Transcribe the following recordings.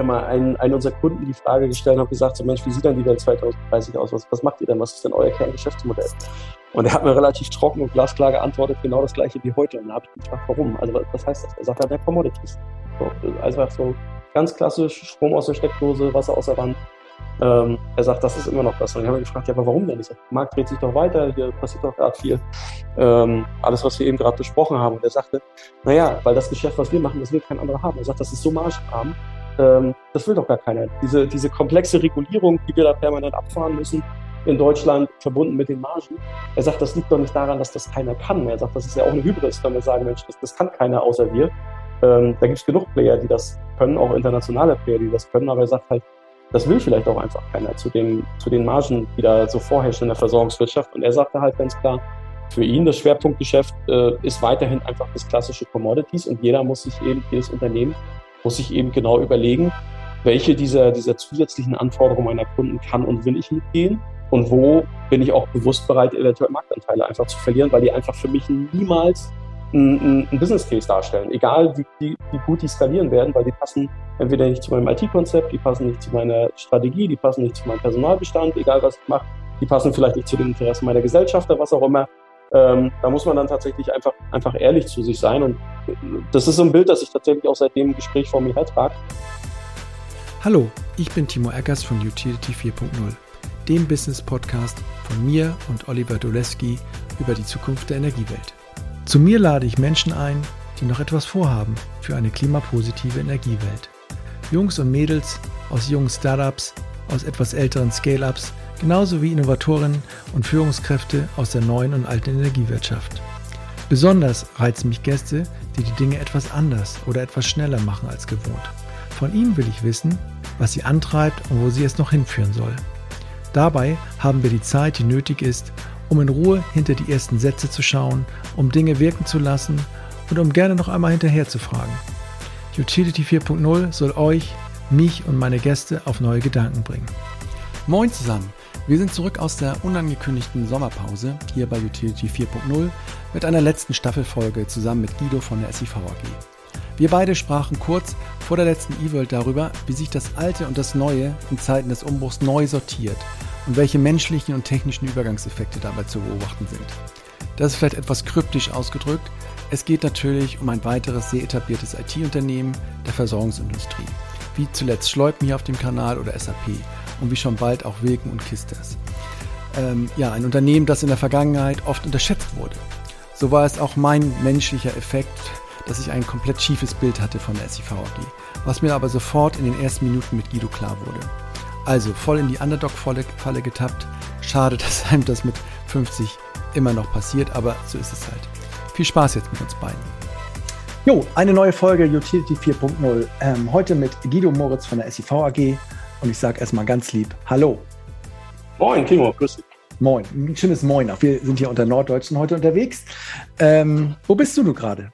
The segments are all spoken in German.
habe mal einen, einen unserer Kunden die Frage gestellt und gesagt, so Mensch, wie sieht denn die Welt 2030 aus? Was, was macht ihr denn? Was ist denn euer Kerngeschäftsmodell? Und er hat mir relativ trocken und glasklar geantwortet, genau das gleiche wie heute. Und dann habe ich gefragt, warum? Also was heißt das? Er sagt, halt, der Commodities. So, einfach so ganz klassisch, Strom aus der Steckdose, Wasser aus der Wand. Ähm, er sagt, das ist immer noch das. Und ich habe gefragt, ja, aber warum denn? Ich sage, der Markt dreht sich doch weiter, hier passiert doch gerade viel. Ähm, alles, was wir eben gerade besprochen haben. Und er sagte, naja, weil das Geschäft, was wir machen, das will kein anderer haben. Er sagt, das ist so margenarm. Ähm, das will doch gar keiner. Diese, diese komplexe Regulierung, die wir da permanent abfahren müssen, in Deutschland verbunden mit den Margen. Er sagt, das liegt doch nicht daran, dass das keiner kann. Er sagt, das ist ja auch eine Hybris, wenn wir sagen, Mensch, das, das kann keiner außer wir. Ähm, da gibt es genug Player, die das können, auch internationale Player, die das können, aber er sagt halt, das will vielleicht auch einfach keiner zu den, zu den Margen, die da so vorherrschen in der Versorgungswirtschaft. Und er sagte halt ganz klar, für ihn das Schwerpunktgeschäft äh, ist weiterhin einfach das klassische Commodities und jeder muss sich eben, jedes Unternehmen muss sich eben genau überlegen, welche dieser, dieser zusätzlichen Anforderungen meiner Kunden kann und will ich mitgehen und wo bin ich auch bewusst bereit, eventuell Marktanteile einfach zu verlieren, weil die einfach für mich niemals ein, ein Business Case darstellen. Egal, wie, wie, wie gut die skalieren werden, weil die passen entweder nicht zu meinem IT-Konzept, die passen nicht zu meiner Strategie, die passen nicht zu meinem Personalbestand, egal was ich mache, die passen vielleicht nicht zu den Interessen meiner Gesellschaft oder was auch immer. Ähm, da muss man dann tatsächlich einfach, einfach ehrlich zu sich sein. Und das ist so ein Bild, das ich tatsächlich auch seit dem Gespräch vor mir hertrage. Hallo, ich bin Timo Eckers von Utility 4.0 dem Business-Podcast von mir und Oliver Doleski über die Zukunft der Energiewelt. Zu mir lade ich Menschen ein, die noch etwas vorhaben für eine klimapositive Energiewelt. Jungs und Mädels aus jungen Startups, aus etwas älteren Scale-ups, genauso wie Innovatorinnen und Führungskräfte aus der neuen und alten Energiewirtschaft. Besonders reizen mich Gäste, die die Dinge etwas anders oder etwas schneller machen als gewohnt. Von ihnen will ich wissen, was sie antreibt und wo sie es noch hinführen soll. Dabei haben wir die Zeit, die nötig ist, um in Ruhe hinter die ersten Sätze zu schauen, um Dinge wirken zu lassen und um gerne noch einmal hinterher zu fragen. Utility 4.0 soll euch, mich und meine Gäste auf neue Gedanken bringen. Moin zusammen! Wir sind zurück aus der unangekündigten Sommerpause hier bei Utility 4.0 mit einer letzten Staffelfolge zusammen mit Guido von der SIV AG. Wir beide sprachen kurz vor der letzten E-World darüber, wie sich das Alte und das Neue in Zeiten des Umbruchs neu sortiert und welche menschlichen und technischen Übergangseffekte dabei zu beobachten sind. Das ist vielleicht etwas kryptisch ausgedrückt. Es geht natürlich um ein weiteres sehr etabliertes IT-Unternehmen der Versorgungsindustrie, wie zuletzt Schleupen hier auf dem Kanal oder SAP und wie schon bald auch Wilken und Kisters. Ähm, ja, ein Unternehmen, das in der Vergangenheit oft unterschätzt wurde. So war es auch mein menschlicher Effekt dass ich ein komplett schiefes Bild hatte von der SIV AG, was mir aber sofort in den ersten Minuten mit Guido klar wurde. Also voll in die Underdog-Falle getappt. Schade, dass einem das mit 50 immer noch passiert, aber so ist es halt. Viel Spaß jetzt mit uns beiden. Jo, eine neue Folge Utility 4.0. Ähm, heute mit Guido Moritz von der SIV AG und ich sage erstmal ganz lieb Hallo. Moin, Timo, grüß dich. Moin, ein schönes Moin auch. Wir sind hier unter Norddeutschen heute unterwegs. Ähm, wo bist du, du gerade?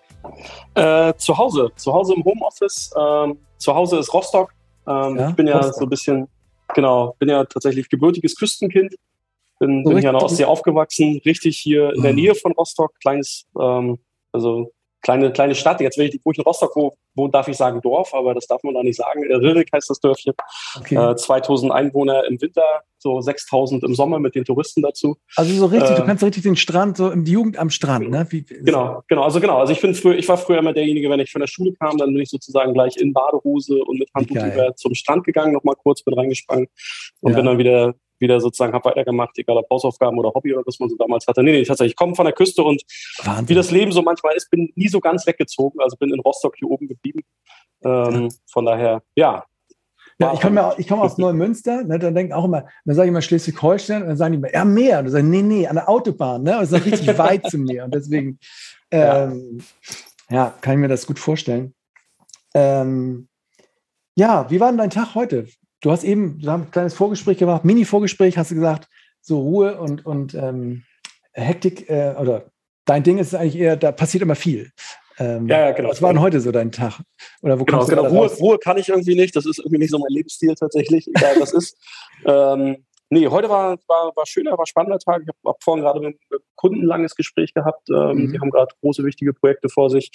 Äh, zu Hause, zu Hause im Homeoffice. Ähm, zu Hause ist Rostock. Ähm, ja, ich bin ja Rostock. so ein bisschen, genau, bin ja tatsächlich gebürtiges Küstenkind. Bin, so bin hier an der Ostsee aufgewachsen, richtig hier in der mhm. Nähe von Rostock, kleines, ähm, also kleine, kleine Stadt. Jetzt, wenn ich, wo ich in Rostock wohne, darf ich sagen Dorf, aber das darf man da nicht sagen. Rillik heißt das Dörfchen. Okay. Äh, 2000 Einwohner im Winter, so 6000 im Sommer mit den Touristen dazu. Also so richtig, äh, du kannst so richtig den Strand, so die Jugend am Strand, ne? Wie, genau, genau. Also genau. Also ich bin früher, ich war früher immer derjenige, wenn ich von der Schule kam, dann bin ich sozusagen gleich in Badehose und mit Handtuch über zum Strand gegangen, nochmal kurz mit reingesprungen und ja. bin dann wieder wieder sozusagen habe weitergemacht, egal ob Hausaufgaben oder Hobby oder was man so damals hatte. Nee, nee, tatsächlich, ich komme von der Küste und Wahnsinn. wie das Leben so manchmal ist, bin nie so ganz weggezogen, also bin in Rostock hier oben geblieben. Ähm. Von daher, ja. Ja, ich komme ja, ich komme aus Neumünster, ne, dann denken auch immer, dann sage ich immer Schleswig-Holstein und dann sagen die immer, ja, mehr. Und dann sagen, nee, nee, an der Autobahn, ne? Und das ist richtig weit zu mir. Und deswegen, ähm, ja. ja. kann ich mir das gut vorstellen. Ähm, ja, wie war denn dein Tag heute? Du hast eben, wir haben ein kleines Vorgespräch gemacht, Mini-Vorgespräch, hast du gesagt, so Ruhe und, und ähm, Hektik äh, oder dein Ding ist eigentlich eher, da passiert immer viel. Ähm, ja, ja, genau. Was war denn heute so dein Tag? Oder wo genau, genau. Ruhe, Ruhe, kann ich irgendwie nicht. Das ist irgendwie nicht so mein Lebensstil tatsächlich, egal was ist. Ähm, nee, heute war, war, war schöner, war spannender Tag. Ich habe hab vorhin gerade mit einem Kunden ein langes Gespräch gehabt. Ähm, mhm. Die haben gerade große, wichtige Projekte vor sich.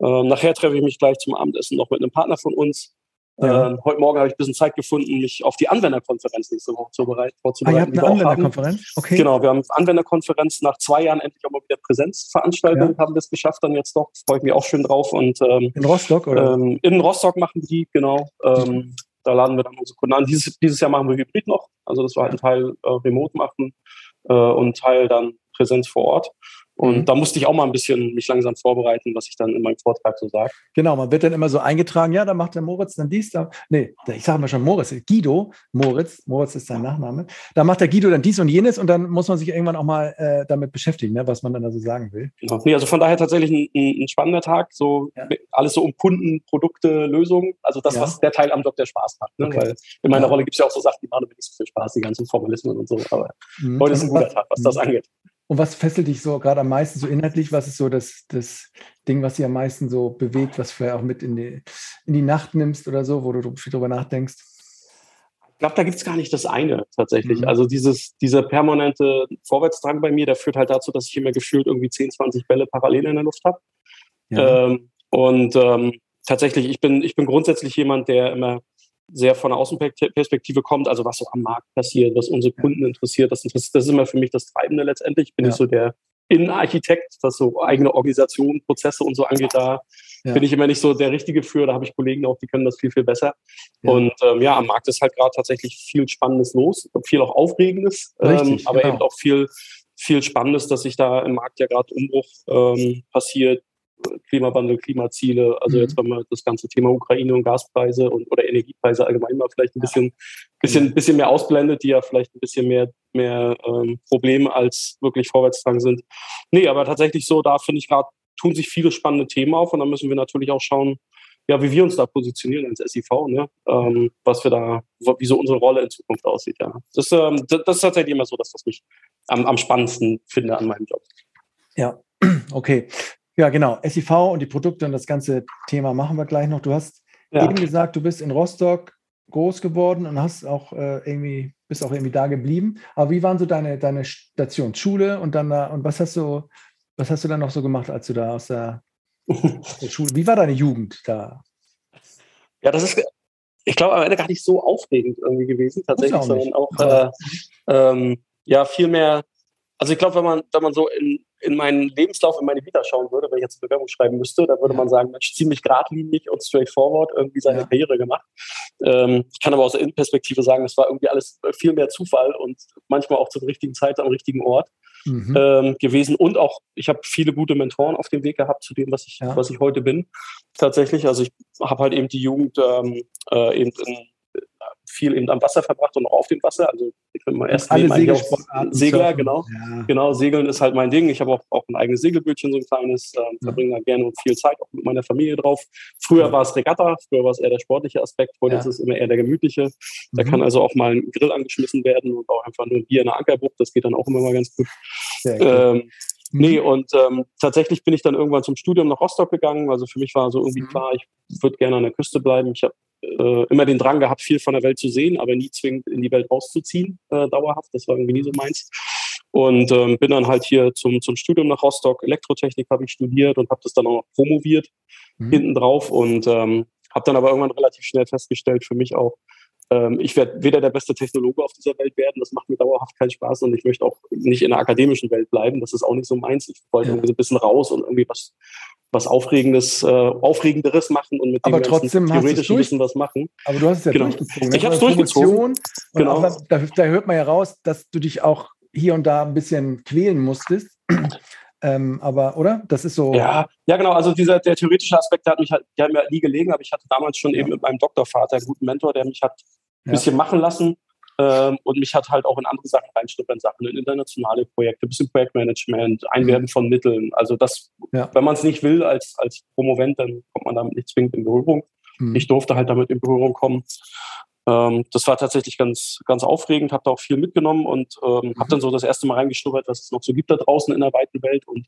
Ähm, nachher treffe ich mich gleich zum Abendessen noch mit einem Partner von uns. Ja. Ähm, heute Morgen habe ich ein bisschen Zeit gefunden, mich auf die Anwenderkonferenz nächste Woche vorzubereiten. Ah, ihr habt eine Anwenderkonferenz? Okay. Genau, wir haben Anwenderkonferenz nach zwei Jahren endlich auch mal wieder Präsenzveranstaltung, ja. haben wir es geschafft dann jetzt doch. Freue ich mich auch schön drauf. Und, ähm, in Rostock, oder? Ähm, in Rostock machen die, genau. Ähm, da laden wir dann unsere Kunden an. Dieses, dieses Jahr machen wir Hybrid noch, also dass wir halt einen Teil äh, remote machen äh, und einen Teil dann Präsenz vor Ort. Und mhm. da musste ich auch mal ein bisschen mich langsam vorbereiten, was ich dann in meinem Vortrag so sage. Genau, man wird dann immer so eingetragen, ja, da macht der Moritz dann dies, da, nee, ich sage mal schon Moritz, Guido, Moritz, Moritz ist sein Nachname, da macht der Guido dann dies und jenes und dann muss man sich irgendwann auch mal äh, damit beschäftigen, ne, was man dann also sagen will. Genau. Nee, also von daher tatsächlich ein, ein spannender Tag, so ja. alles so um Kunden, Produkte, Lösungen, also das, ja. was der Teil am Job, der Spaß macht. Ne? Okay. Weil in meiner ja. Rolle gibt es ja auch so Sachen, die machen mir nicht so viel Spaß, die ganzen Formalismen und so, aber mhm. heute ist ein guter Tag, was das mhm. angeht. Und was fesselt dich so gerade am meisten so inhaltlich? Was ist so das, das Ding, was dich am meisten so bewegt, was du vielleicht auch mit in die, in die Nacht nimmst oder so, wo du viel drüber nachdenkst? Ich glaube, da gibt es gar nicht das eine tatsächlich. Mhm. Also dieses, dieser permanente Vorwärtsdrang bei mir, der führt halt dazu, dass ich immer gefühlt irgendwie 10, 20 Bälle parallel in der Luft habe. Ja. Ähm, und ähm, tatsächlich, ich bin, ich bin grundsätzlich jemand, der immer sehr von der Außenperspektive kommt, also was so am Markt passiert, was unsere Kunden interessiert. Das, das ist immer für mich das Treibende letztendlich. Ich bin ja. nicht so der Innenarchitekt, was so eigene Organisation, Prozesse und so angeht. Da ja. bin ich immer nicht so der Richtige für. Da habe ich Kollegen auch, die können das viel, viel besser. Ja. Und ähm, ja, am Markt ist halt gerade tatsächlich viel Spannendes los, viel auch Aufregendes, Richtig, ähm, aber genau. eben auch viel, viel Spannendes, dass sich da im Markt ja gerade Umbruch ähm, passiert, Klimawandel, Klimaziele, also mhm. jetzt wenn man das ganze Thema Ukraine und Gaspreise und oder Energiepreise allgemein mal vielleicht ein bisschen, bisschen, genau. bisschen mehr ausblendet, die ja vielleicht ein bisschen mehr, mehr ähm, Probleme als wirklich Vorwärtsdrang sind. Nee, aber tatsächlich so, da finde ich gerade, tun sich viele spannende Themen auf und da müssen wir natürlich auch schauen, ja, wie wir uns da positionieren als SIV, ne? Ähm, was wir da, wie so unsere Rolle in Zukunft aussieht, ja. Das, ähm, das ist tatsächlich immer so, dass das mich am, am spannendsten finde an meinem Job. Ja, okay. Ja, genau. SIV und die Produkte und das ganze Thema machen wir gleich noch. Du hast ja. eben gesagt, du bist in Rostock groß geworden und hast auch äh, irgendwie, bist auch irgendwie da geblieben. Aber wie waren so deine, deine Station? Schule und dann da, und was hast du, was hast du dann noch so gemacht, als du da aus der, aus der Schule, wie war deine Jugend da? Ja, das ist, ich glaube, am Ende gar nicht so aufregend irgendwie gewesen, tatsächlich, auch sondern auch, äh, ähm, ja, viel mehr, also ich glaube, wenn man, wenn man so in, in meinen Lebenslauf, in meine Vita schauen würde, wenn ich jetzt eine Bewerbung schreiben müsste, dann würde ja. man sagen, Mensch, ziemlich geradlinig und straightforward irgendwie seine ja. Karriere gemacht. Ähm, ich kann aber aus der Innenperspektive sagen, es war irgendwie alles viel mehr Zufall und manchmal auch zur richtigen Zeit am richtigen Ort mhm. ähm, gewesen. Und auch, ich habe viele gute Mentoren auf dem Weg gehabt zu dem, was ich, ja. was ich heute bin. Tatsächlich, also ich habe halt eben die Jugend ähm, äh, eben in viel eben am Wasser verbracht und auch auf dem Wasser. Also ich bin mal erst alle Segelsportarten. Segler, genau. Ja. Genau, Segeln ist halt mein Ding. Ich habe auch, auch ein eigenes Segelbötchen, so ein kleines, ähm, verbringe da gerne viel Zeit auch mit meiner Familie drauf. Früher ja. war es Regatta, früher war es eher der sportliche Aspekt, heute ist es immer eher der gemütliche. Da mhm. kann also auch mal ein Grill angeschmissen werden und auch einfach nur ein Bier in der Ankerbucht, das geht dann auch immer mal ganz gut. Ähm, Nee, mhm. und ähm, tatsächlich bin ich dann irgendwann zum Studium nach Rostock gegangen. Also für mich war so irgendwie mhm. klar, ich würde gerne an der Küste bleiben. Ich habe äh, immer den Drang gehabt, viel von der Welt zu sehen, aber nie zwingend in die Welt rauszuziehen, äh, dauerhaft. Das war irgendwie nie so meins. Und ähm, bin dann halt hier zum, zum Studium nach Rostock. Elektrotechnik habe ich studiert und habe das dann auch noch promoviert mhm. hinten drauf und ähm, habe dann aber irgendwann relativ schnell festgestellt, für mich auch, ähm, ich werde weder der beste Technologe auf dieser Welt werden, das macht mir dauerhaft keinen Spaß und ich möchte auch nicht in der akademischen Welt bleiben, das ist auch nicht so meins. Ich wollte ja. irgendwie so ein bisschen raus und irgendwie was, was Aufregendes, äh, Aufregenderes machen und mit aber dem trotzdem theoretischen Wissen was machen. Aber du hast es ja genau. durchgezogen. Ich habe es durchgezogen. Genau. Auch, da, da hört man ja raus, dass du dich auch hier und da ein bisschen quälen musstest. Ähm, aber, oder? Das ist so. Ja, ja genau. Also dieser, der theoretische Aspekt, der hat, mich halt, der hat mir halt nie gelegen, aber ich hatte damals schon ja. eben mit meinem Doktorvater einen guten Mentor, der mich hat ein bisschen ja. machen lassen ähm, und mich hat halt auch in andere Sachen reinschnuppern, Sachen in internationale Projekte, ein bisschen Projektmanagement, Einwerben mhm. von Mitteln. Also das, ja. wenn man es nicht will als, als Promovent, dann kommt man damit nicht zwingend in Berührung. Mhm. Ich durfte halt damit in Berührung kommen. Ähm, das war tatsächlich ganz, ganz aufregend, habe da auch viel mitgenommen und ähm, mhm. habe dann so das erste Mal reingeschnuppert, was es noch so gibt da draußen in der weiten Welt. Und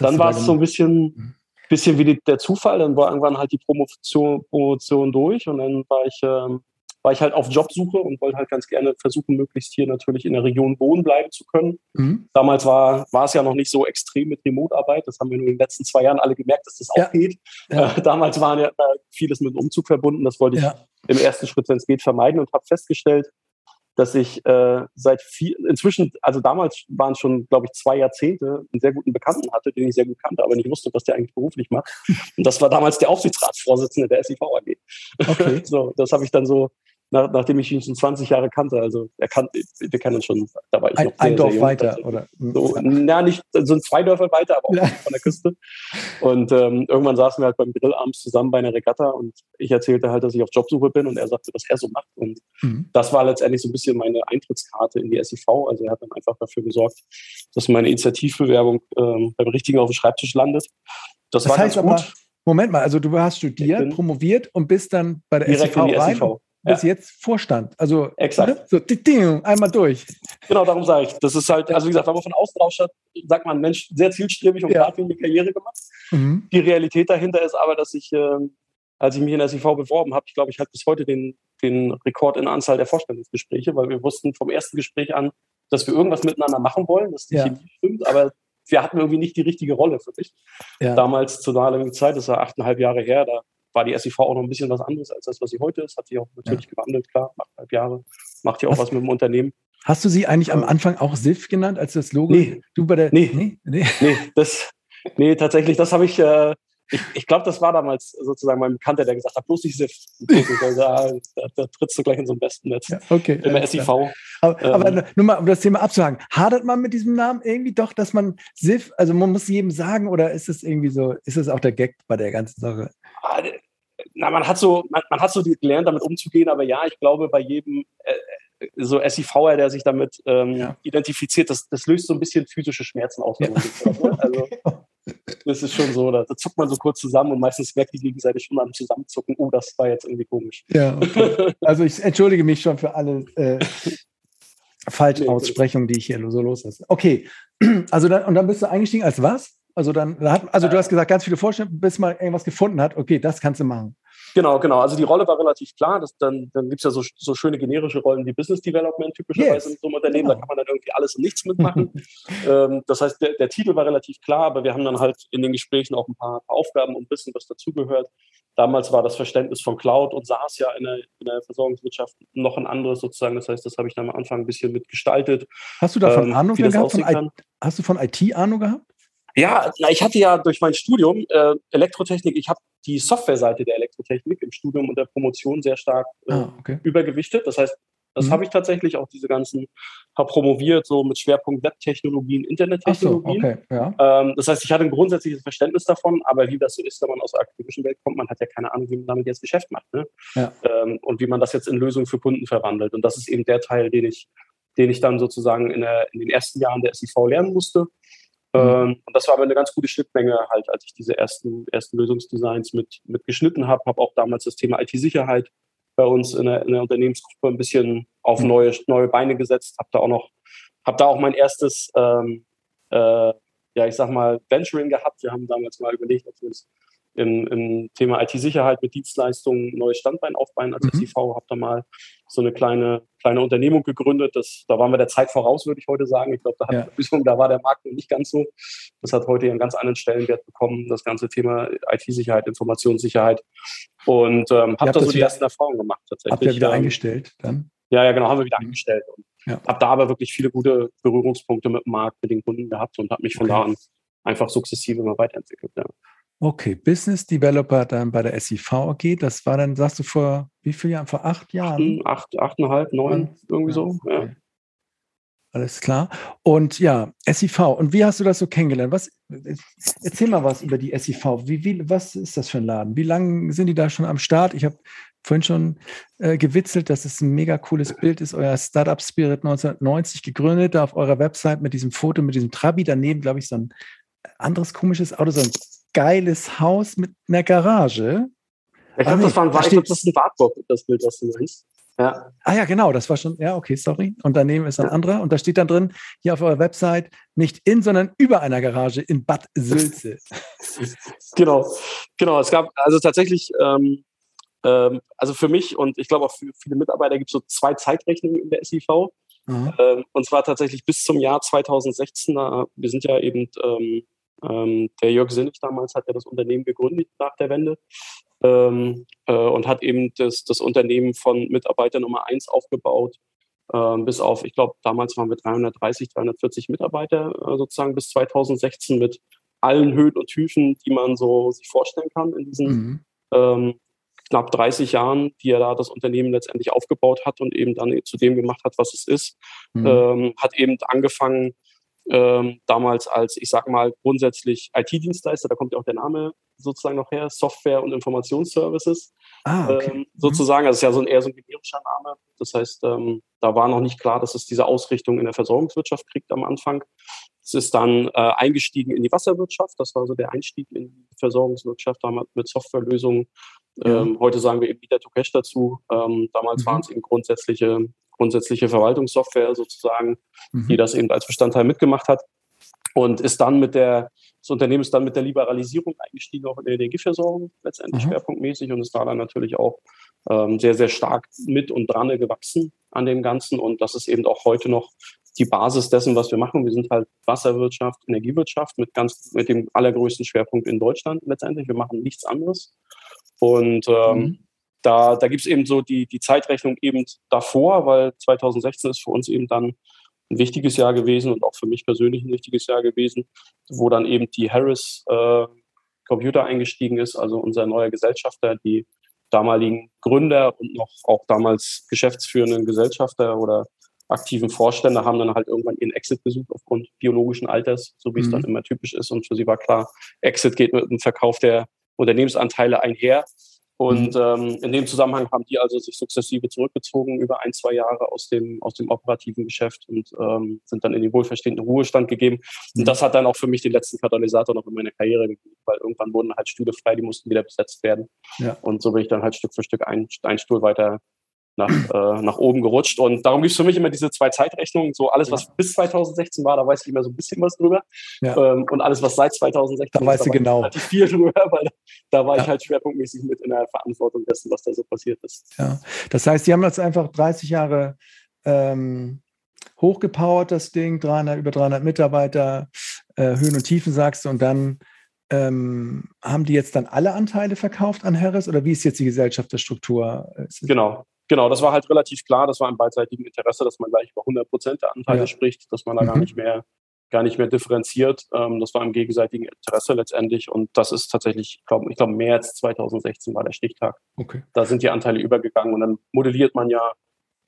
dann war es so ein bisschen, mhm. bisschen wie die, der Zufall. Dann war irgendwann halt die Promotion, Promotion durch und dann war ich, ähm, war ich halt auf Jobsuche und wollte halt ganz gerne versuchen, möglichst hier natürlich in der Region wohnen bleiben zu können. Mhm. Damals war, war es ja noch nicht so extrem mit Remote-Arbeit. Das haben wir in den letzten zwei Jahren alle gemerkt, dass das ja. auch geht. Ja. Äh, damals war ja vieles mit Umzug verbunden. Das wollte ich im ersten Schritt, wenn es geht, vermeiden und habe festgestellt, dass ich äh, seit viel, inzwischen, also damals waren es schon, glaube ich, zwei Jahrzehnte, einen sehr guten Bekannten hatte, den ich sehr gut kannte, aber nicht wusste, was der eigentlich beruflich macht. Und das war damals der Aufsichtsratsvorsitzende der SIV AG. Okay. so, das habe ich dann so nach, nachdem ich ihn schon 20 Jahre kannte. Also er kann, wir kennen uns schon, da war ich ein, noch sehr, Ein Dorf sehr weiter, also, oder? So, na, nicht, so zwei Dörfer weiter, aber auch ja. von der Küste. Und ähm, irgendwann saßen wir halt beim Grill abends zusammen bei einer Regatta und ich erzählte halt, dass ich auf Jobsuche bin und er sagte, was er so macht. Und mhm. das war letztendlich so ein bisschen meine Eintrittskarte in die SIV. Also er hat dann einfach dafür gesorgt, dass meine Initiativbewerbung ähm, beim Richtigen auf dem Schreibtisch landet. Das, das war heißt ganz gut. Aber, Moment mal, also du hast studiert, promoviert und bist dann bei der SIV rein. SIV bis ja. jetzt Vorstand. Also Exakt. Ne? so ding, einmal durch. Genau, darum sage ich. Das ist halt, also wie gesagt, wenn man von außen drauf schaut, sagt man, Mensch, sehr zielstrebig und ja. eine Karriere gemacht. Mhm. Die Realität dahinter ist aber, dass ich, äh, als ich mich in der SIV beworben habe, ich glaube, ich hatte bis heute den, den Rekord in Anzahl der Vorstellungsgespräche, weil wir wussten vom ersten Gespräch an, dass wir irgendwas miteinander machen wollen, dass die ja. Chemie stimmt, aber wir hatten irgendwie nicht die richtige Rolle für mich. Ja. Damals zu einer Zeit, das war achteinhalb Jahre her, da war die SIV auch noch ein bisschen was anderes als das, was sie heute ist. Hat sich auch natürlich ja. gewandelt, klar, achteinhalb Jahre. Macht ja auch hast, was mit dem Unternehmen. Hast du sie eigentlich am Anfang auch SIF genannt, als das Logo? Nee. Du bei der. Nee, nee, nee. nee das, nee tatsächlich, das habe ich. Äh, ich, ich glaube, das war damals sozusagen mein Bekannter, der gesagt hat, bloß nicht SIF. Also, da, da, trittst du gleich in so ein Wespennetz. Ja, okay. Im SIV. Aber, ähm, aber, nur mal, um das Thema abzuhaken, hadert man mit diesem Namen irgendwie doch, dass man SIF, also man muss jedem sagen, oder ist es irgendwie so, ist es auch der Gag bei der ganzen Sache? Na, man hat so, man, man hat so gelernt, damit umzugehen, aber ja, ich glaube, bei jedem äh, so SIVer, der sich damit ähm, ja. identifiziert, das, das löst so ein bisschen physische Schmerzen aus. Ja. Ne? Also das ist schon so, da, da, zuckt man so kurz zusammen und meistens merkt die gegenseitig schon am Zusammenzucken, oh, das war jetzt irgendwie komisch. Ja, okay. Also ich entschuldige mich schon für alle äh, Falschaussprechungen, die ich hier so loslasse. Okay, also dann, und dann bist du eingestiegen als was? Also dann, also du hast gesagt, ganz viele Vorstellungen, bis man irgendwas gefunden hat, okay, das kannst du machen. Genau, genau. Also die Rolle war relativ klar. Das, dann dann gibt es ja so, so schöne generische Rollen wie Business Development typischerweise yes. in so einem Unternehmen. Genau. Da kann man dann irgendwie alles und nichts mitmachen. ähm, das heißt, der, der, Titel war relativ klar, aber wir haben dann halt in den Gesprächen auch ein paar, paar Aufgaben und ein bisschen was dazugehört. Damals war das Verständnis von Cloud und SaaS ja in der, in der Versorgungswirtschaft noch ein anderes sozusagen. Das heißt, das habe ich dann am Anfang ein bisschen mitgestaltet. Hast du davon ähm, Ahnung gehabt? Von hast du von IT Ahnung gehabt? Ja, ich hatte ja durch mein Studium äh, Elektrotechnik, ich habe die Softwareseite der Elektrotechnik im Studium und der Promotion sehr stark äh, ah, okay. übergewichtet. Das heißt, das mhm. habe ich tatsächlich auch diese ganzen, habe promoviert, so mit Schwerpunkt Webtechnologien, Internettechnologien. So, okay, ja. ähm, das heißt, ich hatte ein grundsätzliches Verständnis davon, aber wie das so ist, wenn man aus der akademischen Welt kommt, man hat ja keine Ahnung, wie man damit jetzt Geschäft macht. Ne? Ja. Ähm, und wie man das jetzt in Lösungen für Kunden verwandelt. Und das ist eben der Teil, den ich, den ich dann sozusagen in, der, in den ersten Jahren der SIV lernen musste. Mhm. Ähm, und das war aber eine ganz gute Schnittmenge, halt, als ich diese ersten, ersten Lösungsdesigns mit, mit geschnitten habe. Habe auch damals das Thema IT-Sicherheit bei uns in der, in der Unternehmensgruppe ein bisschen auf mhm. neue, neue Beine gesetzt. Habe da auch noch, habe da auch mein erstes, ähm, äh, ja, ich sag mal, Venturing gehabt. Wir haben damals mal überlegt, ob wir uns im, im Thema IT-Sicherheit mit Dienstleistungen neues Standbein aufbauen. Als mhm. SIV habe da mal so eine kleine, kleine Unternehmung gegründet. Das, da waren wir der Zeit voraus, würde ich heute sagen. Ich glaube, da, ja. da war der Markt noch nicht ganz so. Das hat heute einen ganz anderen Stellenwert bekommen, das ganze Thema IT-Sicherheit, Informationssicherheit. Und ähm, habe da so die ersten Erfahrungen gemacht tatsächlich. Habt ihr wieder ähm, eingestellt dann? Ja, ja, genau, haben wir wieder eingestellt. Und ja. habe da aber wirklich viele gute Berührungspunkte mit dem Markt, mit den Kunden gehabt und habe mich von okay. da an einfach sukzessive immer weiterentwickelt. Ja. Okay, Business Developer dann bei der SIV AG, das war dann, sagst du, vor wie vielen Jahren? Vor acht Jahren? Acht, achteinhalb, neun, irgendwie ja, so. Okay. Ja. Alles klar. Und ja, SIV. Und wie hast du das so kennengelernt? Was, erzähl mal was über die SIV. Wie, wie, was ist das für ein Laden? Wie lange sind die da schon am Start? Ich habe vorhin schon äh, gewitzelt, dass es ein mega cooles Bild ist. Euer Startup Spirit 1990 gegründet, da auf eurer Website mit diesem Foto, mit diesem Trabi. Daneben, glaube ich, so ein anderes komisches Auto, so ein geiles Haus mit einer Garage. Ich glaube, das, war ein, da ich glaub, das ist ein Wartburg, das Bild, was du meinst. Ja. Ah ja, genau, das war schon, ja, okay, sorry. Und daneben ist ein ja. anderer und da steht dann drin, hier auf eurer Website, nicht in, sondern über einer Garage in Bad Sülze. genau, genau. Es gab also tatsächlich, ähm, ähm, also für mich und ich glaube auch für viele Mitarbeiter gibt es so zwei Zeitrechnungen in der SIV. Mhm. Ähm, und zwar tatsächlich bis zum Jahr 2016. wir sind ja eben, ähm, der Jörg Sinnig damals hat ja das Unternehmen gegründet nach der Wende ähm, äh, und hat eben das, das Unternehmen von Mitarbeiter Nummer eins aufgebaut. Ähm, bis auf, ich glaube, damals waren wir 330, 340 Mitarbeiter äh, sozusagen bis 2016 mit allen Höhen und Tiefen, die man so sich vorstellen kann in diesen mhm. ähm, knapp 30 Jahren, die er da das Unternehmen letztendlich aufgebaut hat und eben dann zu dem gemacht hat, was es ist, mhm. ähm, hat eben angefangen ähm, damals als, ich sag mal, grundsätzlich IT-Dienstleister, da kommt ja auch der Name sozusagen noch her, Software- und Informationsservices. Ah, okay. ähm, mhm. sozusagen, also ist ja so ein, eher so ein generischer Name. Das heißt, ähm, da war noch nicht klar, dass es diese Ausrichtung in der Versorgungswirtschaft kriegt am Anfang. Es ist dann äh, eingestiegen in die Wasserwirtschaft. Das war so der Einstieg in die Versorgungswirtschaft, damals mit Softwarelösungen. Ja. Ähm, heute sagen wir eben wieder to Cash dazu. Ähm, damals mhm. waren es eben grundsätzliche, grundsätzliche Verwaltungssoftware sozusagen, mhm. die das eben als Bestandteil mitgemacht hat. Und ist dann mit der, das Unternehmen ist dann mit der Liberalisierung eingestiegen, auch in der Energieversorgung letztendlich mhm. schwerpunktmäßig und ist da dann natürlich auch ähm, sehr, sehr stark mit und dran gewachsen an dem Ganzen. Und das ist eben auch heute noch die Basis dessen, was wir machen. Wir sind halt Wasserwirtschaft, Energiewirtschaft mit ganz, mit dem allergrößten Schwerpunkt in Deutschland letztendlich. Wir machen nichts anderes. Und ähm, mhm. da, da gibt es eben so die, die Zeitrechnung eben davor, weil 2016 ist für uns eben dann ein wichtiges Jahr gewesen und auch für mich persönlich ein wichtiges Jahr gewesen, wo dann eben die Harris äh, Computer eingestiegen ist, also unser neuer Gesellschafter, die damaligen Gründer und noch auch damals geschäftsführenden Gesellschafter oder aktiven Vorstände haben dann halt irgendwann ihren Exit gesucht aufgrund biologischen Alters, so wie mhm. es dann mhm. immer typisch ist. Und für sie war klar, Exit geht mit dem Verkauf der Unternehmensanteile einher. Und mhm. ähm, in dem Zusammenhang haben die also sich sukzessive zurückgezogen über ein, zwei Jahre aus dem, aus dem operativen Geschäft und ähm, sind dann in den wohlverstehenden Ruhestand gegeben. Mhm. Und das hat dann auch für mich den letzten Katalysator noch in meiner Karriere gegeben, weil irgendwann wurden halt Stühle frei, die mussten wieder besetzt werden. Ja. Und so bin ich dann halt Stück für Stück ein, ein Stuhl weiter nach, äh, nach oben gerutscht. Und darum gibt es für mich immer diese zwei Zeitrechnungen. So alles, was bis 2016 war, da weiß ich immer so ein bisschen was drüber. Ja. Ähm, und alles, was seit 2016 da weiß ich genau. relativ viel drüber, weil da, da war ja. ich halt schwerpunktmäßig mit in der Verantwortung dessen, was da so passiert ist. Ja, das heißt, Sie haben jetzt einfach 30 Jahre ähm, hochgepowert, das Ding, 300, über 300 Mitarbeiter, äh, Höhen und Tiefen sagst du, und dann ähm, haben die jetzt dann alle Anteile verkauft an Harris oder wie ist jetzt die Gesellschafterstruktur? Genau, genau, das war halt relativ klar, das war im beidseitigen Interesse, dass man gleich über 100 Prozent der Anteile ja. spricht, dass man da mhm. gar nicht mehr gar nicht mehr differenziert. Ähm, das war im gegenseitigen Interesse letztendlich und das ist tatsächlich, ich glaube, ich glaube März 2016 war der Stichtag. Okay. Da sind die Anteile übergegangen und dann modelliert man ja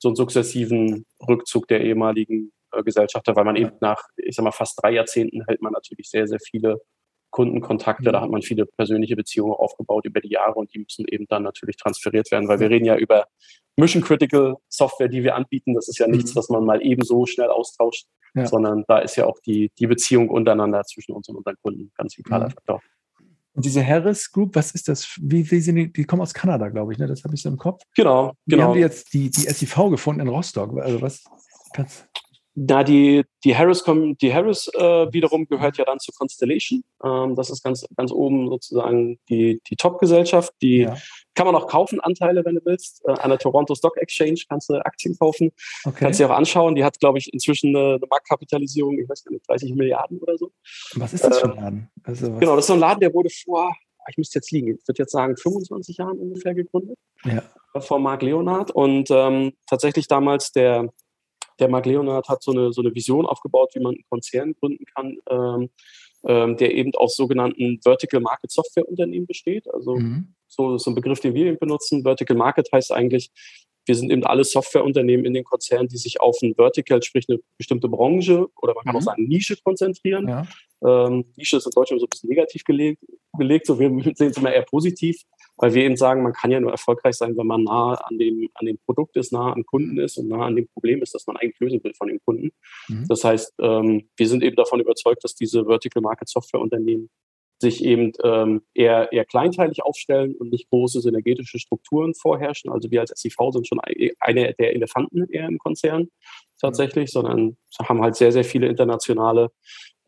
so einen sukzessiven Rückzug der ehemaligen äh, Gesellschafter, weil man eben nach, ich sag mal, fast drei Jahrzehnten hält man natürlich sehr, sehr viele Kundenkontakte, mhm. da hat man viele persönliche Beziehungen aufgebaut über die Jahre und die müssen eben dann natürlich transferiert werden, weil wir reden ja über Mission Critical Software, die wir anbieten. Das ist ja nichts, mhm. was man mal eben so schnell austauscht, ja. sondern da ist ja auch die, die Beziehung untereinander zwischen uns und unseren Kunden ganz vitaler mhm. Faktor. Und diese Harris Group, was ist das? Wie, wie sind die? Die kommen aus Kanada, glaube ich, ne? Das habe ich so im Kopf. Genau, wie genau. haben die jetzt die, die SIV gefunden in Rostock? Also was kannst na, die, die Harris, die Harris äh, wiederum gehört ja dann zu Constellation. Ähm, das ist ganz, ganz oben sozusagen die, die Top-Gesellschachaft. Die ja. kann man auch kaufen, Anteile, wenn du willst. Äh, an der Toronto Stock Exchange kannst du Aktien kaufen. Okay. Kannst du dir auch anschauen. Die hat, glaube ich, inzwischen eine, eine, Marktkapitalisierung, ich weiß gar nicht, 30 Milliarden oder so. Was ist das für ein ähm, Laden? Also, genau, das ist so ein Laden, der wurde vor, ich müsste jetzt liegen, ich würde jetzt sagen, 25 Jahren ungefähr gegründet. Ja. Von Marc Leonard. Und ähm, tatsächlich damals der der Marc Leonard hat so eine, so eine Vision aufgebaut, wie man einen Konzern gründen kann, ähm, ähm, der eben aus sogenannten Vertical Market Software Unternehmen besteht. Also mhm. so ist ein Begriff, den wir eben benutzen. Vertical Market heißt eigentlich, wir sind eben alle Softwareunternehmen in den Konzernen, die sich auf ein Vertical, sprich eine bestimmte Branche oder man kann mhm. auch sagen Nische konzentrieren. Ja. Ähm, Nische ist in Deutschland so ein bisschen negativ gelegt, belegt, so wir sehen es immer eher positiv weil wir eben sagen, man kann ja nur erfolgreich sein, wenn man nah an dem, an dem Produkt ist, nah am Kunden ist und nah an dem Problem ist, das man eigentlich lösen will von dem Kunden. Mhm. Das heißt, ähm, wir sind eben davon überzeugt, dass diese Vertical Market Software Unternehmen sich eben ähm, eher, eher kleinteilig aufstellen und nicht große synergetische Strukturen vorherrschen. Also wir als SIV sind schon eine der Elefanten eher im Konzern tatsächlich, mhm. sondern haben halt sehr, sehr viele internationale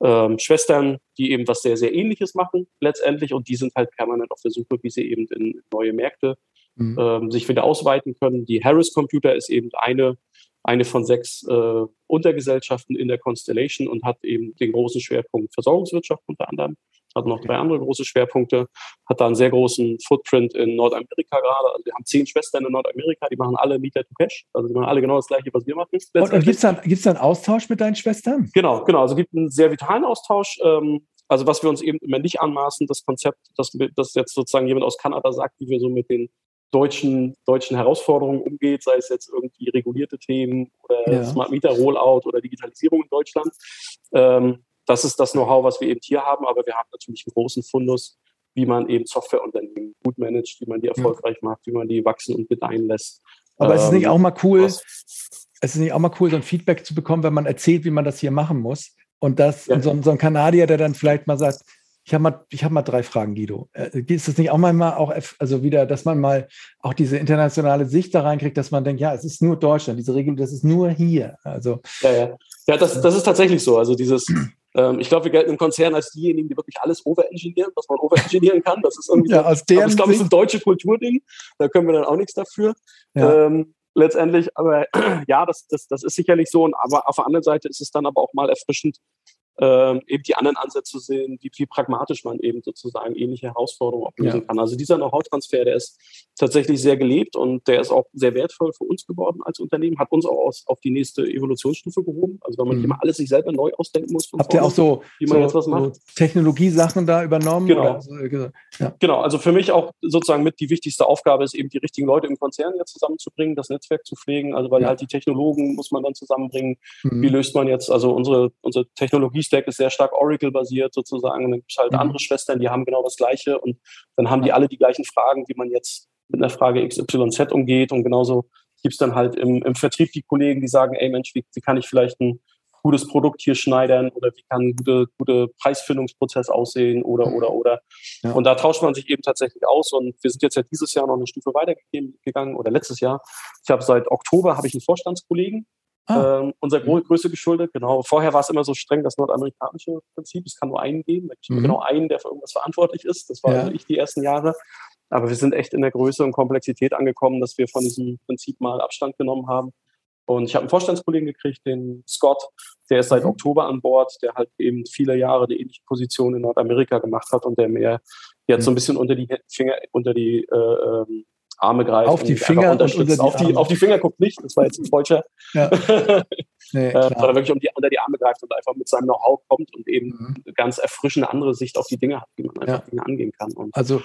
ähm, Schwestern, die eben was sehr, sehr ähnliches machen letztendlich und die sind halt permanent auf der Suche, wie sie eben in neue Märkte mhm. ähm, sich wieder ausweiten können. Die Harris Computer ist eben eine, eine von sechs äh, Untergesellschaften in der Constellation und hat eben den großen Schwerpunkt Versorgungswirtschaft unter anderem hat noch drei andere große Schwerpunkte, hat da einen sehr großen Footprint in Nordamerika gerade. Also wir haben zehn Schwestern in Nordamerika, die machen alle Meter to Cash, also die machen alle genau das gleiche, was wir machen. Und, und gibt es da, gibt's da einen Austausch mit deinen Schwestern? Genau, genau. Also es gibt einen sehr vitalen Austausch. Ähm, also was wir uns eben immer nicht anmaßen, das Konzept, dass, dass jetzt sozusagen jemand aus Kanada sagt, wie wir so mit den deutschen, deutschen Herausforderungen umgeht, sei es jetzt irgendwie regulierte Themen oder ja. Smart Meter Rollout oder Digitalisierung in Deutschland. Ähm, das ist das Know-how, was wir eben hier haben, aber wir haben natürlich einen großen Fundus, wie man eben Softwareunternehmen gut managt, wie man die erfolgreich ja. macht, wie man die wachsen und gedeihen lässt. Aber ähm, es ist nicht auch mal cool, was? es ist nicht auch mal cool, so ein Feedback zu bekommen, wenn man erzählt, wie man das hier machen muss. Und das, ja. und so, so, ein Kanadier, der dann vielleicht mal sagt, ich habe mal, ich mal drei Fragen, Guido. Äh, ist es nicht auch manchmal auch, also wieder, dass man mal auch diese internationale Sicht da reinkriegt, dass man denkt, ja, es ist nur Deutschland, diese Regel, das ist nur hier. Also, ja, ja. Ja, das, das ist tatsächlich so. Also dieses, ähm, ich glaube, wir gelten im Konzern als diejenigen, die wirklich alles overengineeren, was man overengineeren kann. Das ist irgendwie, ja, aus deren ich glaube, es ist ein deutsche Kulturding. Da können wir dann auch nichts dafür. Ja. Ähm, letztendlich, aber ja, das, das, das ist sicherlich so. Aber auf der anderen Seite ist es dann aber auch mal erfrischend, ähm, eben die anderen Ansätze sehen, wie, wie pragmatisch man eben sozusagen ähnliche Herausforderungen auch lösen ja. kann. Also dieser Know-how-Transfer, der ist tatsächlich sehr gelebt und der ist auch sehr wertvoll für uns geworden als Unternehmen, hat uns auch aus, auf die nächste Evolutionsstufe gehoben. Also wenn man mhm. immer alles sich selber neu ausdenken muss. Habt ihr auch so, wie man so, jetzt was macht. So Technologiesachen da übernommen? Genau. So, ja. genau, also für mich auch sozusagen mit die wichtigste Aufgabe ist eben die richtigen Leute im Konzern jetzt zusammenzubringen, das Netzwerk zu pflegen. Also weil ja. halt die Technologen muss man dann zusammenbringen. Mhm. Wie löst man jetzt, also unsere, unsere Technologie Stack ist sehr stark Oracle-basiert sozusagen. Und dann gibt es halt mhm. andere Schwestern, die haben genau das Gleiche. Und dann haben die alle die gleichen Fragen, wie man jetzt mit einer Frage XYZ umgeht. Und genauso gibt es dann halt im, im Vertrieb die Kollegen, die sagen, ey Mensch, wie, wie kann ich vielleicht ein gutes Produkt hier schneidern oder wie kann ein guter gute Preisfindungsprozess aussehen oder, mhm. oder, oder. Ja. Und da tauscht man sich eben tatsächlich aus und wir sind jetzt ja dieses Jahr noch eine Stufe weitergegangen oder letztes Jahr. Ich habe seit Oktober habe ich einen Vorstandskollegen, Ah. Ähm, unser mhm. Größe geschuldet, genau. Vorher war es immer so streng, das nordamerikanische Prinzip. Es kann nur einen geben. Da gibt mhm. genau einen, der für irgendwas verantwortlich ist. Das war ja. ich die ersten Jahre. Aber wir sind echt in der Größe und Komplexität angekommen, dass wir von diesem Prinzip mal Abstand genommen haben. Und ich habe einen Vorstandskollegen gekriegt, den Scott, der ist seit mhm. Oktober an Bord, der halt eben viele Jahre eine ähnliche Position in Nordamerika gemacht hat und der mir jetzt mhm. so ein bisschen unter die Finger, unter die äh, ähm, Arme greift. Auf die Finger unterstützt. Die auf, die, auf die Finger guckt nicht, das war jetzt ein falscher. Ja. nee, äh, sondern wirklich um die, unter die Arme greift und einfach mit seinem Know-how kommt und eben mhm. eine ganz erfrischende andere Sicht auf die Dinge hat, wie man einfach ja. Dinge angehen kann. Und also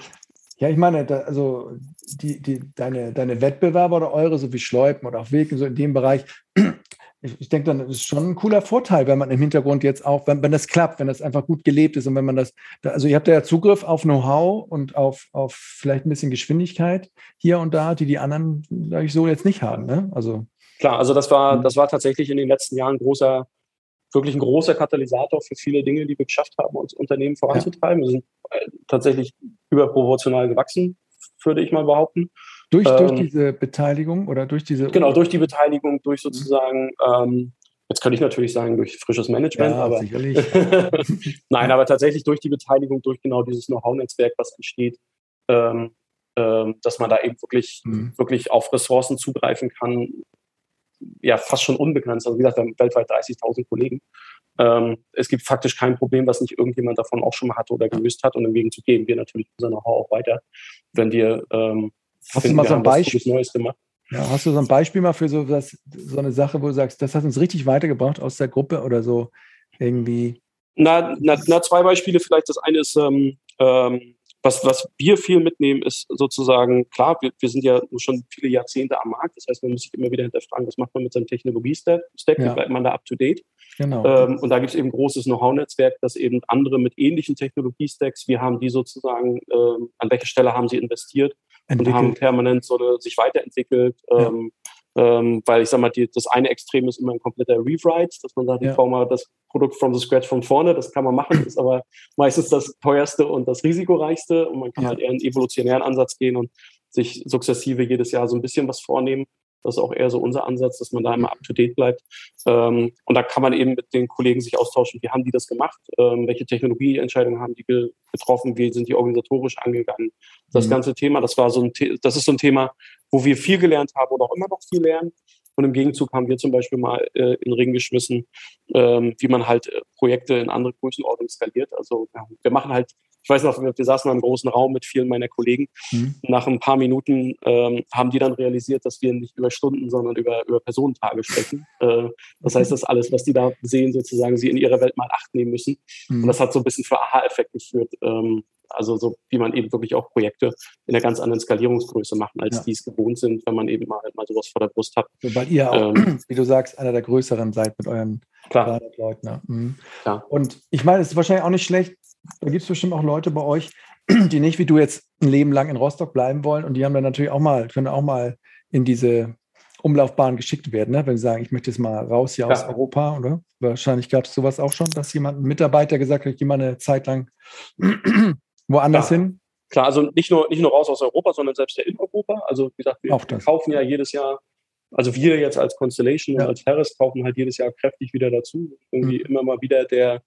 ja, ich meine, da, also die, die, deine, deine Wettbewerber oder eure, so wie Schleupen oder auch Wilken, so in dem Bereich, ich, ich denke, dann ist es schon ein cooler Vorteil, wenn man im Hintergrund jetzt auch, wenn, wenn das klappt, wenn das einfach gut gelebt ist und wenn man das, also ihr habt ja Zugriff auf Know-how und auf, auf vielleicht ein bisschen Geschwindigkeit hier und da, die die anderen, sage ich so, jetzt nicht haben. Ne? Also Klar, also das war, mhm. das war tatsächlich in den letzten Jahren ein großer, wirklich ein großer Katalysator für viele Dinge, die wir geschafft haben, uns Unternehmen voranzutreiben. Ja. Wir sind äh, tatsächlich überproportional gewachsen, würde ich mal behaupten. Durch, ähm, durch diese Beteiligung oder durch diese. Genau, durch die Beteiligung, durch mhm. sozusagen, ähm, jetzt könnte ich natürlich sagen, durch frisches Management, ja, aber. Sicherlich. Nein, aber tatsächlich durch die Beteiligung, durch genau dieses Know-how-Netzwerk, was entsteht, ähm, ähm, dass man da eben wirklich, mhm. wirklich auf Ressourcen zugreifen kann, ja, fast schon unbegrenzt. Also wie gesagt, wir haben weltweit 30.000 Kollegen. Ähm, es gibt faktisch kein Problem, was nicht irgendjemand davon auch schon mal hatte oder gelöst hat. Und im Gegenzug geben wir natürlich unser Know-how auch weiter, wenn wir ähm, Hast finden, du mal so ein Beispiel Neues gemacht. Ja, hast du so ein Beispiel mal für so, das, so eine Sache, wo du sagst, das hat uns richtig weitergebracht aus der Gruppe oder so irgendwie? Na, na, na zwei Beispiele vielleicht. Das eine ist, ähm, ähm, was, was wir viel mitnehmen, ist sozusagen, klar, wir, wir sind ja schon viele Jahrzehnte am Markt. Das heißt, man muss sich immer wieder hinterfragen, was macht man mit seinem Technologie-Stack? Ja. Wie bleibt man da up to date? Genau. Ähm, und da gibt es eben ein großes Know-how-Netzwerk, das eben andere mit ähnlichen Technologie-Stacks, wir haben die sozusagen, ähm, an welcher Stelle haben sie investiert Entwickelt. und haben permanent so eine, sich weiterentwickelt. Ja. Ähm, ähm, weil ich sag mal, die, das eine Extrem ist immer ein kompletter Rewrite, dass man sagt, ja. ich baue mal das Produkt from the scratch von vorne, das kann man machen, ist aber meistens das teuerste und das risikoreichste und man kann ja. halt eher einen evolutionären Ansatz gehen und sich sukzessive jedes Jahr so ein bisschen was vornehmen. Das ist auch eher so unser Ansatz, dass man da immer up-to-date bleibt. Ähm, und da kann man eben mit den Kollegen sich austauschen, wie haben die das gemacht, ähm, welche Technologieentscheidungen haben die getroffen, wie sind die organisatorisch angegangen. Das mhm. ganze Thema, das war so ein, das ist so ein Thema, wo wir viel gelernt haben und auch immer noch viel lernen. Und im Gegenzug haben wir zum Beispiel mal äh, in den Ring geschmissen, ähm, wie man halt äh, Projekte in andere Größenordnungen skaliert. Also ja, wir machen halt ich weiß noch, wir saßen in einem großen Raum mit vielen meiner Kollegen. Mhm. Nach ein paar Minuten ähm, haben die dann realisiert, dass wir nicht über Stunden, sondern über, über Personentage sprechen. Äh, das heißt, dass alles, was die da sehen, sozusagen sie in ihrer Welt mal acht nehmen müssen. Mhm. Und das hat so ein bisschen für Aha-Effekt geführt. Ähm, also so, wie man eben wirklich auch Projekte in einer ganz anderen Skalierungsgröße machen, als ja. die es gewohnt sind, wenn man eben mal, mal sowas vor der Brust hat. So, weil ihr auch, ähm, wie du sagst, einer der größeren seid mit euren. Leuten. Ne? Mhm. Und ich meine, es ist wahrscheinlich auch nicht schlecht, da gibt es bestimmt auch Leute bei euch, die nicht wie du jetzt ein Leben lang in Rostock bleiben wollen und die haben dann natürlich auch mal, können auch mal in diese Umlaufbahn geschickt werden, ne? wenn sie sagen, ich möchte jetzt mal raus hier ja. aus Europa, oder? Wahrscheinlich gab es sowas auch schon, dass jemand, ein Mitarbeiter gesagt hat, ich gehe mal eine Zeit lang woanders Klar. hin. Klar, also nicht nur, nicht nur raus aus Europa, sondern selbst ja in Europa. Also wie gesagt, wir kaufen ja jedes Jahr, also wir jetzt als Constellation ja. und als Harris kaufen halt jedes Jahr kräftig wieder dazu. Irgendwie mhm. immer mal wieder der,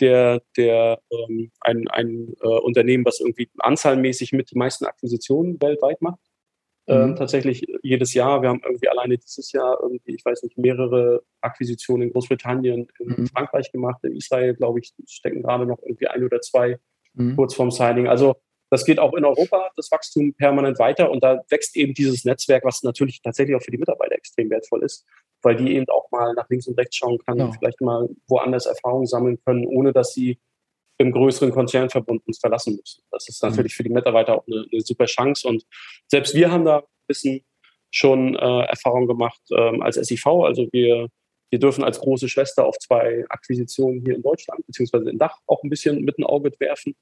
der, der ähm, ein, ein äh, Unternehmen, was irgendwie anzahlmäßig mit die meisten Akquisitionen weltweit macht. Ähm, mhm. tatsächlich jedes Jahr. Wir haben irgendwie alleine dieses Jahr irgendwie, ich weiß nicht, mehrere Akquisitionen in Großbritannien, in mhm. Frankreich gemacht, in Israel, glaube ich, stecken gerade noch irgendwie ein oder zwei mhm. kurz vorm Signing. Also das geht auch in Europa, das Wachstum permanent weiter und da wächst eben dieses Netzwerk, was natürlich tatsächlich auch für die Mitarbeiter extrem wertvoll ist, weil die eben auch mal nach links und rechts schauen kann, ja. vielleicht mal woanders Erfahrungen sammeln können, ohne dass sie im größeren Konzernverbund uns verlassen müssen. Das ist natürlich mhm. für die Mitarbeiter auch eine, eine, super Chance und selbst wir haben da ein bisschen schon äh, Erfahrung gemacht ähm, als SIV. Also wir wir dürfen als große Schwester auf zwei Akquisitionen hier in Deutschland, beziehungsweise in Dach auch ein bisschen mit ein Auge werfen.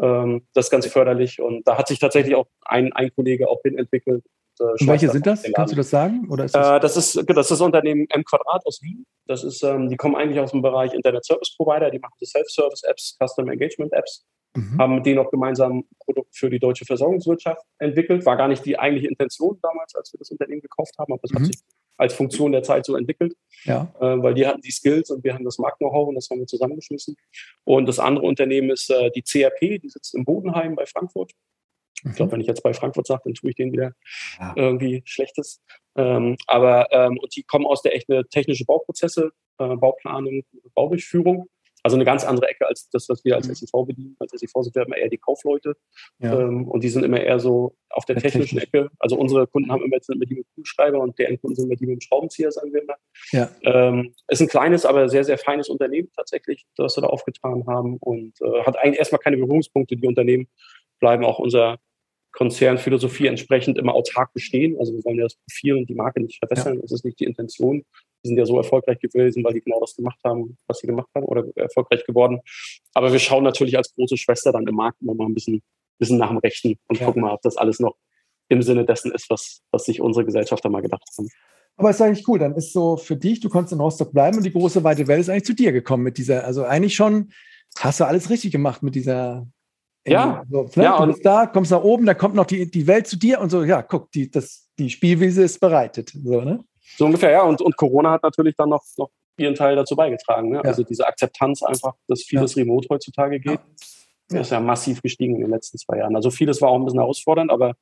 Ähm, das ist ganz förderlich. Und da hat sich tatsächlich auch ein, ein Kollege auch hin entwickelt. Äh, und welche sind das? Kannst du das sagen? Oder ist das, äh, das, ist, das ist Unternehmen M Quadrat aus Wien. Das ist, ähm, die kommen eigentlich aus dem Bereich Internet Service Provider. Die machen Self-Service-Apps, Custom Engagement Apps. Mhm. Haben mit denen auch gemeinsam ein Produkt für die deutsche Versorgungswirtschaft entwickelt. War gar nicht die eigentliche Intention damals, als wir das Unternehmen gekauft haben, aber das mhm. hat sich als Funktion der Zeit so entwickelt. Ja. Äh, weil die hatten die Skills und wir haben das Markt-Know-how und das haben wir zusammengeschmissen. Und das andere Unternehmen ist äh, die CRP, die sitzt in Bodenheim bei Frankfurt. Ich glaube, wenn ich jetzt bei Frankfurt sage, dann tue ich denen wieder ja. irgendwie Schlechtes. Ähm, aber ähm, und die kommen aus der echten technische Bauprozesse, äh, Bauplanung, Baudurchführung. Also eine ganz andere Ecke als das, was wir als mhm. SEV bedienen. Als SEV sind wir immer eher die Kaufleute. Ja. Ähm, und die sind immer eher so auf der technischen Ecke. Also unsere Kunden haben immer jetzt mit die mit Kugelschreiber und deren Kunden sind mit die mit dem Schraubenzieher, sagen wir immer. Ja. Ähm, ist ein kleines, aber sehr, sehr feines Unternehmen tatsächlich, das wir da aufgetan haben und äh, hat eigentlich erstmal keine Berührungspunkte. Die Unternehmen bleiben auch unser Konzernphilosophie entsprechend immer autark bestehen. Also wir wollen ja das Profil und die Marke nicht verbessern. Ja. Das ist nicht die Intention. Die sind ja so erfolgreich gewesen, weil die genau das gemacht haben, was sie gemacht haben oder erfolgreich geworden. Aber wir schauen natürlich als große Schwester dann im Markt immer mal ein bisschen, bisschen nach dem Rechten und ja. gucken mal, ob das alles noch im Sinne dessen ist, was, was sich unsere Gesellschafter mal gedacht haben. Aber ist eigentlich cool. Dann ist so für dich, du konntest in Rostock bleiben und die große weite Welt ist eigentlich zu dir gekommen mit dieser, also eigentlich schon, hast du alles richtig gemacht mit dieser ja, so, ne? ja, du bist da, kommst nach oben, da kommt noch die, die Welt zu dir und so, ja, guck, die, das, die Spielwiese ist bereitet. So, ne? so ungefähr, ja. Und, und Corona hat natürlich dann noch, noch ihren Teil dazu beigetragen. Ne? Ja. Also diese Akzeptanz einfach, dass vieles ja. remote heutzutage geht, ja. ist ja massiv gestiegen in den letzten zwei Jahren. Also vieles war auch ein bisschen herausfordernd, aber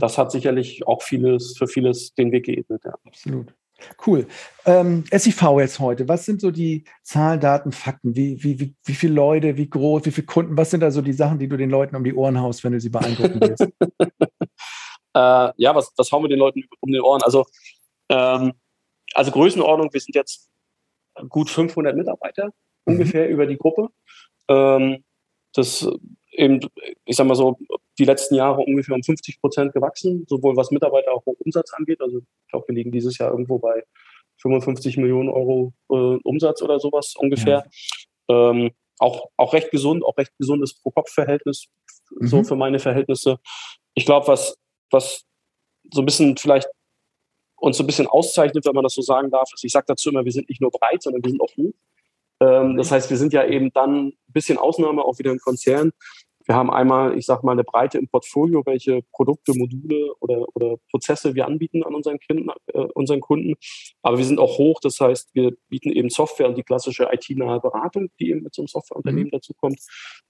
das hat sicherlich auch vieles für vieles den Weg geebnet. Ja. Absolut. Cool. Ähm, SIV jetzt heute, was sind so die Zahlen, Daten, Fakten? Wie, wie, wie, wie viele Leute, wie groß, wie viele Kunden? Was sind da so die Sachen, die du den Leuten um die Ohren haust, wenn du sie beeindrucken willst? äh, ja, was, was hauen wir den Leuten um die Ohren? Also, ähm, also Größenordnung, wir sind jetzt gut 500 Mitarbeiter mhm. ungefähr über die Gruppe. Ähm, das eben, ich sag mal so, die letzten Jahre ungefähr um 50 Prozent gewachsen, sowohl was Mitarbeiter auch Umsatz angeht. Also ich glaube, wir liegen dieses Jahr irgendwo bei 55 Millionen Euro äh, Umsatz oder sowas ungefähr. Ja. Ähm, auch, auch recht gesund, auch recht gesundes Pro-Kopf-Verhältnis, mhm. so für meine Verhältnisse. Ich glaube, was, was so ein bisschen vielleicht uns so ein bisschen auszeichnet, wenn man das so sagen darf, ist, ich sage dazu immer, wir sind nicht nur breit, sondern wir sind auch hoch. Ähm, das heißt, wir sind ja eben dann ein bisschen Ausnahme, auch wieder ein Konzern, Wir haben einmal, ich sage mal, eine Breite im Portfolio, welche Produkte, Module oder, oder Prozesse wir anbieten an unseren, Kunden, äh, unseren Kunden. Aber wir sind auch hoch, das heißt, wir bieten eben Software und die klassische IT-nahe Beratung, die eben mit so einem Softwareunternehmen mhm. dazu kommt,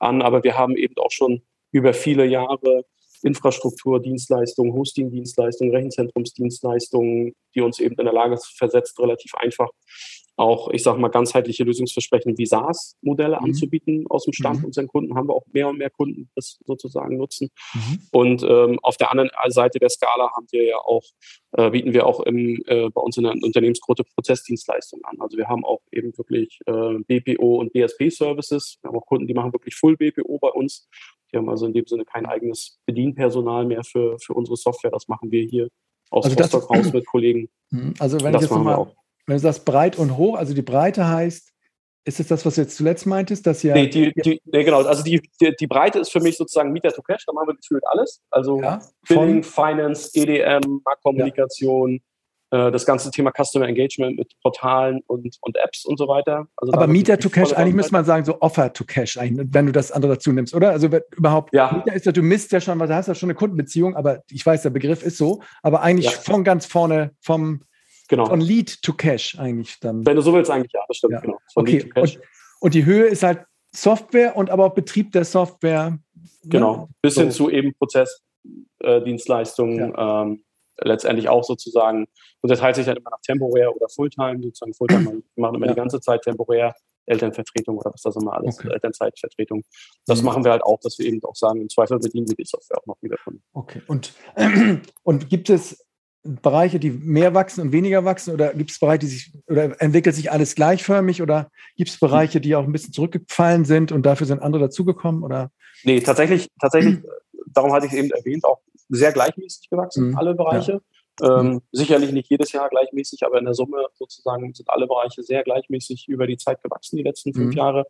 an. Aber wir haben eben auch schon über viele Jahre Infrastrukturdienstleistungen, Hosting-Dienstleistungen, Rechenzentrumsdienstleistungen, die uns eben in der Lage versetzt, relativ einfach auch, ich sage mal, ganzheitliche Lösungsversprechen wie SaaS-Modelle mhm. anzubieten aus dem Stand. Mhm. Unseren Kunden haben wir auch mehr und mehr Kunden, die das sozusagen nutzen. Mhm. Und ähm, auf der anderen Seite der Skala haben wir ja auch, äh, bieten wir auch im, äh, bei uns in der Unternehmensgruppe Prozessdienstleistungen an. Also wir haben auch eben wirklich äh, BPO und DSP-Services. Wir haben auch Kunden, die machen wirklich Full BPO bei uns. Die haben also in dem Sinne kein eigenes Bedienpersonal mehr für, für unsere Software. Das machen wir hier aus also Rostock raus mit Kollegen. Mhm. Also wenn das ich jetzt nochmal wenn du sagst breit und hoch, also die Breite heißt, ist es das, was du jetzt zuletzt meintest, dass ja. Nee, die, die, nee genau. Also die, die, die, Breite ist für mich sozusagen Meter to Cash, da machen wir gefühlt alles. Also ja, Billing, Finance, EDM, Marktkommunikation, ja. äh, das ganze Thema Customer Engagement mit Portalen und, und Apps und so weiter. Also Aber Meter to Cash, eigentlich müsste man sagen, so Offer to Cash, wenn du das andere dazu nimmst, oder? Also überhaupt, ja. Meter ist ja, du misst ja schon, weil du hast ja schon eine Kundenbeziehung, aber ich weiß, der Begriff ist so, aber eigentlich von ganz vorne, vom Genau. Von Lead to Cash eigentlich dann. Wenn du so willst, eigentlich ja, das stimmt, ja. genau. Von okay. Und, und, die Höhe ist halt Software und aber auch Betrieb der Software. Ne? Genau, bis hin so. zu eben Prozessdienstleistungen, äh, ja. ähm, letztendlich auch sozusagen, unterteilt sich halt immer nach temporär oder Fulltime, sozusagen Fulltime, wir machen immer ja. die ganze Zeit temporär, Elternvertretung oder was das immer alles, okay. Elternzeitvertretung. Das mhm. machen wir halt auch, dass wir eben auch sagen, im Zweifel bedienen wir die Software auch noch wieder von. Okay, und, und gibt es Bereiche, die mehr wachsen und weniger wachsen? Oder gibt es Bereiche, die sich, oder entwickelt sich alles gleichförmig? Oder gibt es Bereiche, die auch ein bisschen zurückgefallen sind und dafür sind andere dazugekommen? Oder? Nee, tatsächlich, tatsächlich, darum hatte ich es eben erwähnt, auch sehr gleichmäßig gewachsen, mhm. alle Bereiche. Ja. Ähm, sicherlich nicht jedes Jahr gleichmäßig, aber in der Summe sozusagen sind alle Bereiche sehr gleichmäßig über die Zeit gewachsen, die letzten fünf mhm. Jahre.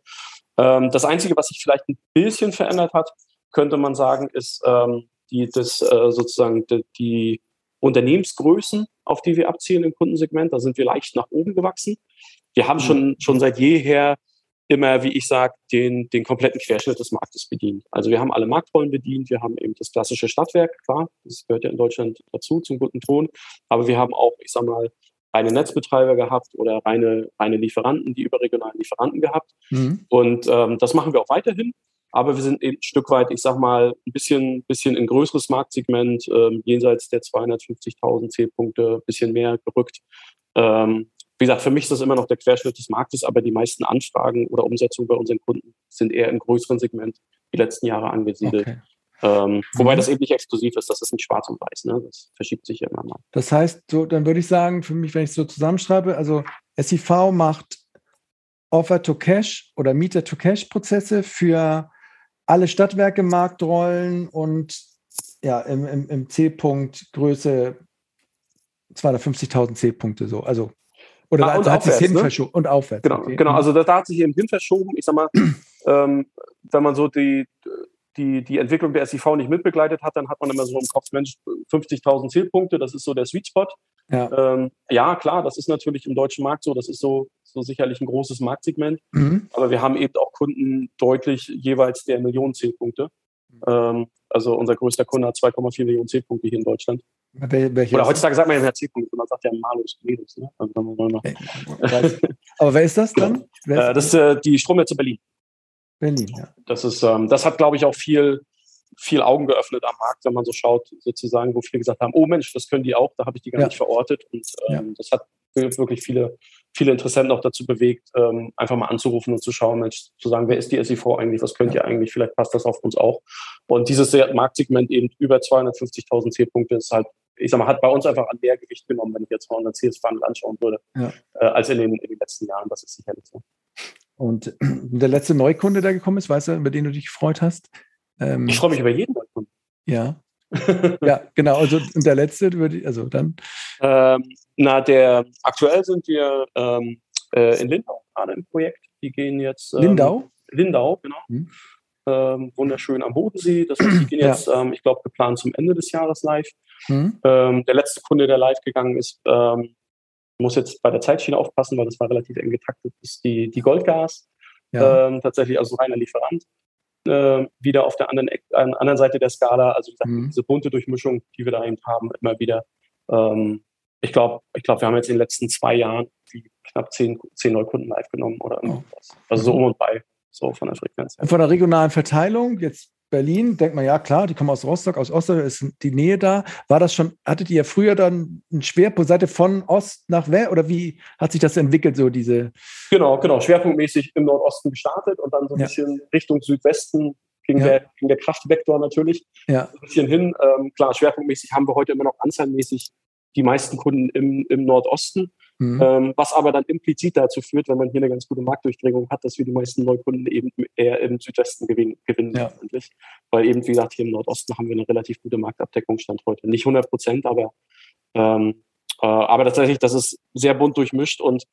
Ähm, das Einzige, was sich vielleicht ein bisschen verändert hat, könnte man sagen, ist ähm, die, das, äh, sozusagen die, die Unternehmensgrößen, auf die wir abzielen im Kundensegment. Da sind wir leicht nach oben gewachsen. Wir haben schon, schon seit jeher immer, wie ich sage, den, den kompletten Querschnitt des Marktes bedient. Also wir haben alle Marktrollen bedient, wir haben eben das klassische Stadtwerk, klar, das gehört ja in Deutschland dazu, zum guten Ton, aber wir haben auch, ich sag mal, reine Netzbetreiber gehabt oder reine, reine Lieferanten, die überregionalen Lieferanten gehabt. Mhm. Und ähm, das machen wir auch weiterhin. Aber wir sind eben ein Stück weit, ich sag mal, ein bisschen, bisschen in größeres Marktsegment, ähm, jenseits der 250.000 Zählpunkte, ein bisschen mehr gerückt. Ähm, wie gesagt, für mich ist das immer noch der Querschnitt des Marktes, aber die meisten Anfragen oder Umsetzungen bei unseren Kunden sind eher im größeren Segment die letzten Jahre angesiedelt. Okay. Ähm, wobei mhm. das eben nicht exklusiv ist, das ist nicht schwarz und weiß, ne? das verschiebt sich ja immer mal. Das heißt, so, dann würde ich sagen, für mich, wenn ich es so zusammenschreibe, also SIV macht Offer-to-Cash oder Mieter-to-Cash-Prozesse für alle Stadtwerke Marktrollen und ja, im, im, im C-Punkt Größe 250.000 C-Punkte so. Also, oder ah, da hat sich hin ne? verschoben und aufwärts. Genau, okay. genau. Also da, da, hat sich eben hin verschoben. Ich sag mal, ähm, wenn man so die, die, die Entwicklung der SIV nicht mitbegleitet hat, dann hat man immer so im Kopf, Mensch, 50.000 Zielpunkte, das ist so der Sweet Spot. Ja. Ähm, ja, klar, das ist natürlich im deutschen Markt so, das ist so, so sicherlich ein großes Marktsegment. Mhm. Aber wir haben eben auch Kunden deutlich jeweils der Millionen Zielpunkte. Mhm. Ähm, also unser größter Kunde hat 2,4 Millionen Zielpunkte hier in Deutschland. Wel Oder heutzutage sagt man ja Zielpunkte, man sagt ja Malus, Medus. Ne? Also, Aber wer ist das dann? Äh, das ist äh, die Stromnetze Berlin. Berlin, ja. Das ist, ähm, das hat, glaube ich, auch viel, viel Augen geöffnet am Markt, wenn man so schaut, sozusagen, wo viele gesagt haben, oh Mensch, das können die auch, da habe ich die gar ja. nicht verortet. Und ähm, ja. das hat wirklich viele, viele Interessenten auch dazu bewegt, ähm, einfach mal anzurufen und zu schauen, Mensch, zu sagen, wer ist die SIV eigentlich, was könnt ihr eigentlich, vielleicht passt das auf uns auch. Und dieses Marktsegment eben über 250.000 Zielpunkte ist halt, ich sag mal, hat bei uns einfach an mehr Gewicht genommen, wenn ich jetzt mal unseren CS-Funnel anschauen würde, ja. äh, als in den, in den letzten Jahren. Das ist sicherlich so. Und der letzte Neukunde, der gekommen ist, weißt du, über den du dich gefreut hast? Ähm, ich freue mich über jeden Neukunden. Ja. Ja, genau. Also und der letzte, also dann. Ähm, na, der aktuell sind wir ähm, äh, in Lindau gerade im Projekt. Die gehen jetzt. Ähm, Lindau? Lindau, genau. Mhm. Ähm, wunderschön am Bodensee. Das heißt, die gehen jetzt, ja. Ähm, ich glaube, geplant zum Ende des Jahres live. Mhm. der letzte Kunde, der live gegangen ist, muss jetzt bei der Zeitschiene aufpassen, weil das war relativ eng getaktet, ist die, die Goldgas. Ja. Ähm, tatsächlich also reiner Lieferant. Äh, wieder auf der anderen, an anderen Seite der Skala. Also mhm. diese bunte Durchmischung, die wir da eben haben, immer wieder. Ähm, ich glaube, ich glaube, wir haben jetzt in den letzten zwei Jahren knapp zehn, zehn Neukunden live genommen oder irgendwas. Oh. Also so um und bei, so von der Frequenz. Her. Und von der regionalen Verteilung, jetzt Berlin, denkt man, ja klar, die kommen aus Rostock, aus Ost ist die Nähe da. War das schon, hattet ihr früher dann einen Schwerpunkt, Seite von Ost nach West oder wie hat sich das entwickelt, so diese? Genau, genau, schwerpunktmäßig im Nordosten gestartet und dann so ein ja. bisschen Richtung Südwesten ging, ja. der, ging der Kraftvektor natürlich ja. ein bisschen hin. Ähm, klar, schwerpunktmäßig haben wir heute immer noch anzahlmäßig die meisten Kunden im, im Nordosten. Mhm. Ähm, was aber dann implizit dazu führt, wenn man hier eine ganz gute Marktdurchdringung hat, dass wir die meisten Neukunden eben eher im Südwesten gewinnen, gewinnen ja. letztendlich. Weil eben, wie gesagt, hier im Nordosten haben wir eine relativ gute Marktabdeckung stand heute. Nicht 100 Prozent, aber, ähm, äh, aber tatsächlich, das ist sehr bunt durchmischt und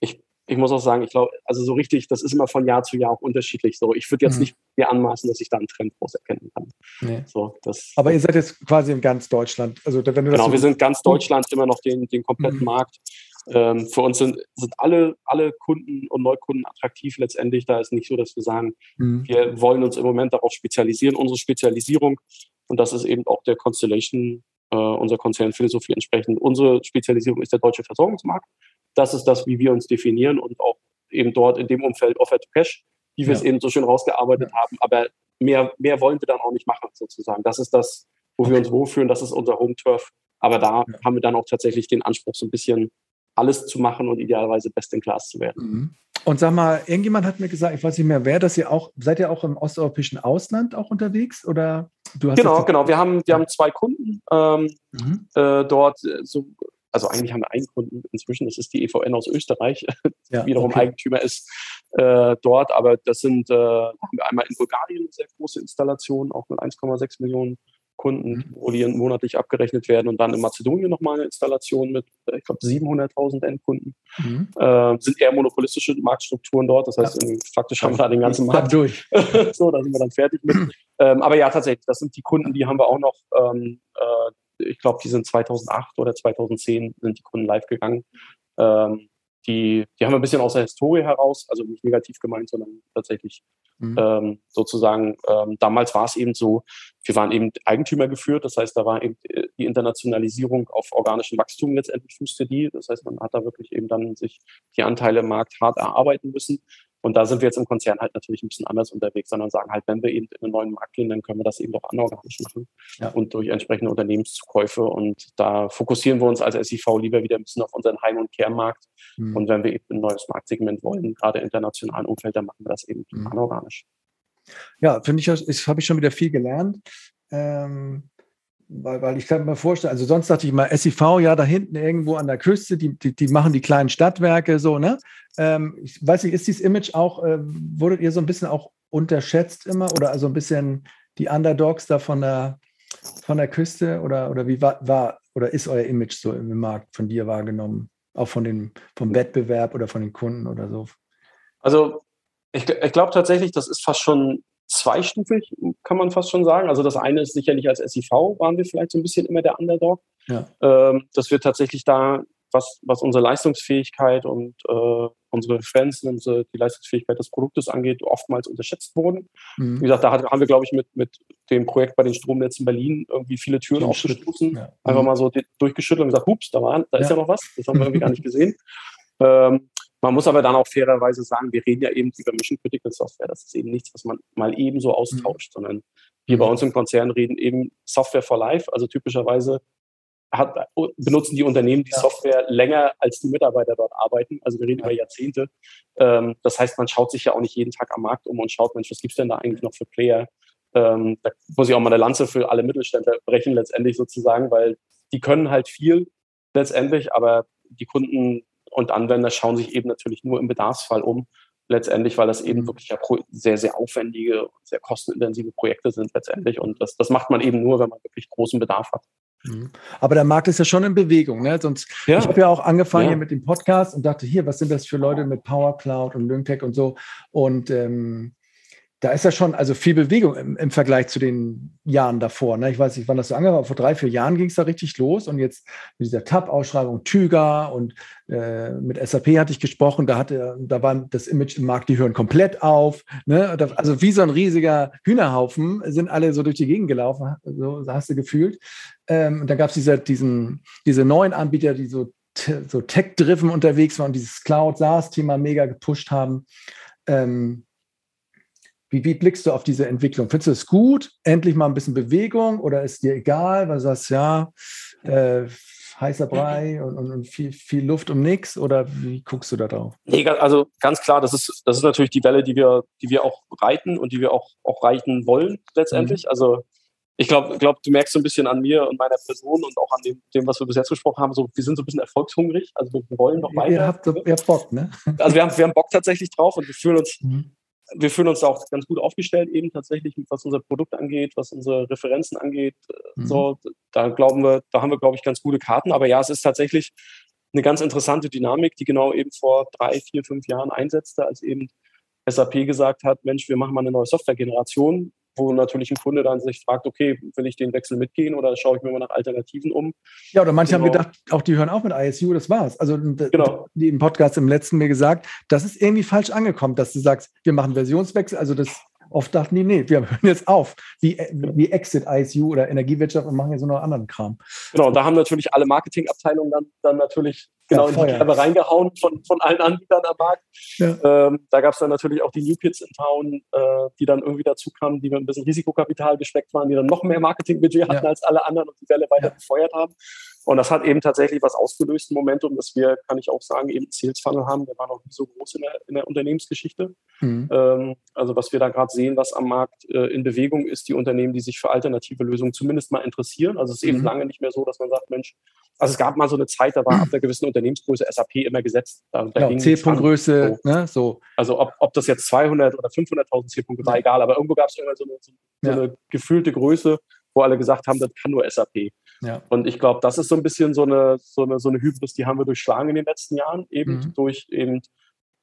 ich ich muss auch sagen, ich glaube, also so richtig, das ist immer von Jahr zu Jahr auch unterschiedlich. So, ich würde jetzt mhm. nicht mir anmaßen, dass ich da einen Trend groß erkennen kann. Nee. So, das, Aber ihr seid jetzt quasi in ganz Deutschland. Also wenn du genau, so wir sind ganz Deutschland immer noch den, den kompletten mhm. Markt. Ähm, für uns sind, sind alle, alle Kunden und Neukunden attraktiv letztendlich. Da ist nicht so, dass wir sagen, mhm. wir wollen uns im Moment darauf spezialisieren. Unsere Spezialisierung, und das ist eben auch der Constellation, äh, unserer Konzernphilosophie entsprechend. Unsere Spezialisierung ist der deutsche Versorgungsmarkt. Das ist das, wie wir uns definieren und auch eben dort in dem Umfeld Offer to Cash, wie wir ja. es eben so schön rausgearbeitet ja. haben. Aber mehr, mehr wollen wir dann auch nicht machen, sozusagen. Das ist das, wo okay. wir uns wohlfühlen, das ist unser Home Turf. Aber da ja. haben wir dann auch tatsächlich den Anspruch, so ein bisschen alles zu machen und idealerweise best in class zu werden. Mhm. Und sag mal, irgendjemand hat mir gesagt, ich weiß nicht mehr wer, dass ihr auch, seid ihr auch im osteuropäischen Ausland auch unterwegs? Oder Genau, genau. Wir haben, wir haben zwei Kunden ähm, mhm. äh, dort, äh, so also eigentlich haben wir einen Kunden inzwischen, das ist die EVN aus Österreich, ja, wiederum okay. Eigentümer ist äh, dort, aber das sind, äh, haben wir einmal in Bulgarien eine sehr große Installation, auch mit 1,6 Millionen Kunden, mhm. wo die monatlich abgerechnet werden und dann in Mazedonien nochmal eine Installation mit, äh, ich glaube, 700.000 Endkunden. Mhm. Äh, sind eher monopolistische Marktstrukturen dort, das heißt, ja. faktisch haben wir da den ganzen Markt durch. so, da sind wir dann fertig mit. ähm, aber ja, tatsächlich, das sind die Kunden, die haben wir auch noch ähm, äh, ich glaube, die sind 2008 oder 2010 sind die Kunden live gegangen. Ähm, die, die haben wir ein bisschen aus der Historie heraus, also nicht negativ gemeint, sondern tatsächlich mhm. ähm, sozusagen, ähm, damals war es eben so, wir waren eben Eigentümer geführt, das heißt, da war eben die Internationalisierung auf organischem Wachstum letztendlich fußte die, das heißt, man hat da wirklich eben dann sich die Anteile im Markt hart erarbeiten müssen und da sind wir jetzt im Konzern halt natürlich ein bisschen anders unterwegs, sondern sagen halt, wenn wir eben in einen neuen Markt gehen, dann können wir das eben auch anorganisch machen ja. und durch entsprechende Unternehmenszukäufe. Und da fokussieren wir uns als SIV lieber wieder ein bisschen auf unseren Heim- und Kernmarkt. Mhm. Und wenn wir eben ein neues Marktsegment wollen, gerade im internationalen Umfeld, dann machen wir das eben mhm. anorganisch. Ja, finde ich, habe ich schon wieder viel gelernt. Ähm, weil, weil ich kann mir vorstellen, also sonst dachte ich mal, SIV, ja, da hinten irgendwo an der Küste, die, die, die machen die kleinen Stadtwerke so, ne? Ähm, ich weiß nicht, ist dieses Image auch, äh, wurdet ihr so ein bisschen auch unterschätzt immer oder also ein bisschen die Underdogs da von der, von der Küste oder, oder wie war, war oder ist euer Image so im Markt von dir wahrgenommen? Auch von dem, vom Wettbewerb oder von den Kunden oder so? Also ich, ich glaube tatsächlich, das ist fast schon zweistufig, kann man fast schon sagen. Also das eine ist sicherlich als SIV waren wir vielleicht so ein bisschen immer der Underdog. Ja. Ähm, dass wir tatsächlich da, was, was unsere Leistungsfähigkeit und äh, unsere Referenzen, unsere, die Leistungsfähigkeit des Produktes angeht, oftmals unterschätzt wurden. Mhm. Wie gesagt, da hat, haben wir, glaube ich, mit, mit dem Projekt bei den Stromnetzen Berlin irgendwie viele Türen aufgestoßen. Ja. Einfach mhm. mal so durchgeschüttelt und gesagt, hups, da, war, da ist ja noch was. Das haben wir irgendwie gar nicht gesehen. Ähm, man muss aber dann auch fairerweise sagen, wir reden ja eben über Mission Critical Software. Das ist eben nichts, was man mal eben so austauscht, mhm. sondern wir bei uns im Konzern reden eben Software for Life. Also typischerweise hat, benutzen die Unternehmen die ja. Software länger, als die Mitarbeiter dort arbeiten. Also wir reden ja. über Jahrzehnte. Ähm, das heißt, man schaut sich ja auch nicht jeden Tag am Markt um und schaut, Mensch, was gibt's denn da eigentlich noch für Player? Ähm, da muss ich auch mal eine Lanze für alle Mittelständler brechen, letztendlich sozusagen, weil die können halt viel letztendlich, aber die Kunden und Anwender schauen sich eben natürlich nur im Bedarfsfall um, letztendlich, weil das eben mhm. wirklich ja sehr, sehr aufwendige, sehr kostenintensive Projekte sind letztendlich. Und das, das macht man eben nur, wenn man wirklich großen Bedarf hat. Mhm. Aber der Markt ist ja schon in Bewegung. Ne? Sonst, ja. Ich habe ja auch angefangen ja. hier mit dem Podcast und dachte, hier, was sind das für Leute mit Power Cloud und Lyngtech und so. Und ähm, da ist ja schon also viel Bewegung im, im Vergleich zu den Jahren davor. Ne? Ich weiß nicht, wann das so angefangen hat. Vor drei, vier Jahren ging es da richtig los und jetzt mit dieser TAP-Ausschreibung Tüger und äh, mit SAP hatte ich gesprochen. Da hatte, da war das Image im Markt, die hören komplett auf. Ne? Also wie so ein riesiger Hühnerhaufen sind alle so durch die Gegend gelaufen, so hast du gefühlt. Ähm, und da gab es diese, diese neuen Anbieter, die so, so tech-driven unterwegs waren und dieses Cloud-SaaS-Thema mega gepusht haben. Ähm, wie, wie, blickst du auf diese Entwicklung? Findest du es gut? Endlich mal ein bisschen Bewegung oder ist dir egal, weil du sagst, ja, äh, heißer Brei und, und, und, viel, viel Luft um nichts? Oder wie guckst du da drauf? Nee, also ganz klar, das ist, das ist natürlich die Welle, die wir, die wir auch reiten und die wir auch, auch reiten wollen letztendlich. Mhm. Also ich glaube, glaub, du merkst so ein bisschen an mir und meiner Person und auch an dem, dem, was wir bis jetzt gesprochen haben, so, wir sind so ein bisschen erfolgshungrig. Also wir wollen noch weiter. Ihr habt, ihr habt Bock, ne? Also wir haben, wir haben Bock tatsächlich drauf und wir fühlen uns, mhm wir fühlen uns auch ganz gut aufgestellt, eben tatsächlich, was unser Produkt angeht, was unsere Referenzen angeht. Mhm. So, da glauben wir, da haben wir, glaube ich, ganz gute Karten. Aber ja, es ist tatsächlich eine ganz interessante Dynamik, die genau eben vor drei, vier, fünf Jahren einsetzte, als eben SAP gesagt hat, Mensch, wir machen mal eine neue Softwaregeneration wo natürlich ein Kunde dann sich fragt, okay, will ich den Wechsel mitgehen oder schaue ich mir mal nach Alternativen um? Ja, oder manche genau. haben gedacht, auch die hören auf mit ISU, das war's. Also genau. die im Podcast im letzten mir gesagt, das ist irgendwie falsch angekommen, dass du sagst, wir machen Versionswechsel, also das Oft dachten die, nee, wir hören jetzt auf, wie, wie Exit ISU oder Energiewirtschaft und machen jetzt nur noch anderen Kram. Genau, und da haben natürlich alle Marketingabteilungen dann, dann natürlich genau ja, in die Kerbe reingehauen von, von allen Anbietern am Markt. Ja. Ähm, da gab es dann natürlich auch die New Kids in Town, äh, die dann irgendwie dazu kamen, die mit ein bisschen Risikokapital gespeckt waren, die dann noch mehr Marketingbudget hatten ja. als alle anderen und die Welle weiter befeuert haben. Und das hat eben tatsächlich was ausgelöst, ein Momentum, dass wir, kann ich auch sagen, eben Sales Funnel haben. Der war noch nicht so groß in der, in der Unternehmensgeschichte. Mhm. Ähm, also was wir da gerade sehen, was am Markt äh, in Bewegung ist, die Unternehmen, die sich für alternative Lösungen zumindest mal interessieren. Also es ist mhm. eben lange nicht mehr so, dass man sagt, Mensch, also es gab mal so eine Zeit, da war ab einer gewissen Unternehmensgröße SAP immer gesetzt. Da, da ja, C-Punkt-Größe, so. Ne, so. Also ob, ob das jetzt 200 oder 500.000 C-Punkte war, egal. Aber irgendwo gab es immer so eine, so, so ja. eine gefühlte Größe, wo alle gesagt haben, das kann nur SAP. Ja. Und ich glaube, das ist so ein bisschen so eine, so eine, so eine Hybris, die haben wir durchschlagen in den letzten Jahren, eben mhm. durch eben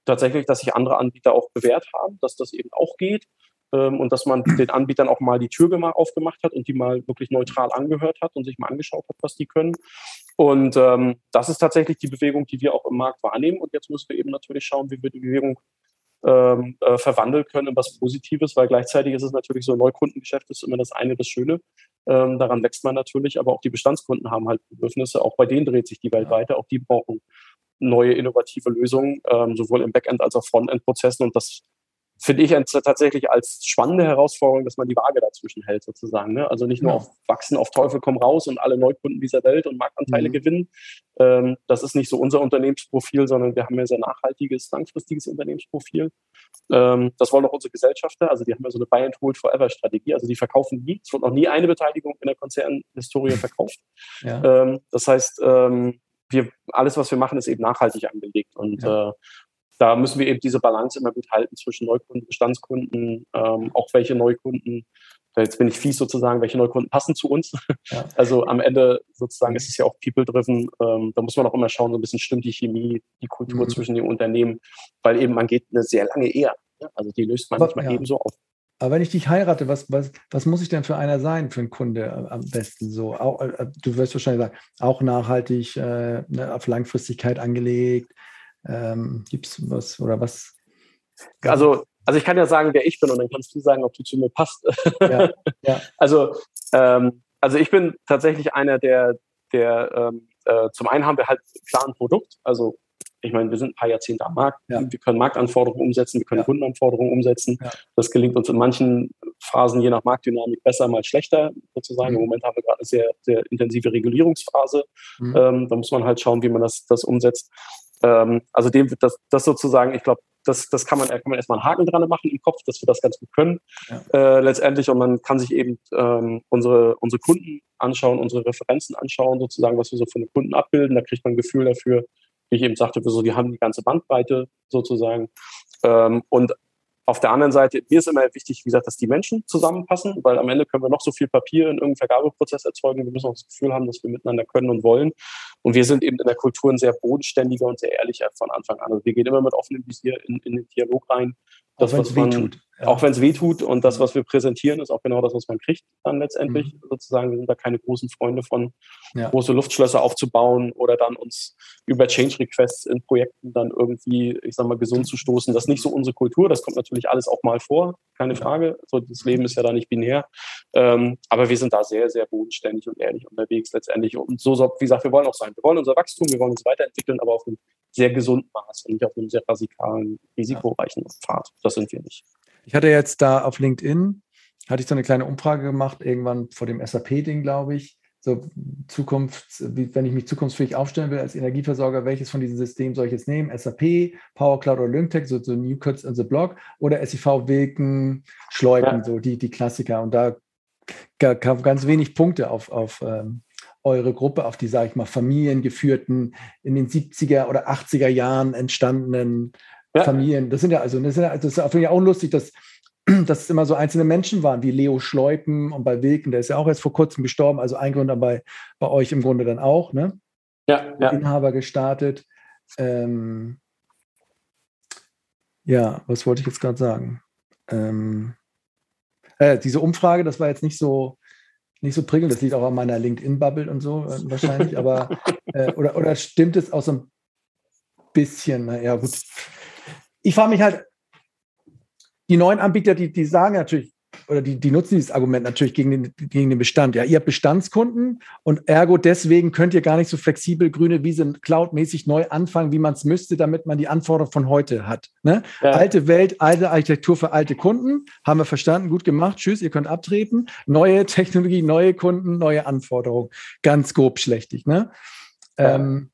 tatsächlich, dass sich andere Anbieter auch bewährt haben, dass das eben auch geht ähm, und dass man den Anbietern auch mal die Tür aufgemacht hat und die mal wirklich neutral angehört hat und sich mal angeschaut hat, was die können. Und ähm, das ist tatsächlich die Bewegung, die wir auch im Markt wahrnehmen. Und jetzt müssen wir eben natürlich schauen, wie wir die Bewegung ähm, äh, verwandeln können in was Positives, weil gleichzeitig ist es natürlich so, Neukundengeschäft ist immer das eine, das Schöne. Ähm, daran wächst man natürlich, aber auch die Bestandskunden haben halt Bedürfnisse. Auch bei denen dreht sich die Welt ja. weiter. Auch die brauchen neue innovative Lösungen, ähm, sowohl im Backend als auch Frontend-Prozessen. Und das finde ich tatsächlich als spannende Herausforderung, dass man die Waage dazwischen hält, sozusagen. Ne? Also nicht nur ja. auf Wachsen, auf Teufel komm raus und alle Neukunden dieser Welt und Marktanteile mhm. gewinnen. Ähm, das ist nicht so unser Unternehmensprofil, sondern wir haben ja sehr nachhaltiges, langfristiges Unternehmensprofil. Ähm, das wollen auch unsere Gesellschafter. Also die haben ja so eine Buy and Hold Forever Strategie. Also die verkaufen nie. Es wird noch nie eine Beteiligung in der Konzernhistorie verkauft. Ja. Ähm, das heißt, ähm, wir, alles, was wir machen, ist eben nachhaltig angelegt. Und ja. äh, da müssen wir eben diese Balance immer gut halten zwischen Neukunden, Bestandskunden, ähm, auch welche Neukunden, jetzt bin ich fies sozusagen, welche Neukunden passen zu uns. Ja. Also am Ende sozusagen ist es ja auch people-driven. Ähm, da muss man auch immer schauen, so ein bisschen stimmt die Chemie, die Kultur mhm. zwischen den Unternehmen, weil eben man geht eine sehr lange Ehe. Also die löst man Aber, nicht mal ja. eben so auf. Aber wenn ich dich heirate, was, was, was muss ich denn für einer sein, für einen Kunde äh, am besten so? Auch, äh, du wirst wahrscheinlich sagen, auch nachhaltig, äh, ne, auf Langfristigkeit angelegt, ähm, Gibt es was oder was? Also, also ich kann ja sagen, wer ich bin und dann kannst du sagen, ob du zu mir passt. Ja, ja. Also, ähm, also ich bin tatsächlich einer, der, der ähm, äh, zum einen haben wir halt klar ein Produkt, also ich meine, wir sind ein paar Jahrzehnte am Markt. Ja. Wir können Marktanforderungen umsetzen, wir können ja. Kundenanforderungen umsetzen. Ja. Das gelingt uns in manchen Phasen je nach Marktdynamik besser, mal schlechter sozusagen. Mhm. Im Moment haben wir gerade eine sehr, sehr intensive Regulierungsphase. Mhm. Ähm, da muss man halt schauen, wie man das, das umsetzt. Ähm, also dem wird das, das sozusagen, ich glaube, das, das kann man, kann man erstmal einen Haken dran machen im Kopf, dass wir das ganz gut können ja. äh, letztendlich. Und man kann sich eben ähm, unsere, unsere Kunden anschauen, unsere Referenzen anschauen, sozusagen, was wir so von den Kunden abbilden. Da kriegt man ein Gefühl dafür, wie ich eben sagte, wir so, die haben die ganze Bandbreite sozusagen. Ähm, und auf der anderen Seite, mir ist immer wichtig, wie gesagt, dass die Menschen zusammenpassen, weil am Ende können wir noch so viel Papier in irgendeinem Vergabeprozess erzeugen. Wir müssen auch das Gefühl haben, dass wir miteinander können und wollen. Und wir sind eben in der Kultur ein sehr bodenständiger und sehr ehrlicher von Anfang an. Also wir gehen immer mit offenem Visier in, in den Dialog rein. Das, es weh tut. Auch wenn es weh tut und das, was wir präsentieren, ist auch genau das, was man kriegt dann letztendlich. Mhm. Sozusagen, wir sind da keine großen Freunde von, ja. große Luftschlösser aufzubauen oder dann uns über Change Requests in Projekten dann irgendwie, ich sag mal, gesund zu stoßen. Das ist nicht so unsere Kultur. Das kommt natürlich alles auch mal vor, keine Frage. So, das Leben ist ja da nicht binär. Ähm, aber wir sind da sehr, sehr bodenständig und ehrlich unterwegs letztendlich. Und so, wie gesagt, wir wollen auch sein. Wir wollen unser Wachstum, wir wollen uns weiterentwickeln, aber auf einem sehr gesunden Maß und nicht auf einem sehr radikalen, risikoreichen Pfad. Das sind wir nicht. Ich hatte jetzt da auf LinkedIn, hatte ich so eine kleine Umfrage gemacht, irgendwann vor dem SAP-Ding, glaube ich. So Zukunft, wenn ich mich zukunftsfähig aufstellen will als Energieversorger, welches von diesen Systemen soll ich jetzt nehmen? SAP, Power Cloud oder Lyngtech, so, so New Cuts on the Block oder SIV Wilken, Schleupen, ja. so die, die Klassiker. Und da gab ganz wenig Punkte auf, auf ähm, eure Gruppe, auf die, sage ich mal, familiengeführten, in den 70er oder 80er Jahren entstandenen ja. Familien. Das sind ja also, das, sind ja, das ist ich auch lustig, dass, dass es immer so einzelne Menschen waren, wie Leo Schleupen und bei Wilken, der ist ja auch erst vor kurzem gestorben, also ein Gründer bei, bei euch im Grunde dann auch, ne? Ja, ja. Inhaber gestartet. Ähm, ja, was wollte ich jetzt gerade sagen? Ähm, äh, diese Umfrage, das war jetzt nicht so, nicht so prickelnd, das liegt auch an meiner LinkedIn-Bubble und so äh, wahrscheinlich, aber äh, oder, oder stimmt es aus so ein bisschen, naja, gut, ich frage mich halt, die neuen Anbieter, die, die sagen natürlich, oder die, die nutzen dieses Argument natürlich gegen den, gegen den Bestand. Ja, ihr habt Bestandskunden und ergo deswegen könnt ihr gar nicht so flexibel grüne Wiese cloudmäßig neu anfangen, wie man es müsste, damit man die Anforderungen von heute hat. Ne? Ja. Alte Welt, alte Architektur für alte Kunden, haben wir verstanden, gut gemacht, tschüss, ihr könnt abtreten. Neue Technologie, neue Kunden, neue Anforderungen. Ganz grob schlechtig. Ne? Ja. Ähm,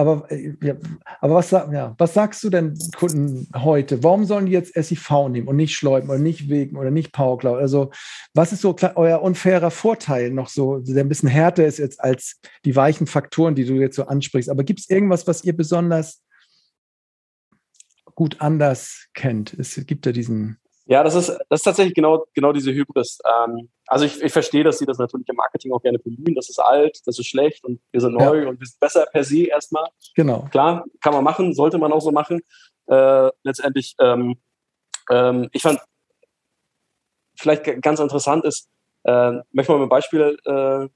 aber, äh, ja, aber was, ja, was sagst du denn Kunden heute? Warum sollen die jetzt SIV nehmen und nicht Schleupen oder nicht Wegen oder nicht PowerCloud? Also, was ist so euer unfairer Vorteil noch so, der ein bisschen härter ist jetzt als die weichen Faktoren, die du jetzt so ansprichst? Aber gibt es irgendwas, was ihr besonders gut anders kennt? Es gibt ja diesen ja, das ist, das ist tatsächlich genau, genau diese Hybris. Ähm, also ich, ich verstehe, dass sie das natürlich im Marketing auch gerne bemühen. Das ist alt, das ist schlecht und wir sind neu ja. und wir sind besser per se erstmal. Genau. Klar, kann man machen, sollte man auch so machen. Äh, letztendlich, ähm, ähm, ich fand vielleicht ganz interessant ist, äh, möchte mal mit einem Beispiel äh,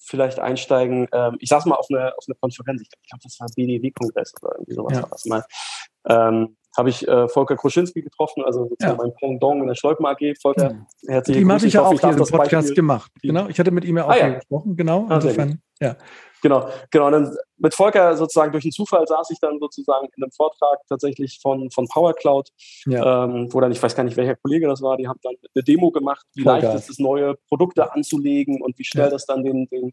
vielleicht einsteigen. Ähm, ich saß mal auf einer auf eine Konferenz, ich glaube, das war BDW-Kongress oder irgendwie sowas ja. war das mal. Ähm, habe ich äh, Volker Kruschinski getroffen, also sozusagen ja. mein Pendant in der Schleupen AG. Volker, mhm. herzlich willkommen. Die habe ich ja auch im Podcast Beispiel, gemacht. Genau, ich hatte mit ihm ja auch ah, ja. gesprochen, genau. Ah, insofern, ja. Genau, genau. Und dann mit Volker sozusagen durch den Zufall saß ich dann sozusagen in einem Vortrag tatsächlich von, von Power Cloud, ja. ähm, wo dann, ich weiß gar nicht, welcher Kollege das war, die haben dann eine Demo gemacht, wie Vollgas. leicht ist es, neue Produkte anzulegen und wie schnell ja. das dann den, den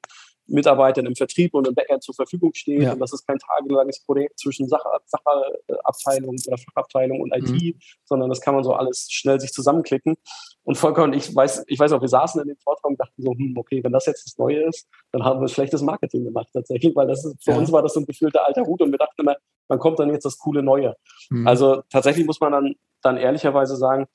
Mitarbeitern im Vertrieb und im Backend zur Verfügung steht. Ja. Und das ist kein tagelanges Projekt zwischen Sachabteilung oder Fachabteilung und IT, mhm. sondern das kann man so alles schnell sich zusammenklicken. Und Volker und ich weiß, ich weiß auch, wir saßen in dem Vortrag und dachten so, hm, okay, wenn das jetzt das Neue ist, dann haben wir schlechtes Marketing gemacht tatsächlich, weil das ist, für ja. uns war das so ein gefühlter alter Hut und wir dachten immer, wann kommt dann jetzt das coole Neue? Mhm. Also tatsächlich muss man dann, dann ehrlicherweise sagen,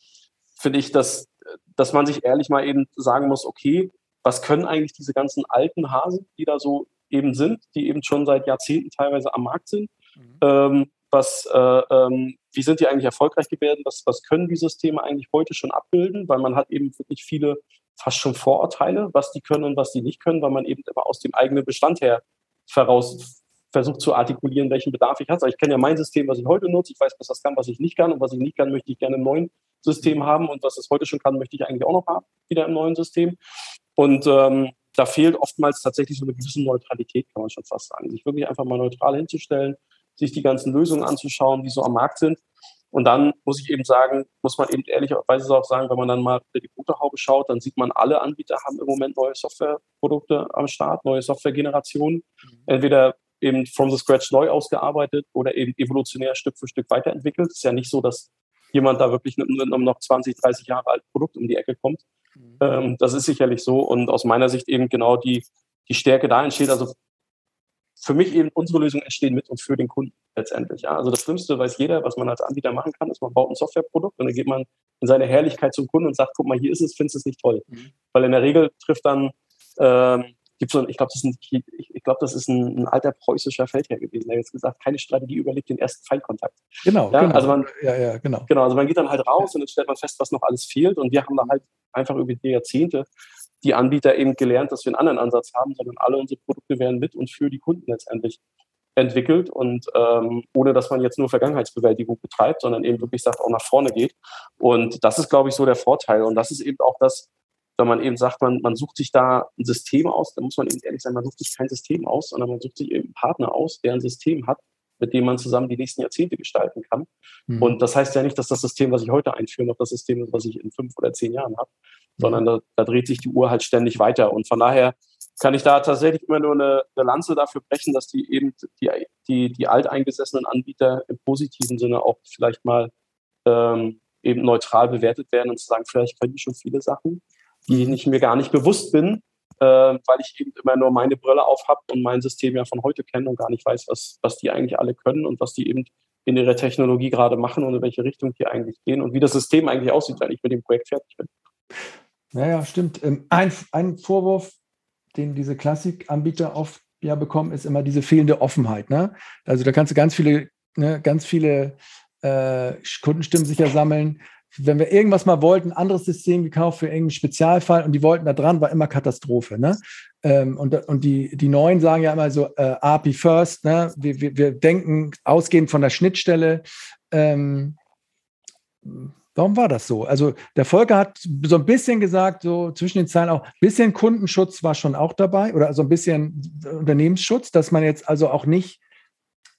finde ich, dass, dass man sich ehrlich mal eben sagen muss, okay, was können eigentlich diese ganzen alten Hasen, die da so eben sind, die eben schon seit Jahrzehnten teilweise am Markt sind, mhm. ähm, was, äh, ähm, wie sind die eigentlich erfolgreich geworden? Was, was können die Systeme eigentlich heute schon abbilden? Weil man hat eben wirklich viele fast schon Vorurteile, was die können und was die nicht können, weil man eben immer aus dem eigenen Bestand her voraus versucht zu artikulieren, welchen Bedarf ich habe. Also ich kenne ja mein System, was ich heute nutze. Ich weiß, was das kann, was ich nicht kann. Und was ich nicht kann, möchte ich gerne im neuen System haben. Und was es heute schon kann, möchte ich eigentlich auch noch haben, wieder im neuen System. Und ähm, da fehlt oftmals tatsächlich so eine gewisse Neutralität, kann man schon fast sagen. Sich wirklich einfach mal neutral hinzustellen, sich die ganzen Lösungen anzuschauen, die so am Markt sind. Und dann muss ich eben sagen, muss man eben ehrlicherweise auch sagen, wenn man dann mal die Motorhaube schaut, dann sieht man, alle Anbieter haben im Moment neue Softwareprodukte am Start, neue Softwaregenerationen. Mhm. Entweder eben from the scratch neu ausgearbeitet oder eben evolutionär Stück für Stück weiterentwickelt. Es ist ja nicht so, dass jemand da wirklich mit einem noch 20, 30 Jahre alten Produkt um die Ecke kommt. Mhm. Ähm, das ist sicherlich so und aus meiner Sicht eben genau die, die Stärke da entsteht. Also für mich eben unsere Lösungen entstehen mit und für den Kunden letztendlich. Ja. Also das Schlimmste weiß jeder, was man als Anbieter machen kann, ist man baut ein Softwareprodukt und dann geht man in seine Herrlichkeit zum Kunden und sagt, guck mal, hier ist es, findest du es nicht toll. Mhm. Weil in der Regel trifft dann ähm, gibt so, ich glaube, das ist ein, ich glaube, das ist ein, ein, alter preußischer Feldherr gewesen, der jetzt gesagt, keine Strategie überlegt den ersten Feindkontakt. Genau, ja, genau. Also man, ja, ja, genau. Genau, also man geht dann halt raus und dann stellt man fest, was noch alles fehlt. Und wir haben da halt einfach über die Jahrzehnte die Anbieter eben gelernt, dass wir einen anderen Ansatz haben, sondern alle unsere Produkte werden mit und für die Kunden letztendlich entwickelt und ähm, ohne dass man jetzt nur Vergangenheitsbewältigung betreibt, sondern eben wirklich sagt, auch nach vorne geht. Und das ist, glaube ich, so der Vorteil. Und das ist eben auch das, wenn man eben sagt, man, man sucht sich da ein System aus, dann muss man eben ehrlich sein, man sucht sich kein System aus, sondern man sucht sich eben einen Partner aus, der ein System hat, mit dem man zusammen die nächsten Jahrzehnte gestalten kann. Mhm. Und das heißt ja nicht, dass das System, was ich heute einführe, noch das System ist, was ich in fünf oder zehn Jahren habe, mhm. sondern da, da dreht sich die Uhr halt ständig weiter. Und von daher kann ich da tatsächlich immer nur eine, eine Lanze dafür brechen, dass die eben die, die, die alteingesessenen Anbieter im positiven Sinne auch vielleicht mal ähm, eben neutral bewertet werden und zu sagen, vielleicht können die schon viele Sachen, die ich mir gar nicht bewusst bin, weil ich eben immer nur meine Brille auf habe und mein System ja von heute kenne und gar nicht weiß, was, was die eigentlich alle können und was die eben in ihrer Technologie gerade machen und in welche Richtung die eigentlich gehen und wie das System eigentlich aussieht, wenn ich mit dem Projekt fertig bin. Naja, stimmt. Ähm, ein, ein Vorwurf, den diese Klassikanbieter oft ja bekommen, ist immer diese fehlende Offenheit. Ne? Also da kannst du ganz viele, ne, ganz viele äh, Kundenstimmen sicher sammeln. Wenn wir irgendwas mal wollten, ein anderes System gekauft für irgendeinen Spezialfall und die wollten da dran, war immer Katastrophe. Ne? Ähm, und, und die, die Neuen sagen ja immer so äh, API first, ne? wir, wir, wir denken ausgehend von der Schnittstelle. Ähm, Warum war das so? Also der Volker hat so ein bisschen gesagt, so zwischen den Zeilen auch, ein bisschen Kundenschutz war schon auch dabei oder so ein bisschen Unternehmensschutz, dass man jetzt also auch nicht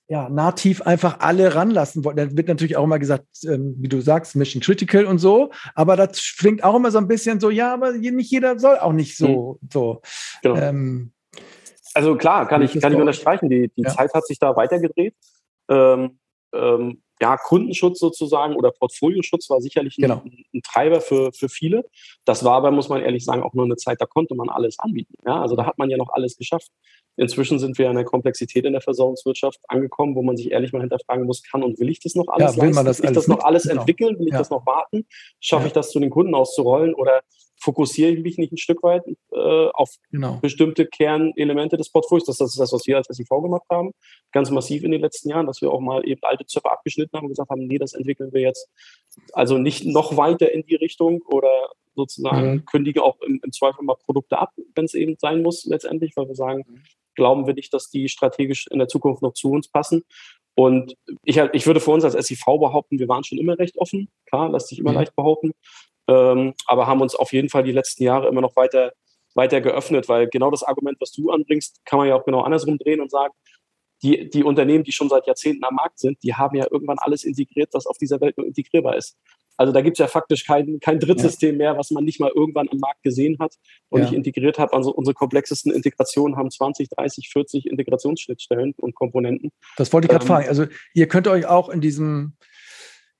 ja, nativ einfach alle ranlassen wollte. Da wird natürlich auch immer gesagt, ähm, wie du sagst, Mission Critical und so, aber das klingt auch immer so ein bisschen so, ja, aber nicht jeder soll auch nicht so. Mhm. so. Genau. Ähm, also klar, kann ich, kann ich unterstreichen, die, die ja. Zeit hat sich da weitergedreht. Ähm, ähm, ja, Kundenschutz sozusagen oder Portfolioschutz war sicherlich genau. ein, ein, Treiber für, für viele. Das war aber, muss man ehrlich sagen, auch nur eine Zeit, da konnte man alles anbieten. Ja, also da hat man ja noch alles geschafft. Inzwischen sind wir an der Komplexität in der Versorgungswirtschaft angekommen, wo man sich ehrlich mal hinterfragen muss, kann und will ich das noch alles ja, will man das will ich das noch alles genau. entwickeln? Will ich ja. das noch warten? Schaffe ja. ich das zu den Kunden auszurollen oder fokussiere ich mich nicht ein Stück weit äh, auf genau. bestimmte Kernelemente des Portfolios? Das, das ist das, was wir als SIV gemacht haben, ganz massiv in den letzten Jahren, dass wir auch mal eben alte Zöpfe abgeschnitten haben und gesagt haben, nee, das entwickeln wir jetzt also nicht noch weiter in die Richtung oder sozusagen mhm. kündigen auch im, im, Zweifel mal Produkte ab, wenn es eben sein muss letztendlich, weil wir sagen, mhm glauben wir nicht, dass die strategisch in der Zukunft noch zu uns passen. Und ich, ich würde für uns als SIV behaupten, wir waren schon immer recht offen. Klar, lässt sich immer mhm. leicht behaupten. Ähm, aber haben uns auf jeden Fall die letzten Jahre immer noch weiter, weiter geöffnet, weil genau das Argument, was du anbringst, kann man ja auch genau andersrum drehen und sagen, die, die Unternehmen, die schon seit Jahrzehnten am Markt sind, die haben ja irgendwann alles integriert, was auf dieser Welt nur integrierbar ist. Also da gibt es ja faktisch kein, kein Drittsystem ja. mehr, was man nicht mal irgendwann am Markt gesehen hat und ja. nicht integriert hat. Also unsere komplexesten Integrationen haben 20, 30, 40 Integrationsschnittstellen und Komponenten. Das wollte ich gerade ähm, fragen. Also ihr könnt euch auch in diesem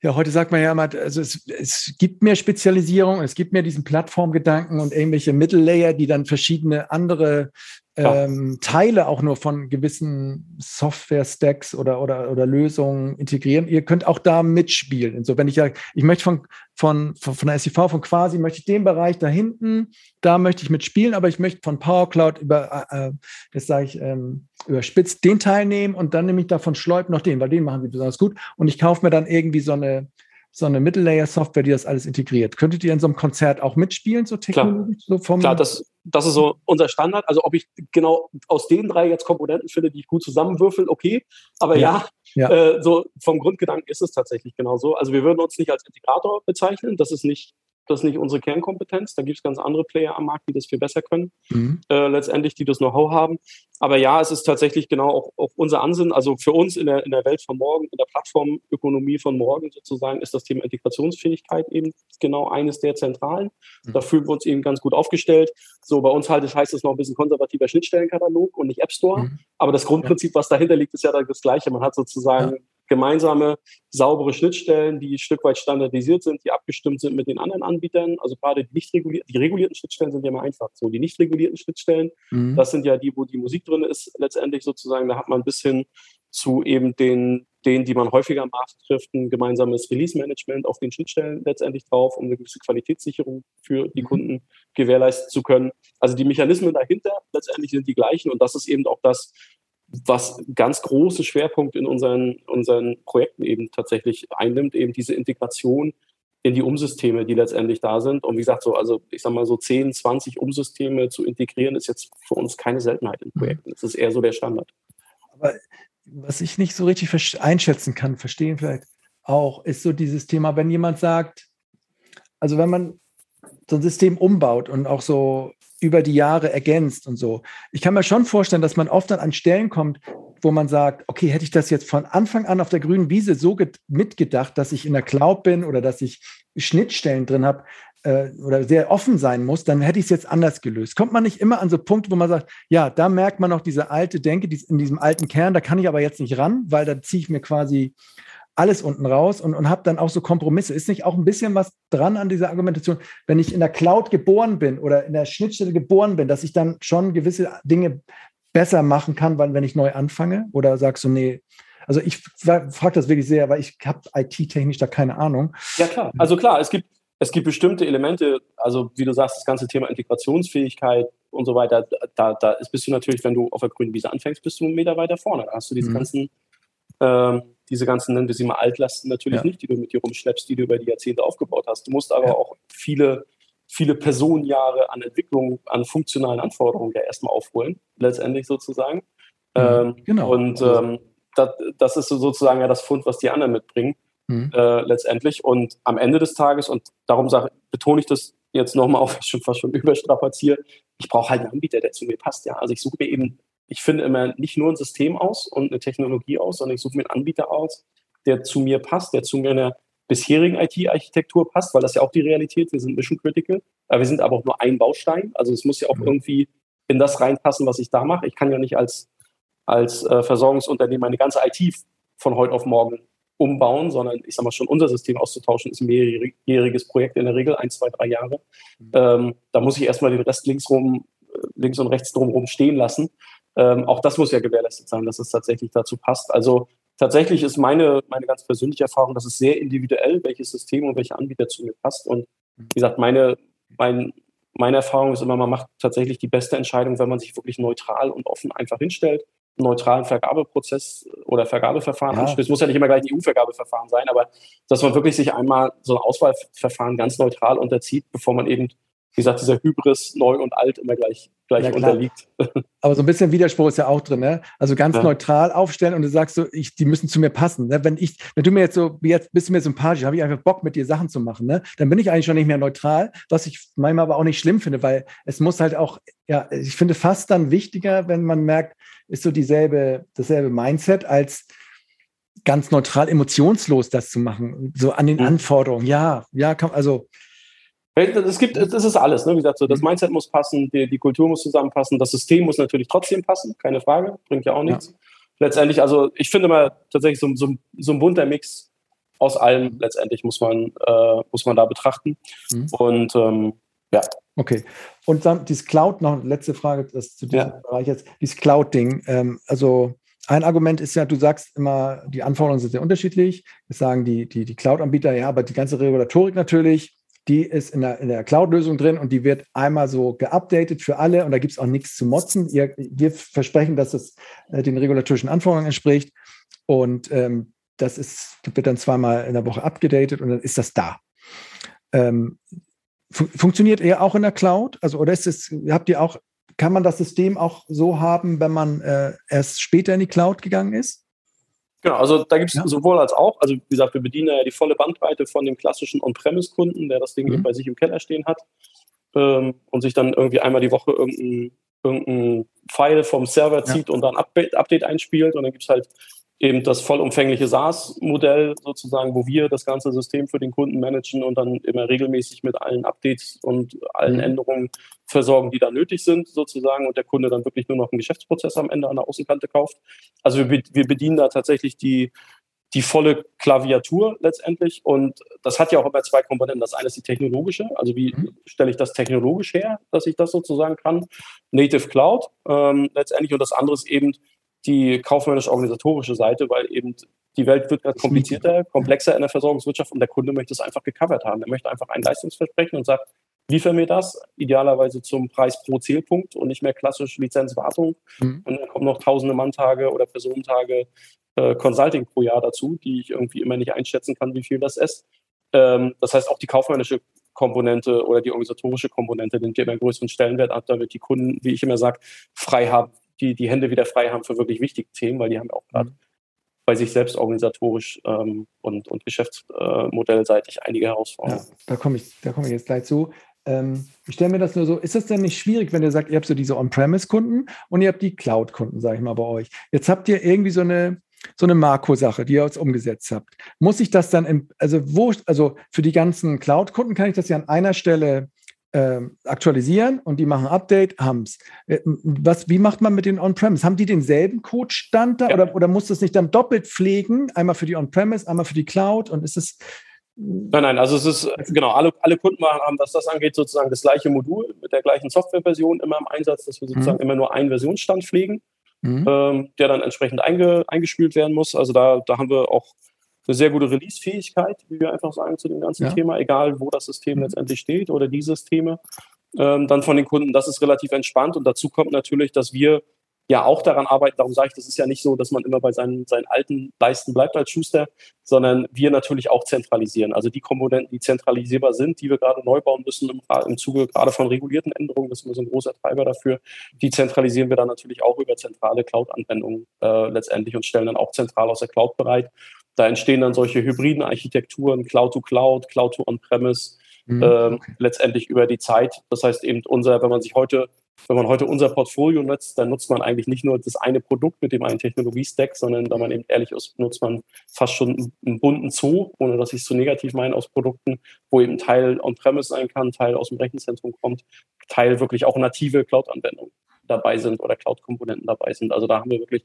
ja, heute sagt man ja immer, also es, es gibt mehr Spezialisierung, es gibt mehr diesen Plattformgedanken und irgendwelche Mittellayer, die dann verschiedene andere ähm, Teile auch nur von gewissen Software-Stacks oder, oder, oder Lösungen integrieren. Ihr könnt auch da mitspielen. Und so, wenn ich ja, ich möchte von, von, von, von der SIV, von quasi, möchte ich den Bereich da hinten, da möchte ich mitspielen, aber ich möchte von Power Cloud über, äh, äh das sage ich, ähm, überspitzt den teilnehmen und dann nehme ich davon Schleub noch den, weil den machen sie besonders gut. Und ich kaufe mir dann irgendwie so eine, so eine Mittellayer-Software, die das alles integriert. Könntet ihr in so einem Konzert auch mitspielen, so technologisch? Klar, so vom Klar das, das ist so unser Standard. Also ob ich genau aus den drei jetzt Komponenten finde, die ich gut zusammenwürfel, okay. Aber ja, ja, ja. Äh, so vom Grundgedanken ist es tatsächlich genauso. Also wir würden uns nicht als Integrator bezeichnen. Das ist nicht das ist nicht unsere Kernkompetenz. Da gibt es ganz andere Player am Markt, die das viel besser können, mhm. äh, letztendlich, die das Know-how haben. Aber ja, es ist tatsächlich genau auch, auch unser Ansinnen. Also für uns in der, in der Welt von morgen, in der Plattformökonomie von morgen sozusagen, ist das Thema Integrationsfähigkeit eben genau eines der zentralen. Mhm. Da fühlen wir uns eben ganz gut aufgestellt. So, bei uns halt, das heißt es noch ein bisschen konservativer Schnittstellenkatalog und nicht App Store. Mhm. Aber das Grundprinzip, was dahinter liegt, ist ja das Gleiche. Man hat sozusagen ja gemeinsame, saubere Schnittstellen, die ein Stück weit standardisiert sind, die abgestimmt sind mit den anderen Anbietern. Also gerade die nicht regulierten, die regulierten Schnittstellen sind ja immer einfach. So, die nicht regulierten Schnittstellen, mhm. das sind ja die, wo die Musik drin ist, letztendlich sozusagen, da hat man bis hin zu eben den, denen, die man häufiger am Markt trifft, ein gemeinsames Release-Management auf den Schnittstellen letztendlich drauf, um eine gewisse Qualitätssicherung für die mhm. Kunden gewährleisten zu können. Also die Mechanismen dahinter letztendlich sind die gleichen und das ist eben auch das, was ganz große Schwerpunkt in unseren, unseren Projekten eben tatsächlich einnimmt, eben diese Integration in die Umsysteme, die letztendlich da sind. Und wie gesagt, so, also ich sag mal, so 10, 20 Umsysteme zu integrieren, ist jetzt für uns keine Seltenheit in Projekten. Das ist eher so der Standard. Aber was ich nicht so richtig einschätzen kann, verstehen vielleicht auch, ist so dieses Thema, wenn jemand sagt, also wenn man so ein System umbaut und auch so über die Jahre ergänzt und so. Ich kann mir schon vorstellen, dass man oft dann an Stellen kommt, wo man sagt, okay, hätte ich das jetzt von Anfang an auf der grünen Wiese so mitgedacht, dass ich in der Cloud bin oder dass ich Schnittstellen drin habe äh, oder sehr offen sein muss, dann hätte ich es jetzt anders gelöst. Kommt man nicht immer an so Punkte, wo man sagt, ja, da merkt man noch diese alte Denke die, in diesem alten Kern, da kann ich aber jetzt nicht ran, weil da ziehe ich mir quasi alles unten raus und, und habe dann auch so Kompromisse. Ist nicht auch ein bisschen was dran an dieser Argumentation, wenn ich in der Cloud geboren bin oder in der Schnittstelle geboren bin, dass ich dann schon gewisse Dinge besser machen kann, wenn ich neu anfange? Oder sagst du, nee, also ich frage das wirklich sehr, weil ich habe IT-technisch da keine Ahnung. Ja klar, also klar, es gibt, es gibt bestimmte Elemente, also wie du sagst, das ganze Thema Integrationsfähigkeit und so weiter, da, da bist du natürlich, wenn du auf der grünen Wiese anfängst, bist du einen Meter weiter vorne. Da hast du diese mhm. ganzen ähm, diese ganzen, nennen wir sie mal Altlasten natürlich ja. nicht, die du mit dir rumschleppst, die du über die Jahrzehnte aufgebaut hast. Du musst aber ja. auch viele, viele Personenjahre an Entwicklung, an funktionalen Anforderungen ja erstmal aufholen, letztendlich sozusagen. Mhm. Ähm, genau. Und also ähm, das, das, ist sozusagen ja das Fund, was die anderen mitbringen, mhm. äh, letztendlich. Und am Ende des Tages, und darum sage, betone ich das jetzt nochmal auf, ich schon fast schon überstrapaziere, ich brauche halt einen Anbieter, der zu mir passt. Ja, also ich suche mir eben ich finde immer nicht nur ein System aus und eine Technologie aus, sondern ich suche mir einen Anbieter aus, der zu mir passt, der zu meiner bisherigen IT-Architektur passt, weil das ja auch die Realität, wir sind Mission Critical, aber wir sind aber auch nur ein Baustein, also es muss ja auch mhm. irgendwie in das reinpassen, was ich da mache. Ich kann ja nicht als, als äh, Versorgungsunternehmen meine ganze IT von heute auf morgen umbauen, sondern ich sage mal schon, unser System auszutauschen, ist ein mehrjähriges Projekt in der Regel, ein, zwei, drei Jahre. Mhm. Ähm, da muss ich erstmal den Rest links rum, äh, links und rechts drumherum stehen lassen. Ähm, auch das muss ja gewährleistet sein, dass es tatsächlich dazu passt. Also tatsächlich ist meine, meine ganz persönliche Erfahrung, dass es sehr individuell, welches System und welcher Anbieter zu mir passt. Und wie gesagt, meine, mein, meine Erfahrung ist immer, man macht tatsächlich die beste Entscheidung, wenn man sich wirklich neutral und offen einfach hinstellt, einen neutralen Vergabeprozess oder Vergabeverfahren ja. anstößt. Es muss ja nicht immer gleich ein EU-Vergabeverfahren sein, aber dass man wirklich sich einmal so ein Auswahlverfahren ganz neutral unterzieht, bevor man eben wie gesagt, dieser Hybris neu und alt immer gleich, gleich ja, unterliegt. Aber so ein bisschen Widerspruch ist ja auch drin, ne? Also ganz ja. neutral aufstellen und du sagst so, ich, die müssen zu mir passen. Ne? Wenn ich, wenn du mir jetzt so, jetzt bist du mir sympathisch, habe ich einfach Bock, mit dir Sachen zu machen, ne? Dann bin ich eigentlich schon nicht mehr neutral, was ich manchmal aber auch nicht schlimm finde, weil es muss halt auch, ja, ich finde fast dann wichtiger, wenn man merkt, ist so dieselbe, dasselbe Mindset als ganz neutral, emotionslos das zu machen, so an den mhm. Anforderungen. Ja, ja, kann, also es gibt, das ist alles, ne? wie gesagt, so, das mhm. Mindset muss passen, die, die, Kultur muss zusammenpassen, das System muss natürlich trotzdem passen, keine Frage, bringt ja auch nichts. Ja. Letztendlich, also ich finde mal tatsächlich so, so, so, ein bunter Mix aus allem letztendlich muss man, äh, muss man da betrachten. Mhm. Und ähm, ja. Okay. Und dann dieses Cloud, noch eine letzte Frage das zu diesem ja. Bereich jetzt, dieses Cloud-Ding. Ähm, also ein Argument ist ja, du sagst immer, die Anforderungen sind sehr unterschiedlich. Das sagen die, die, die Cloud-Anbieter, ja, aber die ganze Regulatorik natürlich die ist in der, der Cloud-Lösung drin und die wird einmal so geupdatet für alle und da gibt es auch nichts zu motzen. Ihr, wir versprechen, dass es äh, den regulatorischen Anforderungen entspricht und ähm, das ist, wird dann zweimal in der Woche abgedatet und dann ist das da. Ähm, fun funktioniert er auch in der Cloud? Also, oder ist es, habt ihr auch, kann man das System auch so haben, wenn man äh, erst später in die Cloud gegangen ist? Genau, also da gibt es ja. sowohl als auch, also wie gesagt, wir bedienen ja die volle Bandbreite von dem klassischen On-Premise-Kunden, der das Ding mhm. bei sich im Keller stehen hat ähm, und sich dann irgendwie einmal die Woche irgendein, irgendein File vom Server zieht ja. und dann Update, Update einspielt und dann gibt es halt eben das vollumfängliche SaaS-Modell sozusagen, wo wir das ganze System für den Kunden managen und dann immer regelmäßig mit allen Updates und allen mhm. Änderungen versorgen, die da nötig sind sozusagen und der Kunde dann wirklich nur noch einen Geschäftsprozess am Ende an der Außenkante kauft. Also wir, wir bedienen da tatsächlich die, die volle Klaviatur letztendlich. Und das hat ja auch immer zwei Komponenten. Das eine ist die technologische, also wie mhm. stelle ich das technologisch her, dass ich das sozusagen kann. Native Cloud ähm, letztendlich. Und das andere ist eben die kaufmännisch-organisatorische Seite, weil eben Die Welt wird gerade komplizierter, komplexer in der Versorgungswirtschaft und der Kunde möchte es einfach gecovert haben. Er möchte einfach ein Leistungsversprechen und sagt, liefer mir das, idealerweise zum Preis pro Zählpunkt und nicht mehr klassisch Lizenzwartung. Mhm. Und dann kommen noch tausende Manntage oder Personentage äh, Consulting pro Jahr dazu, die ich irgendwie immer nicht einschätzen kann, wie viel das ist. Ähm, das heißt, auch die kaufmännische Komponente oder die organisatorische Komponente nimmt ja immer größeren Stellenwert ab, damit die Kunden, wie ich immer sage, frei haben, die, die Hände wieder frei haben für wirklich wichtige Themen, weil die haben auch gerade mhm. bei sich selbst organisatorisch ähm, und, und geschäftsmodellseitig einige Herausforderungen. Ja, da komme ich, komm ich jetzt gleich zu. Ähm, ich stelle mir das nur so, ist das denn nicht schwierig, wenn ihr sagt, ihr habt so diese On-Premise-Kunden und ihr habt die Cloud-Kunden, sage ich mal, bei euch. Jetzt habt ihr irgendwie so eine, so eine Marco-Sache, die ihr jetzt umgesetzt habt. Muss ich das dann, im, also wo, also für die ganzen Cloud-Kunden kann ich das ja an einer Stelle äh, aktualisieren und die machen Update, haben es. Äh, was, wie macht man mit den On-Premise? Haben die denselben Code-Stand da ja. oder, oder muss das nicht dann doppelt pflegen? Einmal für die On-Premise, einmal für die Cloud und ist es Nein, nein, also es ist, genau, alle, alle Kunden haben, was das angeht, sozusagen das gleiche Modul mit der gleichen Softwareversion immer im Einsatz, dass wir sozusagen mhm. immer nur einen Versionsstand pflegen, mhm. ähm, der dann entsprechend einge, eingespielt werden muss. Also da, da haben wir auch eine sehr gute Release-Fähigkeit, wie wir einfach sagen, zu dem ganzen ja. Thema, egal wo das System mhm. letztendlich steht oder die Systeme. Ähm, dann von den Kunden, das ist relativ entspannt und dazu kommt natürlich, dass wir ja auch daran arbeiten. Darum sage ich, das ist ja nicht so, dass man immer bei seinen, seinen alten Leisten bleibt als Schuster, sondern wir natürlich auch zentralisieren. Also die Komponenten, die zentralisierbar sind, die wir gerade neu bauen müssen im, im Zuge gerade von regulierten Änderungen, das ist immer so ein großer Treiber dafür, die zentralisieren wir dann natürlich auch über zentrale Cloud-Anwendungen äh, letztendlich und stellen dann auch zentral aus der Cloud bereit. Da entstehen dann solche hybriden Architekturen, Cloud-to-Cloud, Cloud-to-On-Premise, mhm, okay. äh, letztendlich über die Zeit. Das heißt eben unser, wenn man sich heute wenn man heute unser Portfolio nutzt, dann nutzt man eigentlich nicht nur das eine Produkt mit dem einen Technologiestack, sondern da man eben ehrlich ist, nutzt man fast schon einen bunten Zoo, ohne dass ich es zu negativ meine, aus Produkten, wo eben Teil on-premise sein kann, Teil aus dem Rechenzentrum kommt, Teil wirklich auch native Cloud-Anwendungen dabei sind oder Cloud-Komponenten dabei sind. Also da haben wir wirklich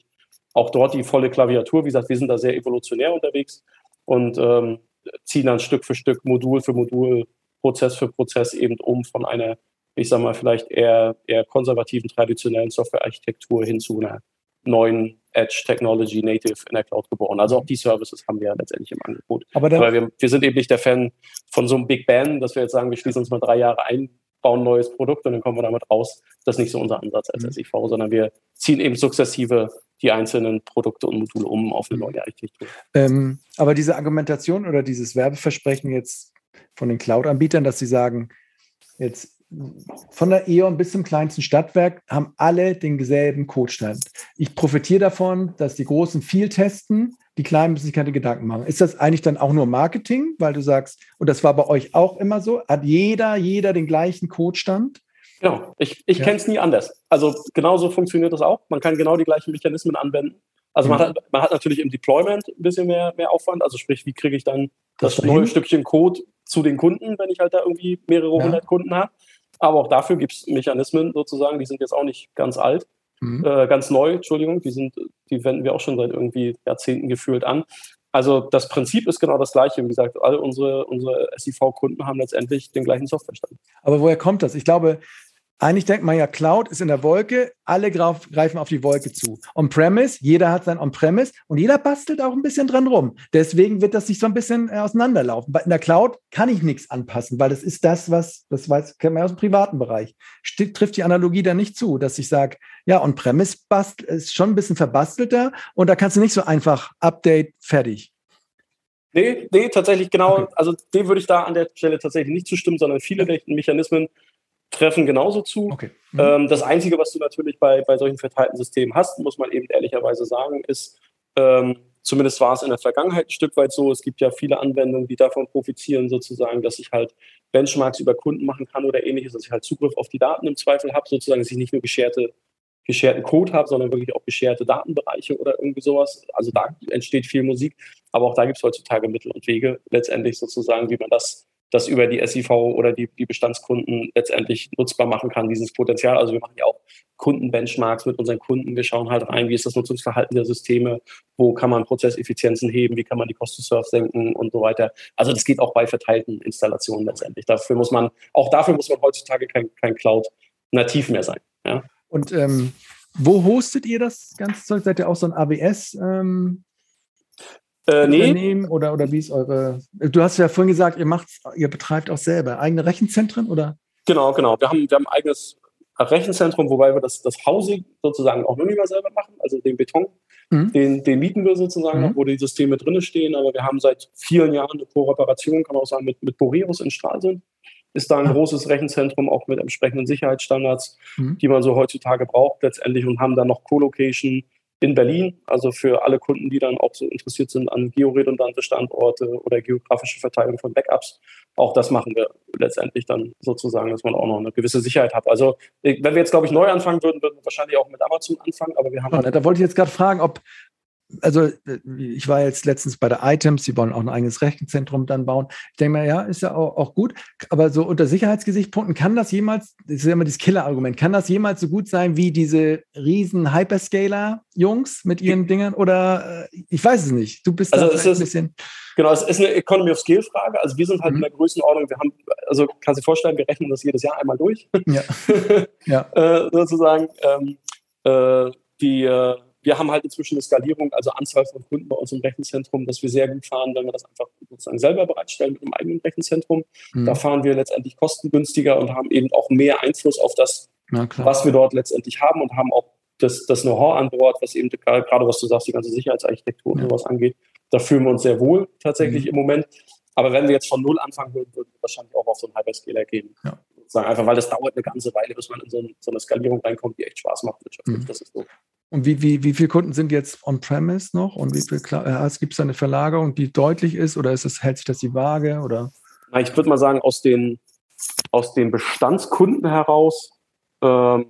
auch dort die volle Klaviatur. Wie gesagt, wir sind da sehr evolutionär unterwegs und ähm, ziehen dann Stück für Stück, Modul für Modul, Prozess für Prozess eben um von einer ich sage mal, vielleicht eher, eher konservativen, traditionellen Softwarearchitektur hin zu einer neuen Edge Technology Native in der Cloud geboren. Also auch die Services haben wir ja letztendlich im Angebot. Aber, Aber wir, wir, sind eben nicht der Fan von so einem Big Bang, dass wir jetzt sagen, wir schließen uns mal drei Jahre ein, bauen ein neues Produkt und dann kommen wir damit raus. Das ist nicht so unser Ansatz als mhm. SIV, sondern wir ziehen eben sukzessive die einzelnen Produkte und Module um auf eine neue Architektur. Ähm, aber diese Argumentation oder dieses Werbeversprechen jetzt von den Cloud-Anbietern, dass sie sagen, jetzt von der E.ON bis zum kleinsten Stadtwerk haben alle denselben Codestand. Ich profitiere davon, dass die Großen viel testen, die Kleinen müssen sich keine Gedanken machen. Ist das eigentlich dann auch nur Marketing, weil du sagst, und das war bei euch auch immer so, hat jeder, jeder den gleichen Codestand? Genau, ich, ich ja. kenne es nie anders. Also genauso funktioniert das auch. Man kann genau die gleichen Mechanismen anwenden. Also man, hat, man hat natürlich im Deployment ein bisschen mehr, mehr Aufwand. Also sprich, wie kriege ich dann das, das neue Stückchen Code zu den Kunden, wenn ich halt da irgendwie mehrere ja. hundert Kunden habe. Aber auch dafür gibt es Mechanismen sozusagen, die sind jetzt auch nicht ganz alt, mhm. äh, ganz neu, Entschuldigung, die, sind, die wenden wir auch schon seit irgendwie Jahrzehnten gefühlt an. Also das Prinzip ist genau das gleiche. Wie gesagt, alle unsere, unsere SIV-Kunden haben letztendlich den gleichen Softwarestand. Aber woher kommt das? Ich glaube, eigentlich denkt man ja, Cloud ist in der Wolke, alle greifen auf die Wolke zu. On-Premise, jeder hat sein On-Premise und jeder bastelt auch ein bisschen dran rum. Deswegen wird das sich so ein bisschen äh, auseinanderlaufen. In der Cloud kann ich nichts anpassen, weil das ist das, was, das weiß, kennt man aus dem privaten Bereich. St trifft die Analogie da nicht zu, dass ich sage, ja, On-Premise ist schon ein bisschen verbastelter und da kannst du nicht so einfach Update, fertig. Nee, nee, tatsächlich genau. Okay. Also dem würde ich da an der Stelle tatsächlich nicht zustimmen, sondern viele der Mechanismen treffen genauso zu. Okay. Mhm. Ähm, das Einzige, was du natürlich bei, bei solchen verteilten Systemen hast, muss man eben ehrlicherweise sagen, ist, ähm, zumindest war es in der Vergangenheit ein Stück weit so, es gibt ja viele Anwendungen, die davon profitieren, sozusagen, dass ich halt Benchmarks über Kunden machen kann oder ähnliches, dass ich halt Zugriff auf die Daten im Zweifel habe, sozusagen, dass ich nicht nur gescherte gescherten Code habe, sondern wirklich auch gescherte Datenbereiche oder irgendwie sowas. Also da entsteht viel Musik, aber auch da gibt es heutzutage Mittel und Wege, letztendlich sozusagen, wie man das das über die SIV oder die, die Bestandskunden letztendlich nutzbar machen kann, dieses Potenzial. Also wir machen ja auch Kundenbenchmarks mit unseren Kunden. Wir schauen halt rein, wie ist das Nutzungsverhalten der Systeme, wo kann man Prozesseffizienzen heben, wie kann man die Kosten Surf senken und so weiter. Also das geht auch bei verteilten Installationen letztendlich. Dafür muss man, auch dafür muss man heutzutage kein, kein Cloud nativ mehr sein. Ja? Und ähm, wo hostet ihr das ganze Zeug? Seid ihr auch so ein AWS? Ähm äh, nee. oder, oder wie ist eure. Du hast ja vorhin gesagt, ihr macht, ihr betreibt auch selber eigene Rechenzentren oder? Genau, genau. Wir haben, wir haben ein eigenes Rechenzentrum, wobei wir das, das Housing sozusagen auch noch nicht mal selber machen, also den Beton, mhm. den, den mieten wir sozusagen mhm. wo die Systeme drin stehen, aber wir haben seit vielen Jahren eine Kooperation, kann man auch sagen, mit, mit Boreus in Stralsund. Ist da ein großes Rechenzentrum, auch mit entsprechenden Sicherheitsstandards, mhm. die man so heutzutage braucht letztendlich und haben dann noch Co-Location in Berlin, also für alle Kunden, die dann auch so interessiert sind an georedundante Standorte oder geografische Verteilung von Backups. Auch das machen wir letztendlich dann sozusagen, dass man auch noch eine gewisse Sicherheit hat. Also wenn wir jetzt, glaube ich, neu anfangen würden, würden wir wahrscheinlich auch mit Amazon anfangen, aber wir haben. Da wollte ich jetzt gerade fragen, ob, also ich war jetzt letztens bei der Items, sie wollen auch ein eigenes Rechenzentrum dann bauen. Ich denke mir, ja, ist ja auch, auch gut, aber so unter Sicherheitsgesichtspunkten kann das jemals, das ist ja immer das Killer-Argument, kann das jemals so gut sein wie diese riesen Hyperscaler-Jungs mit ihren Dingern oder äh, ich weiß es nicht. Du bist also da ein bisschen. Genau, es ist eine Economy of Scale Frage. Also wir sind halt mhm. in der Größenordnung, wir haben, also kannst du dir vorstellen, wir rechnen das jedes Jahr einmal durch. Ja. ja. äh, sozusagen. Ähm, äh, die äh, wir haben halt inzwischen eine Skalierung, also Anzahl von Kunden bei uns im Rechenzentrum, dass wir sehr gut fahren, wenn wir das einfach sozusagen selber bereitstellen mit einem eigenen Rechenzentrum. Mhm. Da fahren wir letztendlich kostengünstiger und haben eben auch mehr Einfluss auf das, was wir dort letztendlich haben und haben auch das, das Know-how an Bord, was eben gerade, was du sagst, die ganze Sicherheitsarchitektur ja. und sowas angeht. Da fühlen wir uns sehr wohl tatsächlich mhm. im Moment. Aber wenn wir jetzt von Null anfangen würden, würden wir wahrscheinlich auch auf so einen Hyperscaler gehen. Ja. Einfach weil das dauert eine ganze Weile, bis man in so, ein, so eine Skalierung reinkommt, die echt Spaß macht wirtschaftlich. Mhm. Das ist so. Und wie, wie, wie viele Kunden sind jetzt on-premise noch? Und wie viel äh, gibt es eine Verlagerung, die deutlich ist? Oder ist es, hält sich das die Waage? Oder? Na, ich würde mal sagen, aus den, aus den Bestandskunden heraus, ähm,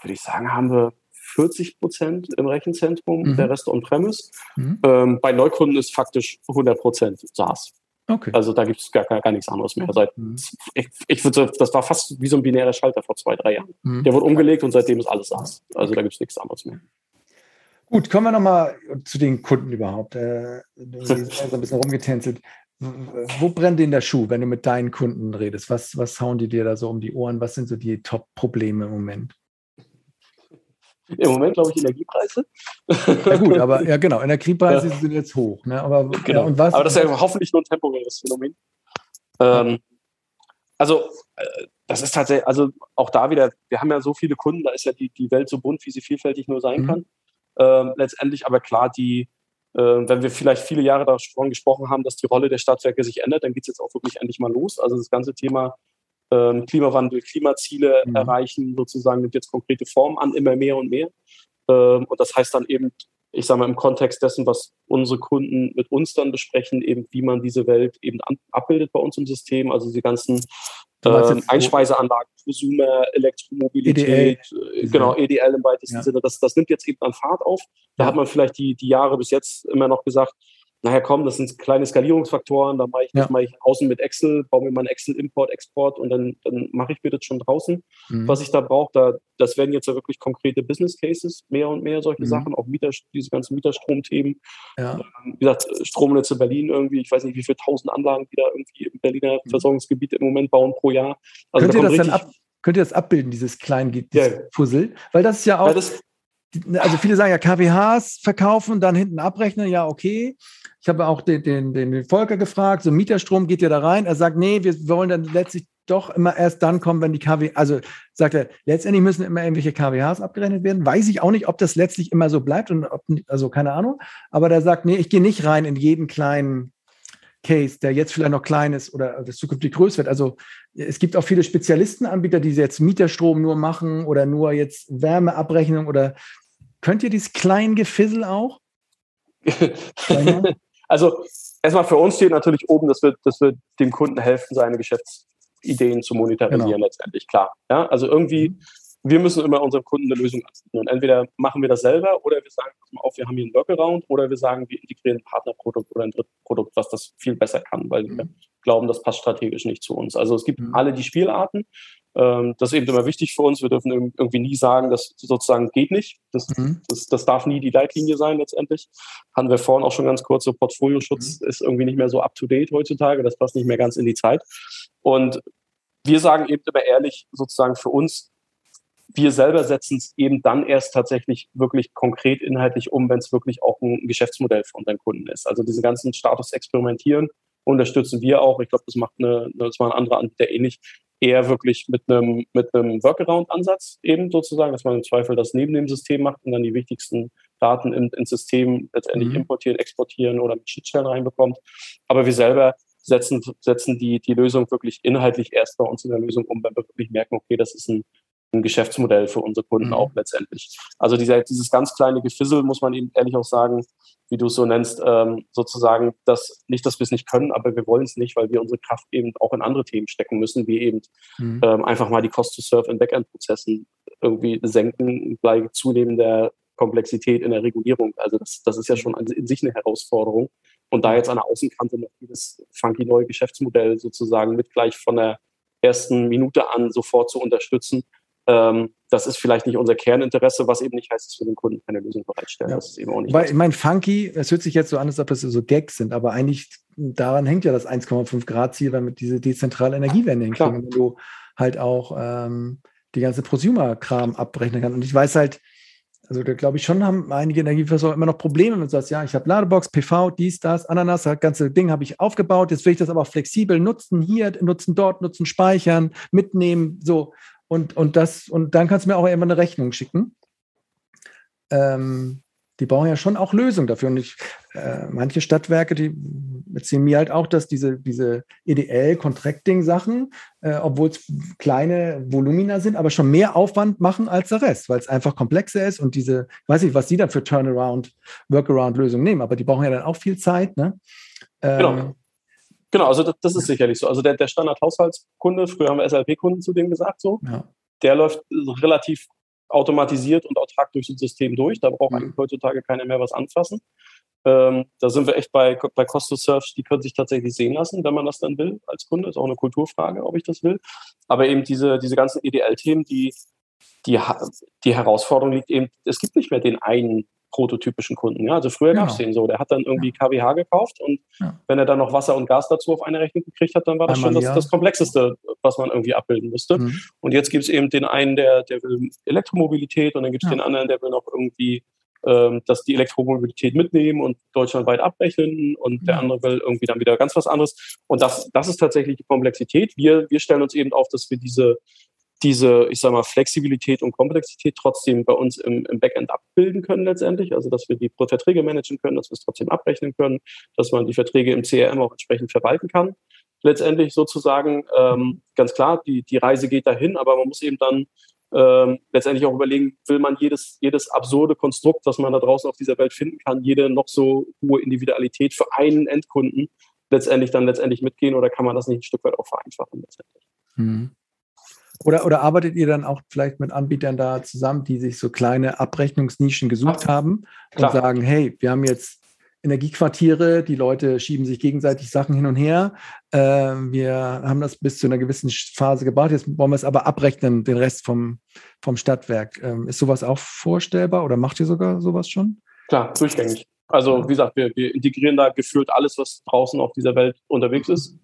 würde ich sagen, haben wir 40 Prozent im Rechenzentrum, mhm. der Rest on-premise. Mhm. Ähm, bei Neukunden ist faktisch 100 Prozent SaaS. Okay. Also da gibt es gar, gar, gar, nichts anderes mehr. Seit, mhm. ich, ich würde das war fast wie so ein binärer Schalter vor zwei, drei Jahren. Mhm. Der wurde umgelegt und seitdem ist alles SaaS. Also da gibt es nichts anderes mehr. Gut, kommen wir nochmal zu den Kunden überhaupt. Äh, du so ein bisschen rumgetänzelt. Wo brennt denn der Schuh, wenn du mit deinen Kunden redest? Was, was hauen die dir da so um die Ohren? Was sind so die Top-Probleme im Moment? Im Moment glaube ich Energiepreise. Ja gut, aber ja genau, Energiepreise ja. sind jetzt hoch. Ne? Aber, genau. Ja, und was, aber das ist ja hoffentlich nur ein temporäres Phänomen. Ähm, also äh, das ist tatsächlich, also auch da wieder, wir haben ja so viele Kunden, da ist ja die, die Welt so bunt, wie sie vielfältig nur sein mhm. kann äh, letztendlich. Aber klar, die, äh, wenn wir vielleicht viele Jahre davon gesprochen haben, dass die Rolle der Stadtwerke sich ändert, dann geht es jetzt auch wirklich endlich mal los. Also das ganze Thema ähm, Klimawandel, Klimaziele mhm. erreichen, sozusagen nimmt jetzt konkrete Form an, immer mehr und mehr. Ähm, und das heißt dann eben, ich sage mal, im Kontext dessen, was unsere Kunden mit uns dann besprechen, eben wie man diese Welt eben an, abbildet bei uns im System, also die ganzen ähm, Einspeiseanlagen, Prosumer, Elektromobilität, EDL. Äh, genau, EDL im weitesten ja. Sinne, das, das nimmt jetzt eben an Fahrt auf. Da ja. hat man vielleicht die, die Jahre bis jetzt immer noch gesagt, naja, komm, das sind kleine Skalierungsfaktoren, da mache ich, ja. mache ich außen mit Excel, baue mir mal einen Excel-Import, Export und dann, dann mache ich mir das schon draußen, mhm. was ich da brauche. Da, das werden jetzt ja wirklich konkrete Business Cases, mehr und mehr solche mhm. Sachen, auch Mieter, diese ganzen Mieterstromthemen. Ja. Ähm, wie gesagt, Stromnetze Berlin irgendwie, ich weiß nicht, wie viele tausend Anlagen die da irgendwie im Berliner mhm. Versorgungsgebiet im Moment bauen pro Jahr. Also könnt, da ihr das dann ab, könnt ihr das abbilden, dieses kleine ja. Puzzle? Weil das ist ja auch. Ja, das, also viele sagen ja KWHs verkaufen, dann hinten abrechnen, ja, okay. Ich habe auch den, den, den Volker gefragt, so Mieterstrom geht ja da rein. Er sagt, nee, wir wollen dann letztlich doch immer erst dann kommen, wenn die KW, also sagt er, letztendlich müssen immer irgendwelche KWHs abgerechnet werden. Weiß ich auch nicht, ob das letztlich immer so bleibt und ob, also keine Ahnung. Aber der sagt, nee, ich gehe nicht rein in jeden kleinen Case, der jetzt vielleicht noch klein ist oder das zukünftig größer wird. Also es gibt auch viele Spezialistenanbieter, die jetzt Mieterstrom nur machen oder nur jetzt Wärmeabrechnung oder könnt ihr dieses kleinen Gefissel auch? Also erstmal für uns steht natürlich oben, dass wir, dass wir dem Kunden helfen, seine Geschäftsideen zu monetarisieren genau. letztendlich, klar. Ja, also irgendwie, mhm. wir müssen immer unserem Kunden eine Lösung anbieten. Und entweder machen wir das selber oder wir sagen, pass mal auf, wir haben hier einen Workaround oder wir sagen, wir integrieren ein Partnerprodukt oder ein Drittprodukt, was das viel besser kann, weil mhm. wir glauben, das passt strategisch nicht zu uns. Also es gibt mhm. alle die Spielarten ähm, das ist eben immer wichtig für uns. Wir dürfen irgendwie nie sagen, das sozusagen geht nicht. Das, mhm. das, das, darf nie die Leitlinie sein letztendlich. Hatten wir vorhin auch schon ganz kurz, so Portfolioschutz mhm. ist irgendwie nicht mehr so up-to-date heutzutage. Das passt nicht mehr ganz in die Zeit. Und wir sagen eben immer ehrlich, sozusagen für uns, wir selber setzen es eben dann erst tatsächlich wirklich konkret inhaltlich um, wenn es wirklich auch ein Geschäftsmodell für unseren Kunden ist. Also diese ganzen Status experimentieren unterstützen wir auch. Ich glaube, das macht eine, das war ein anderer Anbieter ähnlich, eher wirklich mit einem, mit einem Workaround-Ansatz eben sozusagen, dass man im Zweifel das neben dem System macht und dann die wichtigsten Daten in, ins System letztendlich mhm. importieren, exportieren oder mit Schnittstellen reinbekommt. Aber wir selber setzen, setzen die, die Lösung wirklich inhaltlich erst bei uns in der Lösung um, wenn wir wirklich merken, okay, das ist ein, ein Geschäftsmodell für unsere Kunden mhm. auch letztendlich. Also dieser, dieses ganz kleine Gefissel, muss man eben ehrlich auch sagen, wie du es so nennst, ähm, sozusagen, dass nicht, dass wir es nicht können, aber wir wollen es nicht, weil wir unsere Kraft eben auch in andere Themen stecken müssen, wie eben mhm. ähm, einfach mal die Cost to Serve in Backend-Prozessen irgendwie senken bei zunehmender Komplexität in der Regulierung. Also das, das ist ja schon in sich eine Herausforderung. Und da jetzt an der Außenkante noch dieses funky neue Geschäftsmodell sozusagen mit gleich von der ersten Minute an sofort zu unterstützen, das ist vielleicht nicht unser Kerninteresse, was eben nicht heißt, dass wir den Kunden keine Lösung bereitstellen. Ja. Das ist eben auch nicht. Weil, ich meine, funky, es hört sich jetzt so an, als ob das so Gags sind, aber eigentlich daran hängt ja das 1,5 Grad Ziel, weil mit diese dezentrale Energiewende hinkriegen, wenn du halt auch ähm, die ganze Prosumer-Kram abrechnen kannst. Und ich weiß halt, also da glaube ich schon, haben einige Energieversorger immer noch Probleme, du sagst, ja, ich habe Ladebox, PV, dies, das, Ananas, das ganze Ding habe ich aufgebaut, jetzt will ich das aber auch flexibel nutzen, hier, nutzen dort, nutzen, speichern, mitnehmen, so. Und, und das, und dann kannst du mir auch irgendwann eine Rechnung schicken. Ähm, die brauchen ja schon auch Lösungen dafür. Und ich, äh, manche Stadtwerke, die erzählen mir halt auch, dass diese, diese EDL-Contracting-Sachen, äh, obwohl es kleine Volumina sind, aber schon mehr Aufwand machen als der Rest, weil es einfach komplexer ist und diese, ich weiß nicht, was die dann für Turnaround, Workaround-Lösungen nehmen, aber die brauchen ja dann auch viel Zeit. Ne? Ähm, genau. Genau, also das, das, ist sicherlich so. Also der, der Standard-Haushaltskunde, früher haben wir SLP-Kunden zu dem gesagt, so, ja. der läuft relativ automatisiert und autark durch das System durch. Da braucht mhm. eigentlich heutzutage keiner mehr was anfassen. Ähm, da sind wir echt bei, bei Cost to Serve, die können sich tatsächlich sehen lassen, wenn man das dann will als Kunde. Ist auch eine Kulturfrage, ob ich das will. Aber eben diese, diese ganzen EDL-Themen, die, die, die Herausforderung liegt eben, es gibt nicht mehr den einen prototypischen Kunden. Ja? Also früher genau. gab es den so, der hat dann irgendwie ja. KWH gekauft und ja. wenn er dann noch Wasser und Gas dazu auf eine Rechnung gekriegt hat, dann war das Einmal schon das, das, Komplexeste, was man irgendwie abbilden musste. Mhm. Und jetzt gibt es eben den einen, der, der will Elektromobilität und dann gibt es den anderen, der will noch irgendwie ähm, dass die Elektromobilität mitnehmen und deutschlandweit abrechnen und der andere will irgendwie dann wieder ganz was anderes. Und das, das ist tatsächlich die Komplexität. Wir, wir stellen uns eben auf, dass wir diese diese, ich sag mal, Flexibilität und Komplexität trotzdem bei uns im, im Backend abbilden können letztendlich. Also, dass wir die Verträge managen können, dass wir es trotzdem abrechnen können, dass man die Verträge im CRM auch entsprechend verwalten kann. Letztendlich sozusagen, ähm, ganz klar, die, die Reise geht dahin, aber man muss eben dann ähm, letztendlich auch überlegen, will man jedes, jedes absurde Konstrukt, was man da draußen auf dieser Welt finden kann, jede noch so hohe Individualität für einen Endkunden letztendlich dann letztendlich mitgehen oder kann man das nicht ein Stück weit auch vereinfachen letztendlich? Mhm. Oder, oder arbeitet ihr dann auch vielleicht mit Anbietern da zusammen, die sich so kleine Abrechnungsnischen gesucht haben und sagen, hey, wir haben jetzt Energiequartiere, die Leute schieben sich gegenseitig Sachen hin und her. Äh, wir haben das bis zu einer gewissen Phase gebracht, jetzt wollen wir es aber abrechnen, den Rest vom, vom Stadtwerk. Ähm, ist sowas auch vorstellbar oder macht ihr sogar sowas schon? Klar, durchgängig. Also wie gesagt, wir, wir integrieren da gefühlt alles, was draußen auf dieser Welt unterwegs ist.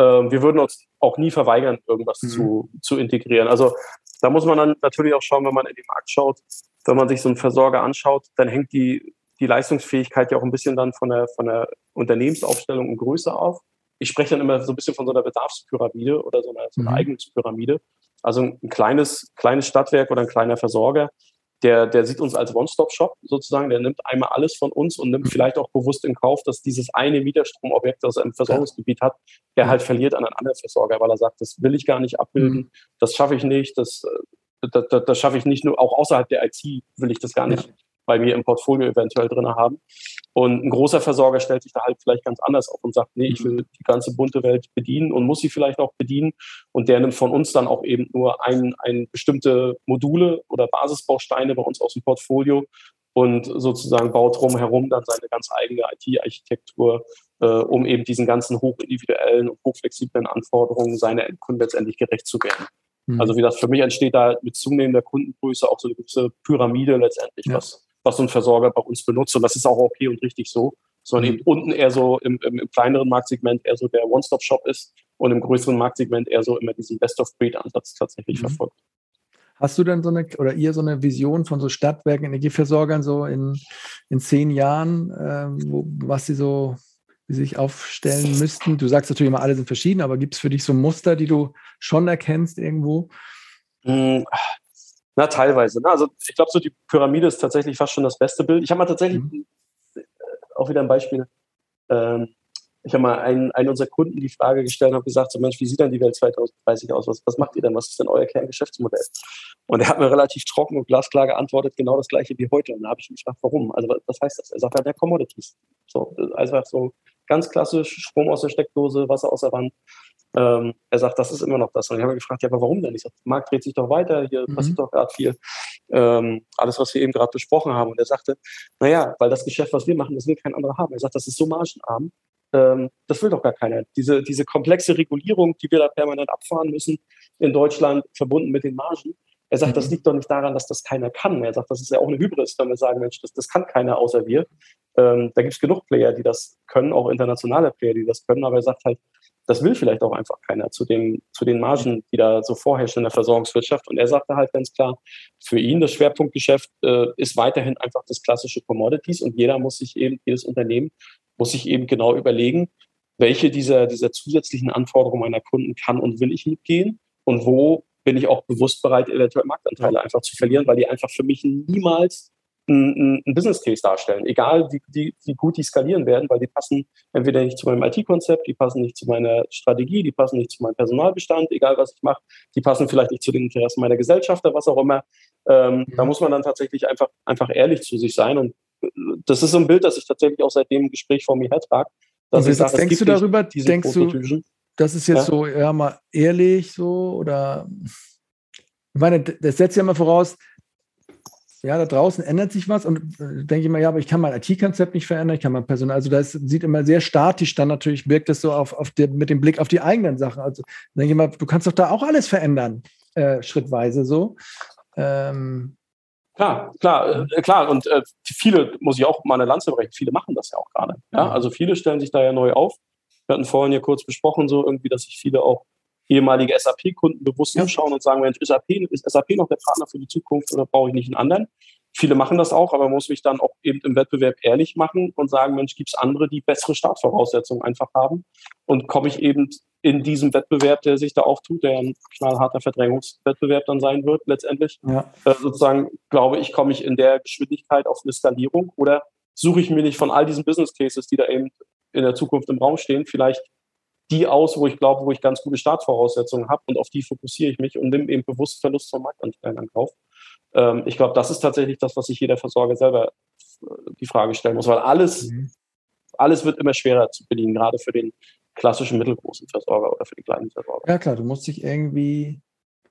Ähm, wir würden uns auch nie verweigern, irgendwas mhm. zu, zu integrieren. Also da muss man dann natürlich auch schauen, wenn man in den Markt schaut, wenn man sich so einen Versorger anschaut, dann hängt die, die Leistungsfähigkeit ja auch ein bisschen dann von der, von der Unternehmensaufstellung und Größe auf. Ich spreche dann immer so ein bisschen von so einer Bedarfspyramide oder so einer, so einer mhm. Eignungspyramide. Also ein kleines, kleines Stadtwerk oder ein kleiner Versorger, der, der sieht uns als One-Stop-Shop sozusagen, der nimmt einmal alles von uns und nimmt mhm. vielleicht auch bewusst in Kauf, dass dieses eine Mieterstromobjekt, das er im Versorgungsgebiet hat, er halt verliert an einen anderen Versorger, weil er sagt, das will ich gar nicht abbilden, mhm. das schaffe ich nicht, das, äh, das, das, das schaffe ich nicht nur, auch außerhalb der IT will ich das gar nicht bei mir im Portfolio eventuell drin haben. Und ein großer Versorger stellt sich da halt vielleicht ganz anders auf und sagt, nee, ich will die ganze bunte Welt bedienen und muss sie vielleicht auch bedienen. Und der nimmt von uns dann auch eben nur ein, ein bestimmte Module oder Basisbausteine bei uns aus dem Portfolio und sozusagen baut drumherum dann seine ganz eigene IT-Architektur, äh, um eben diesen ganzen hochindividuellen und hochflexiblen Anforderungen seiner Endkunden letztendlich gerecht zu werden. Mhm. Also wie das für mich entsteht da mit zunehmender Kundengröße auch so eine gewisse Pyramide letztendlich, ja. was was so ein Versorger bei uns benutzt. Und das ist auch okay und richtig so. Sondern mhm. eben unten eher so im, im, im kleineren Marktsegment eher so der One-Stop-Shop ist und im größeren Marktsegment eher so immer diesen Best-of-Breed-Ansatz tatsächlich mhm. verfolgt. Hast du denn so eine, oder ihr so eine Vision von so Stadtwerken, Energieversorgern so in, in zehn Jahren, äh, wo, was sie so sich aufstellen müssten? Du sagst natürlich immer, alle sind verschieden, aber gibt es für dich so Muster, die du schon erkennst irgendwo? Na, teilweise. Ne? Also ich glaube, so die Pyramide ist tatsächlich fast schon das beste Bild. Ich habe mal tatsächlich mhm. auch wieder ein Beispiel. Ähm, ich habe mal einen, einen unserer Kunden die Frage gestellt und habe gesagt, so Mensch, wie sieht denn die Welt 2030 aus? Was, was macht ihr denn? Was ist denn euer Kerngeschäftsmodell? Und er hat mir relativ trocken und glasklar geantwortet, genau das gleiche wie heute. Und da habe ich mich gefragt, warum? Also was heißt das? Er sagt halt, der Commodities. So, einfach so ganz klassisch, Strom aus der Steckdose, Wasser aus der Wand. Ähm, er sagt, das ist immer noch das. Und ich habe gefragt, ja, aber warum denn? Ich sage, der Markt dreht sich doch weiter, hier mhm. passiert doch gerade viel. Ähm, alles, was wir eben gerade besprochen haben. Und er sagte, naja, weil das Geschäft, was wir machen, das will kein anderer haben. Er sagt, das ist so margenarm, ähm, das will doch gar keiner. Diese, diese komplexe Regulierung, die wir da permanent abfahren müssen in Deutschland, verbunden mit den Margen. Er sagt, mhm. das liegt doch nicht daran, dass das keiner kann. Er sagt, das ist ja auch eine Hybris, wenn wir sagen, Mensch, das, das kann keiner außer wir. Ähm, da gibt es genug Player, die das können, auch internationale Player, die das können, aber er sagt halt, das will vielleicht auch einfach keiner zu den, zu den Margen, die da so vorherrschen in der Versorgungswirtschaft. Und er sagte halt ganz klar, für ihn das Schwerpunktgeschäft äh, ist weiterhin einfach das klassische Commodities und jeder muss sich eben, jedes Unternehmen muss sich eben genau überlegen, welche dieser, dieser zusätzlichen Anforderungen meiner Kunden kann und will ich mitgehen und wo bin ich auch bewusst bereit, eventuell Marktanteile einfach zu verlieren, weil die einfach für mich niemals ein, Business Case darstellen. Egal, wie, wie, wie gut die skalieren werden, weil die passen entweder nicht zu meinem IT-Konzept, die passen nicht zu meiner Strategie, die passen nicht zu meinem Personalbestand, egal was ich mache, die passen vielleicht nicht zu den Interessen meiner Gesellschafter, was auch immer. Ähm, mhm. Da muss man dann tatsächlich einfach, einfach ehrlich zu sich sein. Und äh, das ist so ein Bild, das ich tatsächlich auch seit dem Gespräch vor mir hertrage. Dass ich sage, denkst du darüber, denkst du, das ist jetzt ja? so, ja, mal ehrlich so oder ich meine, das setzt ja mal voraus, ja, da draußen ändert sich was und äh, denke ich mal, ja, aber ich kann mein IT-Konzept nicht verändern, ich kann mein Personal, also das sieht immer sehr statisch dann natürlich, wirkt das so auf, auf der, mit dem Blick auf die eigenen Sachen. Also denke ich mal, du kannst doch da auch alles verändern, äh, schrittweise so. Ähm, Klar, klar, äh, klar. Und äh, viele, muss ich auch mal eine Lanze brechen, viele machen das ja auch gerade. Ja? Also viele stellen sich da ja neu auf. Wir hatten vorhin ja kurz besprochen, so irgendwie, dass sich viele auch ehemalige SAP-Kunden bewusst ja. anschauen und sagen, Mensch, ist SAP, ist SAP noch der Partner für die Zukunft oder brauche ich nicht einen anderen? Viele machen das auch, aber man muss mich dann auch eben im Wettbewerb ehrlich machen und sagen, Mensch, gibt es andere, die bessere Startvoraussetzungen einfach haben? Und komme ich eben in diesem Wettbewerb, der sich da auftut, der ein knallharter Verdrängungswettbewerb dann sein wird, letztendlich, ja. äh, sozusagen, glaube ich, komme ich in der Geschwindigkeit auf eine Skalierung oder suche ich mir nicht von all diesen Business Cases, die da eben in der Zukunft im Raum stehen, vielleicht die aus, wo ich glaube, wo ich ganz gute Startvoraussetzungen habe und auf die fokussiere ich mich und nehme eben bewusst Verlust vom Marktanteil in Kauf. Ähm, ich glaube, das ist tatsächlich das, was sich jeder Versorger selber äh, die Frage stellen muss, weil alles, mhm. alles wird immer schwerer zu bedienen, gerade für den klassischen mittelgroßen Versorger oder für den kleinen Versorger. Ja klar, du musst dich irgendwie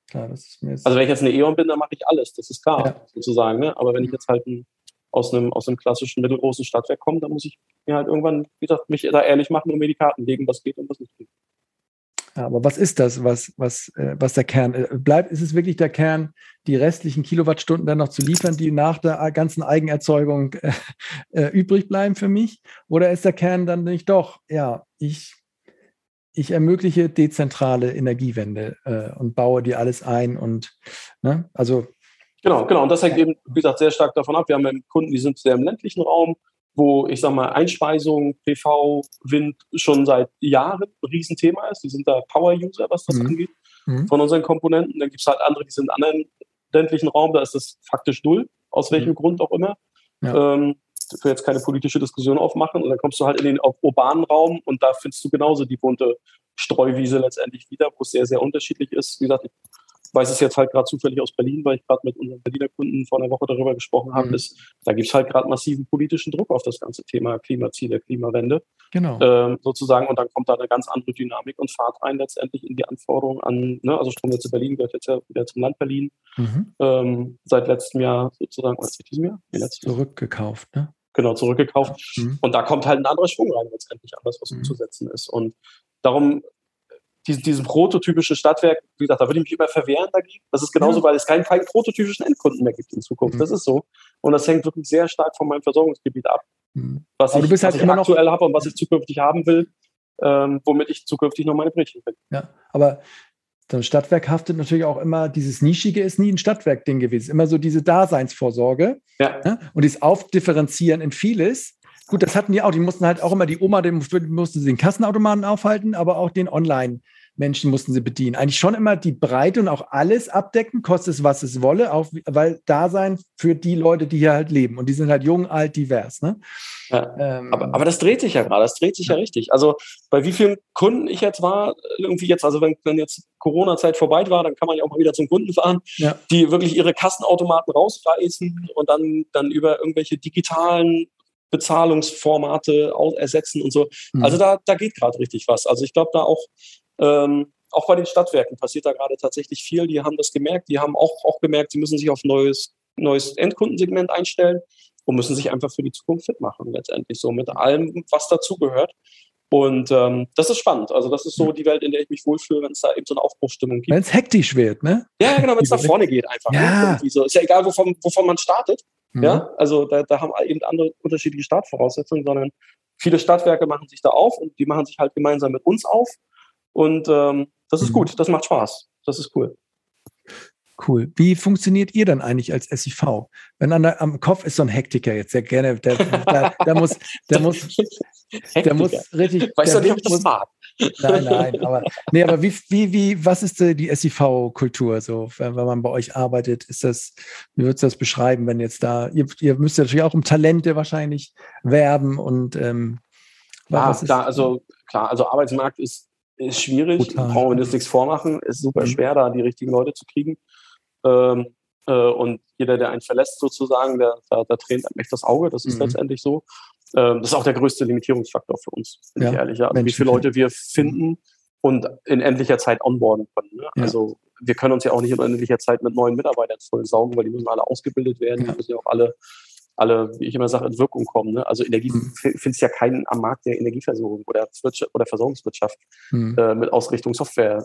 Klar, das ist mir also wenn ich jetzt eine E.ON bin, dann mache ich alles, das ist klar, ja. sozusagen. Ne? Aber wenn ich jetzt halt ein aus einem, aus einem klassischen mittelgroßen Stadtwerk komme, dann muss ich mir halt irgendwann, wie gesagt, mich da ehrlich machen und mir die Karten legen, was geht und was nicht geht. Ja, aber was ist das, was, was, äh, was der Kern äh, bleibt? Ist es wirklich der Kern, die restlichen Kilowattstunden dann noch zu liefern, die nach der ganzen Eigenerzeugung äh, äh, übrig bleiben für mich? Oder ist der Kern dann nicht doch, ja, ich, ich ermögliche dezentrale Energiewende äh, und baue die alles ein und, ne, also Genau, genau. Und das hängt eben, wie gesagt, sehr stark davon ab. Wir haben Kunden, die sind sehr im ländlichen Raum, wo ich sage mal Einspeisung, PV, Wind schon seit Jahren ein Riesenthema ist. Die sind da Power-User, was das mhm. angeht, mhm. von unseren Komponenten. Dann gibt es halt andere, die sind in anderen ländlichen Raum, da ist das faktisch null, aus welchem mhm. Grund auch immer. Ja. Ähm, ich will jetzt keine politische Diskussion aufmachen. Und dann kommst du halt in den urbanen Raum und da findest du genauso die bunte Streuwiese letztendlich wieder, wo es sehr, sehr unterschiedlich ist. Wie gesagt, ich weiß es jetzt halt gerade zufällig aus Berlin, weil ich gerade mit unseren Berliner Kunden vor einer Woche darüber gesprochen habe, mhm. ist, da gibt es halt gerade massiven politischen Druck auf das ganze Thema Klimaziele, Klimawende. Genau. Ähm, sozusagen, und dann kommt da eine ganz andere Dynamik und Fahrt rein letztendlich in die Anforderungen an, ne, also Stromnetze Berlin gehört jetzt ja wieder zum Land Berlin. Mhm. Ähm, seit letztem Jahr sozusagen, oder seit diesem Jahr? Nee, Zurückgekauft, ne? Genau, zurückgekauft. Mhm. Und da kommt halt ein anderer Schwung rein letztendlich an das, was mhm. umzusetzen ist. Und darum diesen, diesen prototypischen Stadtwerk, wie gesagt, da würde ich mich immer verwehren dagegen. Das ist genauso, ja. weil es keinen, keinen prototypischen Endkunden mehr gibt in Zukunft. Mhm. Das ist so. Und das hängt wirklich sehr stark von meinem Versorgungsgebiet ab. Mhm. Was Aber ich, du bist halt was ich aktuell habe und was ich zukünftig haben will, ähm, womit ich zukünftig noch meine Brötchen bin. Ja, aber so ein Stadtwerk haftet natürlich auch immer, dieses Nischige ist nie ein Stadtwerk-Ding gewesen, immer so diese Daseinsvorsorge ja. ne? und dieses Aufdifferenzieren in vieles. Gut, das hatten die auch, die mussten halt auch immer die Oma, die mussten sie den Kassenautomaten aufhalten, aber auch den Online- Menschen mussten sie bedienen. Eigentlich schon immer die Breite und auch alles abdecken, kostet es, was es wolle, auch, weil Dasein für die Leute, die hier halt leben. Und die sind halt jung, alt, divers. Ne? Ja, ähm, aber, aber das dreht sich ja gerade, das dreht sich ja. ja richtig. Also bei wie vielen Kunden ich jetzt war, irgendwie jetzt, also wenn, wenn jetzt Corona-Zeit vorbei war, dann kann man ja auch mal wieder zum Kunden fahren, ja. die wirklich ihre Kassenautomaten rausreißen und dann, dann über irgendwelche digitalen Bezahlungsformate ersetzen und so. Mhm. Also da, da geht gerade richtig was. Also ich glaube da auch, ähm, auch bei den Stadtwerken passiert da gerade tatsächlich viel. Die haben das gemerkt. Die haben auch, auch gemerkt, sie müssen sich auf neues, neues Endkundensegment einstellen und müssen sich einfach für die Zukunft fit machen, letztendlich so mit allem, was dazugehört. Und ähm, das ist spannend. Also das ist so die Welt, in der ich mich wohlfühle, wenn es da eben so eine Aufbruchstimmung gibt. Wenn es hektisch wird, ne? Ja, genau, wenn es nach vorne geht einfach. Ne? Ja. So. Ist ja egal, wovon, wovon man startet. Mhm. Ja, also da, da haben eben andere unterschiedliche Startvoraussetzungen, sondern viele Stadtwerke machen sich da auf und die machen sich halt gemeinsam mit uns auf und ähm, das ist mhm. gut, das macht Spaß. Das ist cool. Cool. Wie funktioniert ihr dann eigentlich als SIV? Wenn an der, am Kopf ist so ein Hektiker jetzt sehr gerne, der, der, der muss, der muss, der muss richtig. Weißt du nicht, ob ich das mag? Nein, nein, aber, nee, aber wie, wie, wie, was ist die SIV-Kultur so, wenn, wenn, man bei euch arbeitet? Ist das, wie würdest du das beschreiben, wenn jetzt da, ihr, ihr müsst ja natürlich auch um Talente wahrscheinlich werben und, ähm, ja, klar, also, klar, also Arbeitsmarkt ist ist schwierig, Total. brauchen wir uns nichts vormachen, ist super mhm. schwer, da die richtigen Leute zu kriegen. Ähm, äh, und jeder, der einen verlässt sozusagen, der, der, der tränt einem echt das Auge, das ist mhm. letztendlich so. Ähm, das ist auch der größte Limitierungsfaktor für uns, bin ja. ich ehrlich. Also wie viele Leute wir finden und in endlicher Zeit onboarden können. Ne? Ja. Also wir können uns ja auch nicht in endlicher Zeit mit neuen Mitarbeitern voll saugen, weil die müssen alle ausgebildet werden, ja. die müssen ja auch alle alle, wie ich immer sage, in Wirkung kommen. Ne? Also Energie mhm. findest ja keinen am Markt der Energieversorgung oder, oder Versorgungswirtschaft mhm. äh, mit Ausrichtung Software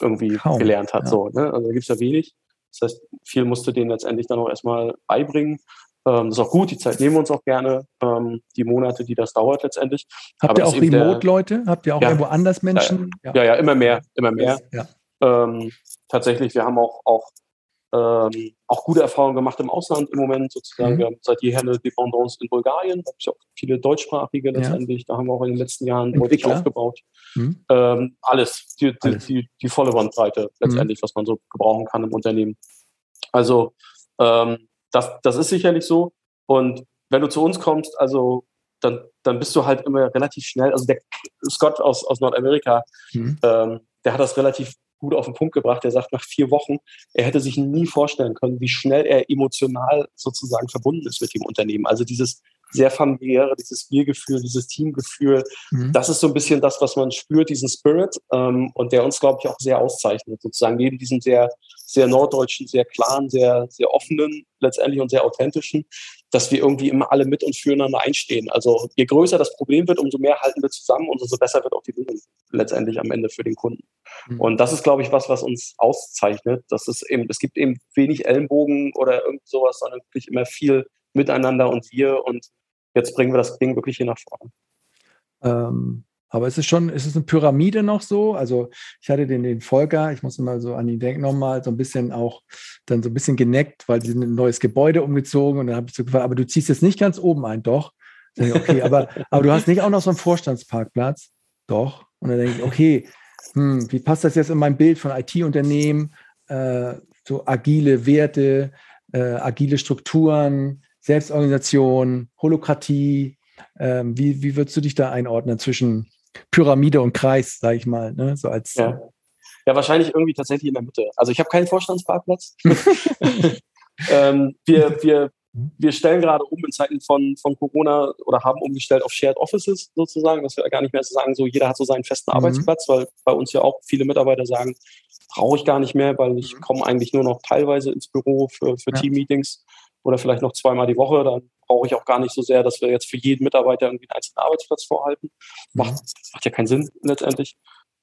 irgendwie Kaum. gelernt hat. Ja. So, ne? Also da gibt es ja wenig. Das heißt, viel musste denen letztendlich dann auch erstmal beibringen. Ähm, das ist auch gut, die Zeit nehmen wir uns auch gerne, ähm, die Monate, die das dauert letztendlich. Habt ihr auch Remote-Leute? Habt ihr auch ja, irgendwo anders Menschen? Ja, ja, ja, immer mehr, immer mehr. Ähm, tatsächlich, wir haben auch, auch ähm, auch gute Erfahrungen gemacht im Ausland im Moment sozusagen. Mhm. Wir haben seit jeher eine Dependance in Bulgarien, da gibt es auch viele deutschsprachige letztendlich. Ja. Da haben wir auch in den letzten Jahren deutlich aufgebaut. Mhm. Ähm, alles, die, alles. Die, die, die, volle Bandbreite letztendlich, mhm. was man so gebrauchen kann im Unternehmen. Also ähm, das, das ist sicherlich so. Und wenn du zu uns kommst, also dann, dann bist du halt immer relativ schnell. Also der Scott aus, aus Nordamerika, mhm. ähm, der hat das relativ gut auf den Punkt gebracht. Er sagt nach vier Wochen, er hätte sich nie vorstellen können, wie schnell er emotional sozusagen verbunden ist mit dem Unternehmen. Also dieses sehr familiäre, dieses Wir-Gefühl, dieses Teamgefühl, mhm. das ist so ein bisschen das, was man spürt, diesen Spirit ähm, und der uns, glaube ich, auch sehr auszeichnet. Sozusagen neben diesem sehr, sehr norddeutschen, sehr klaren, sehr, sehr offenen letztendlich und sehr authentischen, dass wir irgendwie immer alle mit und füreinander einstehen. Also je größer das Problem wird, umso mehr halten wir zusammen und umso besser wird auch die Lösung letztendlich am Ende für den Kunden. Mhm. Und das ist, glaube ich, was, was uns auszeichnet. Das ist eben, es gibt eben wenig Ellenbogen oder irgend sowas, sondern wirklich immer viel miteinander und wir und jetzt bringen wir das Ding wirklich hier nach vorne. Ähm, aber es ist schon, ist es eine Pyramide noch so? Also ich hatte den, den Volker, ich muss immer so an ihn denken nochmal, so ein bisschen auch dann so ein bisschen geneckt, weil sie sind ein neues Gebäude umgezogen und dann habe ich so gefragt, aber du ziehst jetzt nicht ganz oben ein, doch? Ich, okay, aber, aber du hast nicht auch noch so einen Vorstandsparkplatz? Doch. Und dann denke ich, okay, hm, wie passt das jetzt in mein Bild von IT-Unternehmen? Äh, so agile Werte, äh, agile Strukturen, Selbstorganisation, Holokratie. Äh, wie, wie würdest du dich da einordnen zwischen Pyramide und Kreis, sage ich mal, ne? so als ja. ja, wahrscheinlich irgendwie tatsächlich in der Mitte. Also ich habe keinen Vorstandsparkplatz. ähm, wir, wir, wir stellen gerade um in Zeiten von, von Corona oder haben umgestellt auf Shared Offices sozusagen, dass wir gar nicht mehr so sagen, so jeder hat so seinen festen mhm. Arbeitsplatz, weil bei uns ja auch viele Mitarbeiter sagen, brauche ich gar nicht mehr, weil ich mhm. komme eigentlich nur noch teilweise ins Büro für, für ja. Teammeetings oder vielleicht noch zweimal die Woche. Dann brauche ich auch gar nicht so sehr, dass wir jetzt für jeden Mitarbeiter irgendwie einen einzelnen Arbeitsplatz vorhalten. Macht, mhm. macht ja keinen Sinn letztendlich.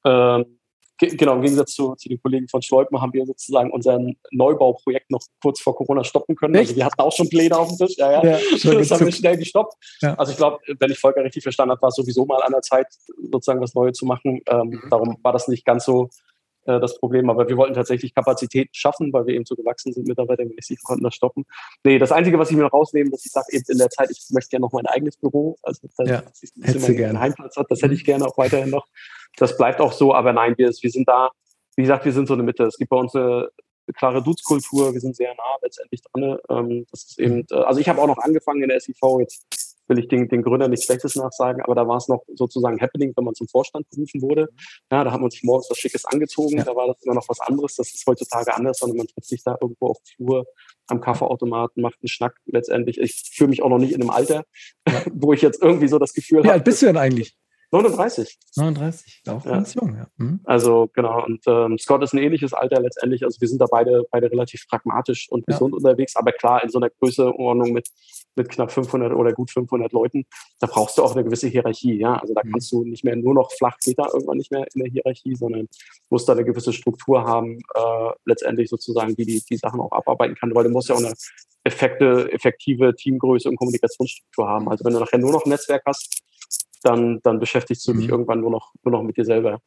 Ähm, genau, im Gegensatz zu, zu, den Kollegen von Schleupmann haben wir sozusagen unser Neubauprojekt noch kurz vor Corona stoppen können. Also wir hatten auch schon Pläne auf dem Tisch. Ja, ja. ja das haben wir schnell gestoppt. Ja. Also ich glaube, wenn ich Volker richtig verstanden habe, war es sowieso mal an der Zeit, sozusagen was Neues zu machen. Ähm, mhm. Darum war das nicht ganz so äh, das Problem. Aber wir wollten tatsächlich Kapazität schaffen, weil wir eben so gewachsen sind mitarbeitermäßig, konnten das stoppen. Nee, das Einzige, was ich mir noch rausnehme, dass ich sage, eben in der Zeit, ich möchte gerne noch mein eigenes Büro, also das, ja, dass ich einen Heimplatz hat, das hätte ich gerne auch weiterhin noch. Das bleibt auch so, aber nein, wir, wir sind da, wie gesagt, wir sind so eine Mitte. Es gibt bei uns eine, eine klare Dutzkultur, wir sind sehr nah letztendlich dran. Ähm, das ist eben, äh, also ich habe auch noch angefangen in der SIV, jetzt will ich den, den Gründer nichts Schlechtes nachsagen, aber da war es noch sozusagen happening, wenn man zum Vorstand berufen wurde. Ja, da hat man sich morgens was Schickes angezogen, ja. da war das immer noch was anderes. Das ist heutzutage anders, sondern man trifft sich da irgendwo auf Flur am Kaffeeautomaten, macht einen Schnack letztendlich. Ich fühle mich auch noch nicht in einem Alter, ja. wo ich jetzt irgendwie so das Gefühl habe. Wie alt bist du denn eigentlich? 39. 39, auch ja. ganz jung, ja. Mhm. Also genau, und ähm, Scott ist ein ähnliches Alter letztendlich. Also wir sind da beide, beide relativ pragmatisch und gesund ja. unterwegs, aber klar, in so einer Größeordnung mit, mit knapp 500 oder gut 500 Leuten, da brauchst du auch eine gewisse Hierarchie, ja. Also da mhm. kannst du nicht mehr nur noch flach geht da irgendwann nicht mehr in der Hierarchie, sondern musst da eine gewisse Struktur haben, äh, letztendlich sozusagen, die, die die Sachen auch abarbeiten kann, weil du musst ja auch eine effekte, effektive Teamgröße und Kommunikationsstruktur haben. Also wenn du nachher nur noch ein Netzwerk hast, dann, dann beschäftigst du dich mhm. irgendwann nur noch, nur noch mit dir selber.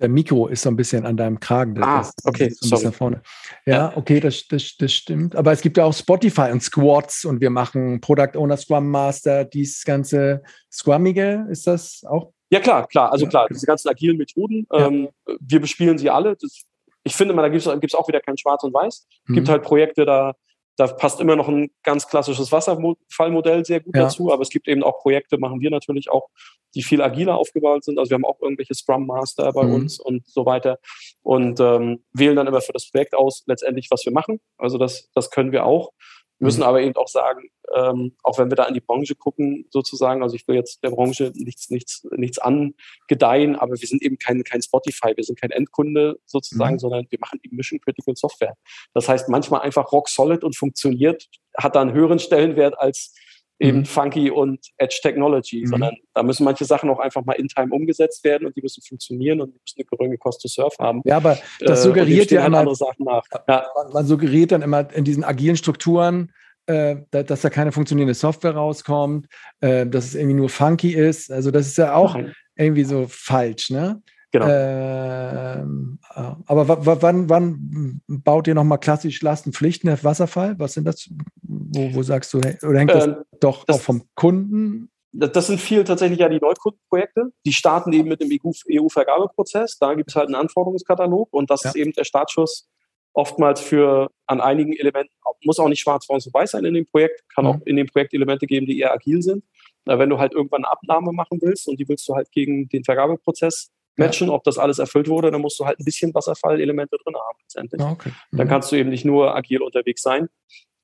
Der Mikro ist so ein bisschen an deinem Kragen. Das ah, okay. So ein bisschen vorne. Ja, ja, okay, das, das, das stimmt. Aber es gibt ja auch Spotify und Squads und wir machen Product Owner Scrum Master, dieses ganze Scrummige, ist das auch? Ja, klar, klar. Also ja. klar, diese ganzen agilen Methoden, ja. ähm, wir bespielen sie alle. Das, ich finde mal, da gibt es auch wieder kein Schwarz und Weiß. Es mhm. gibt halt Projekte, da, da passt immer noch ein ganz klassisches Wasserfallmodell sehr gut ja. dazu, aber es gibt eben auch Projekte, machen wir natürlich auch, die viel agiler aufgebaut sind. Also wir haben auch irgendwelche Scrum Master bei mhm. uns und so weiter und ähm, wählen dann immer für das Projekt aus letztendlich, was wir machen. Also das, das können wir auch müssen mhm. aber eben auch sagen, ähm, auch wenn wir da in die Branche gucken, sozusagen, also ich will jetzt der Branche nichts, nichts, nichts angedeihen, aber wir sind eben kein, kein Spotify, wir sind kein Endkunde sozusagen, mhm. sondern wir machen eben Mission Critical Software. Das heißt, manchmal einfach rock solid und funktioniert, hat da einen höheren Stellenwert als eben mhm. Funky und Edge Technology, mhm. sondern da müssen manche Sachen auch einfach mal in Time umgesetzt werden und die müssen funktionieren und die müssen eine geringe Cost to Serve haben. Ja, aber das äh, suggeriert äh, ja immer, andere Sachen nach. Ja. Man suggeriert dann immer in diesen agilen Strukturen, äh, dass da keine funktionierende Software rauskommt, äh, dass es irgendwie nur funky ist. Also das ist ja auch Nein. irgendwie so falsch, ne? Genau. Ähm, äh, aber wann, wann baut ihr nochmal klassisch Lastenpflichten auf Wasserfall? Was sind das? Wo, wo sagst du, oder hängt das ähm, doch das, auch vom Kunden? Das sind viel tatsächlich ja die Neukundenprojekte. Die starten eben mit dem EU-Vergabeprozess. Da gibt es halt einen Anforderungskatalog und das ja. ist eben der Startschuss oftmals für an einigen Elementen, muss auch nicht schwarz, und weiß sein in dem Projekt, kann mhm. auch in dem Projekt Elemente geben, die eher agil sind. Wenn du halt irgendwann eine Abnahme machen willst und die willst du halt gegen den Vergabeprozess matchen, ob das alles erfüllt wurde, dann musst du halt ein bisschen Wasserfallelemente drin haben letztendlich. Ah, okay. Mhm. Dann kannst du eben nicht nur agil unterwegs sein,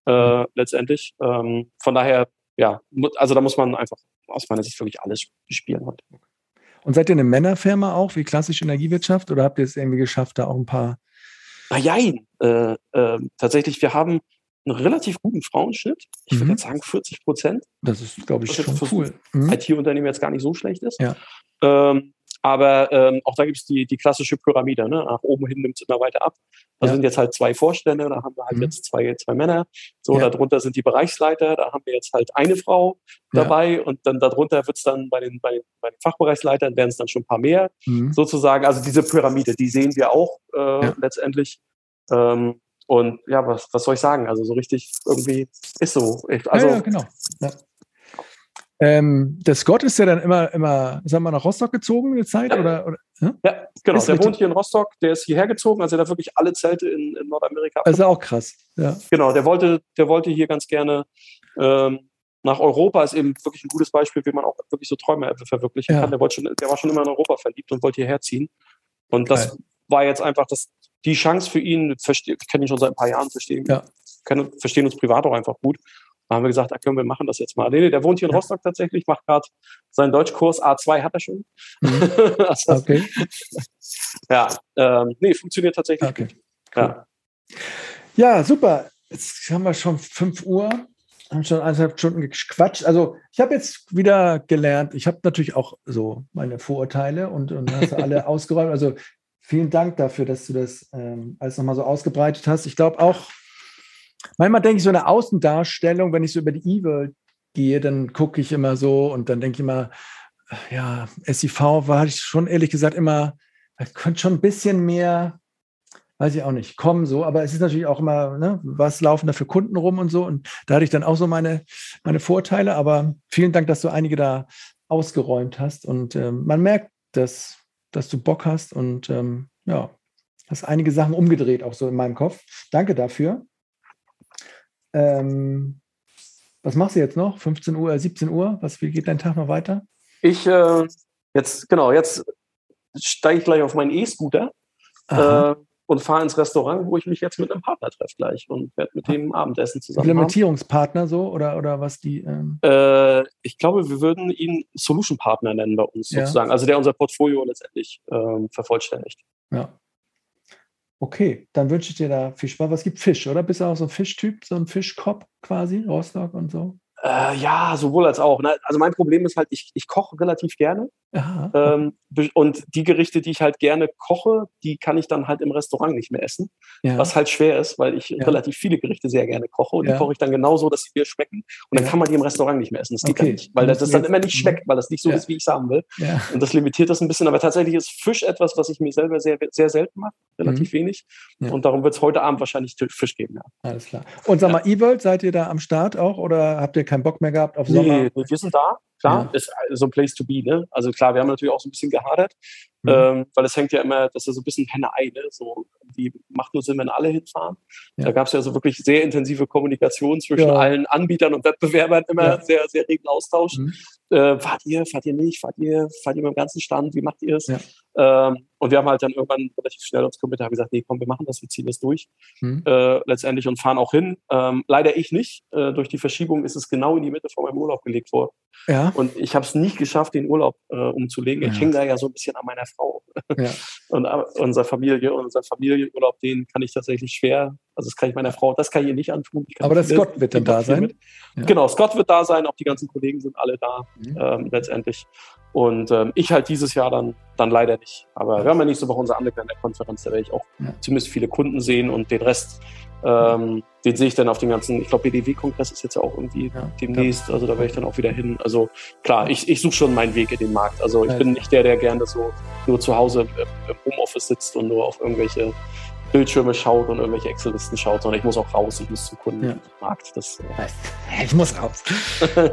äh, letztendlich. Ähm, von daher, ja, also da muss man einfach aus meiner Sicht wirklich alles spielen heute. Und seid ihr eine Männerfirma auch, wie klassische Energiewirtschaft, oder habt ihr es irgendwie geschafft, da auch ein paar? Nein, äh, äh, tatsächlich, wir haben einen relativ guten Frauenschnitt. Ich mhm. würde jetzt sagen 40 Prozent. Das ist, glaube ich, schon cool. Mhm. IT-Unternehmen jetzt gar nicht so schlecht ist. Ja. Ähm, aber ähm, auch da gibt es die, die klassische Pyramide. Ne? Nach oben hin nimmt es immer weiter ab. Da ja. sind jetzt halt zwei Vorstände, da haben wir halt mhm. jetzt zwei, zwei Männer. So, ja. darunter sind die Bereichsleiter, da haben wir jetzt halt eine Frau dabei ja. und dann darunter wird es dann bei den, bei, den, bei den Fachbereichsleitern werden es dann schon ein paar mehr, mhm. sozusagen. Also diese Pyramide, die sehen wir auch äh, letztendlich. Ähm, und ja, was, was soll ich sagen? Also so richtig irgendwie ist so. Also, ja, genau. Ähm, der Scott ist ja dann immer, immer, sagen wir, nach Rostock gezogen in der Zeit? Ja, oder, oder ja? ja genau. Ist der wohnt hier in Rostock, der ist hierher gezogen, also der hat wirklich alle Zelte in, in Nordamerika. Das ist auch krass. Ja. Genau, der wollte, der wollte hier ganz gerne ähm, nach Europa, ist eben wirklich ein gutes Beispiel, wie man auch wirklich so Träume verwirklichen ja. kann. Der, wollte schon, der war schon immer in Europa verliebt und wollte hierher ziehen. Und das Geil. war jetzt einfach das, die Chance für ihn, ich kenne ihn schon seit ein paar Jahren, verstehen, ja. können, verstehen uns privat auch einfach gut. Da haben wir gesagt, da können wir machen das jetzt mal. Nee, nee, der wohnt hier in Rostock tatsächlich, macht gerade seinen Deutschkurs. A2 hat er schon. Mhm. also, okay. ja, ähm, nee, funktioniert tatsächlich okay. gut. Cool. Ja. ja, super. Jetzt haben wir schon 5 Uhr haben schon eineinhalb Stunden gequatscht. Also ich habe jetzt wieder gelernt, ich habe natürlich auch so meine Vorurteile und, und hast alle ausgeräumt. Also vielen Dank dafür, dass du das ähm, alles nochmal so ausgebreitet hast. Ich glaube auch, manchmal denke ich so eine Außendarstellung, wenn ich so über die E-World gehe, dann gucke ich immer so und dann denke ich immer, ja, SIV war ich schon ehrlich gesagt immer, es könnte schon ein bisschen mehr, weiß ich auch nicht, kommen so, aber es ist natürlich auch immer, ne, was laufen da für Kunden rum und so. Und da hatte ich dann auch so meine, meine Vorteile, aber vielen Dank, dass du einige da ausgeräumt hast. Und ähm, man merkt, dass, dass du Bock hast und ähm, ja, hast einige Sachen umgedreht, auch so in meinem Kopf. Danke dafür. Ähm, was machst du jetzt noch? 15 Uhr, 17 Uhr? Was, wie geht dein Tag noch weiter? Ich, äh, jetzt, genau, jetzt steige ich gleich auf meinen E-Scooter äh, und fahre ins Restaurant, wo ich mich jetzt mit einem Partner treffe gleich und werde mit dem Abendessen zusammen. Implementierungspartner so oder, oder was die? Ähm äh, ich glaube, wir würden ihn Solution Partner nennen bei uns ja. sozusagen, also der unser Portfolio letztendlich ähm, vervollständigt. Ja. Okay, dann wünsche ich dir da viel Spaß. Was gibt Fisch, oder? Bist du auch so ein Fischtyp, so ein Fischkopf quasi, Rostock und so? Äh, ja, sowohl als auch. Ne? Also mein Problem ist halt, ich, ich koche relativ gerne. Ähm, und die Gerichte, die ich halt gerne koche, die kann ich dann halt im Restaurant nicht mehr essen. Ja. Was halt schwer ist, weil ich ja. relativ viele Gerichte sehr gerne koche. Und ja. die koche ich dann genauso, dass sie mir schmecken. Und dann kann man die im Restaurant nicht mehr essen. Das geht okay. nicht, weil das, das dann immer nicht schmeckt, weil das nicht so ist, wie ich es haben will. Und das limitiert das ein bisschen. Aber tatsächlich ist Fisch etwas, was ich mir selber sehr, sehr selten mache. Relativ mhm. wenig. Und darum wird es heute Abend wahrscheinlich Fisch geben. Ja. Alles klar. Und sag mal, E-World, seid ihr da am Start auch oder habt ihr keinen Bock mehr gehabt auf Sommer? Nee, wir sind da. Klar, ja. ist so ein Place to be. Ne? Also klar, wir haben natürlich auch so ein bisschen gehadert, mhm. ähm, weil es hängt ja immer, das ist ja so ein bisschen Henne-Ei. Ne? So, die macht nur Sinn, wenn alle hinfahren. Ja. Da gab es ja so wirklich sehr intensive Kommunikation zwischen ja. allen Anbietern und Wettbewerbern, immer sehr, sehr regen Austausch. Mhm. Äh, fahrt ihr, fahrt ihr nicht, fahrt ihr, fahrt ihr mit dem ganzen Stand, wie macht ihr es? Ähm, und wir haben halt dann irgendwann relativ schnell uns committed, haben gesagt, nee, komm, wir machen das, wir ziehen das durch mhm. äh, letztendlich und fahren auch hin. Ähm, leider ich nicht. Äh, durch die Verschiebung ist es genau in die Mitte von meinem Urlaub gelegt worden. Ja. Und ich habe es nicht geschafft, den Urlaub äh, umzulegen. Ja. Ich hänge da ja so ein bisschen an meiner Frau. Ja. und uh, unser Familie, unser Familienurlaub, den kann ich tatsächlich schwer, also das kann ich meiner Frau, das kann ich ihr nicht antun. Aber der Scott wird dann da sein. Genau, Scott wird da sein, auch die ganzen Kollegen sind alle da mhm. ähm, letztendlich. Und ähm, ich halt dieses Jahr dann, dann leider nicht. Aber wir haben ja nächste Woche unsere andere Konferenz, da werde ich auch ja. zumindest viele Kunden sehen und den Rest, ähm, den sehe ich dann auf den ganzen, ich glaube, BDW-Kongress ist jetzt ja auch irgendwie ja, demnächst, also da werde ich dann auch wieder hin. Also klar, ich, ich suche schon meinen Weg in den Markt. Also ich bin nicht der, der gerne so nur zu Hause im Homeoffice sitzt und nur auf irgendwelche Bildschirme schaut und irgendwelche Excel-Listen schaut, sondern ich muss auch raus, ich muss zum Kunden ja. Markt. Das, äh ich muss raus.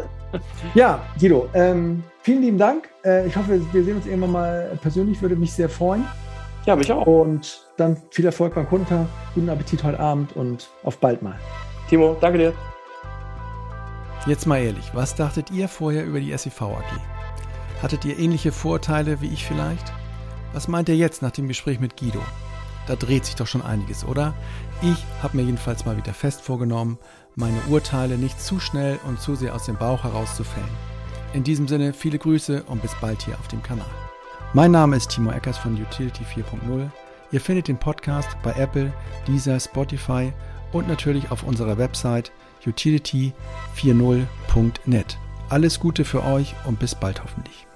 ja, Guido, ähm, vielen lieben Dank. Äh, ich hoffe, wir sehen uns irgendwann mal persönlich, würde mich sehr freuen. Ja, mich auch. Und dann viel Erfolg beim Kundentag, guten Appetit heute Abend und auf bald mal. Timo, danke dir. Jetzt mal ehrlich, was dachtet ihr vorher über die SEV AG? Hattet ihr ähnliche Vorurteile wie ich vielleicht? Was meint ihr jetzt nach dem Gespräch mit Guido? Da dreht sich doch schon einiges, oder? Ich habe mir jedenfalls mal wieder fest vorgenommen, meine Urteile nicht zu schnell und zu sehr aus dem Bauch herauszufällen. In diesem Sinne viele Grüße und bis bald hier auf dem Kanal. Mein Name ist Timo Eckers von Utility 4.0. Ihr findet den Podcast bei Apple, Deezer, Spotify und natürlich auf unserer Website utility40.net. Alles Gute für euch und bis bald hoffentlich.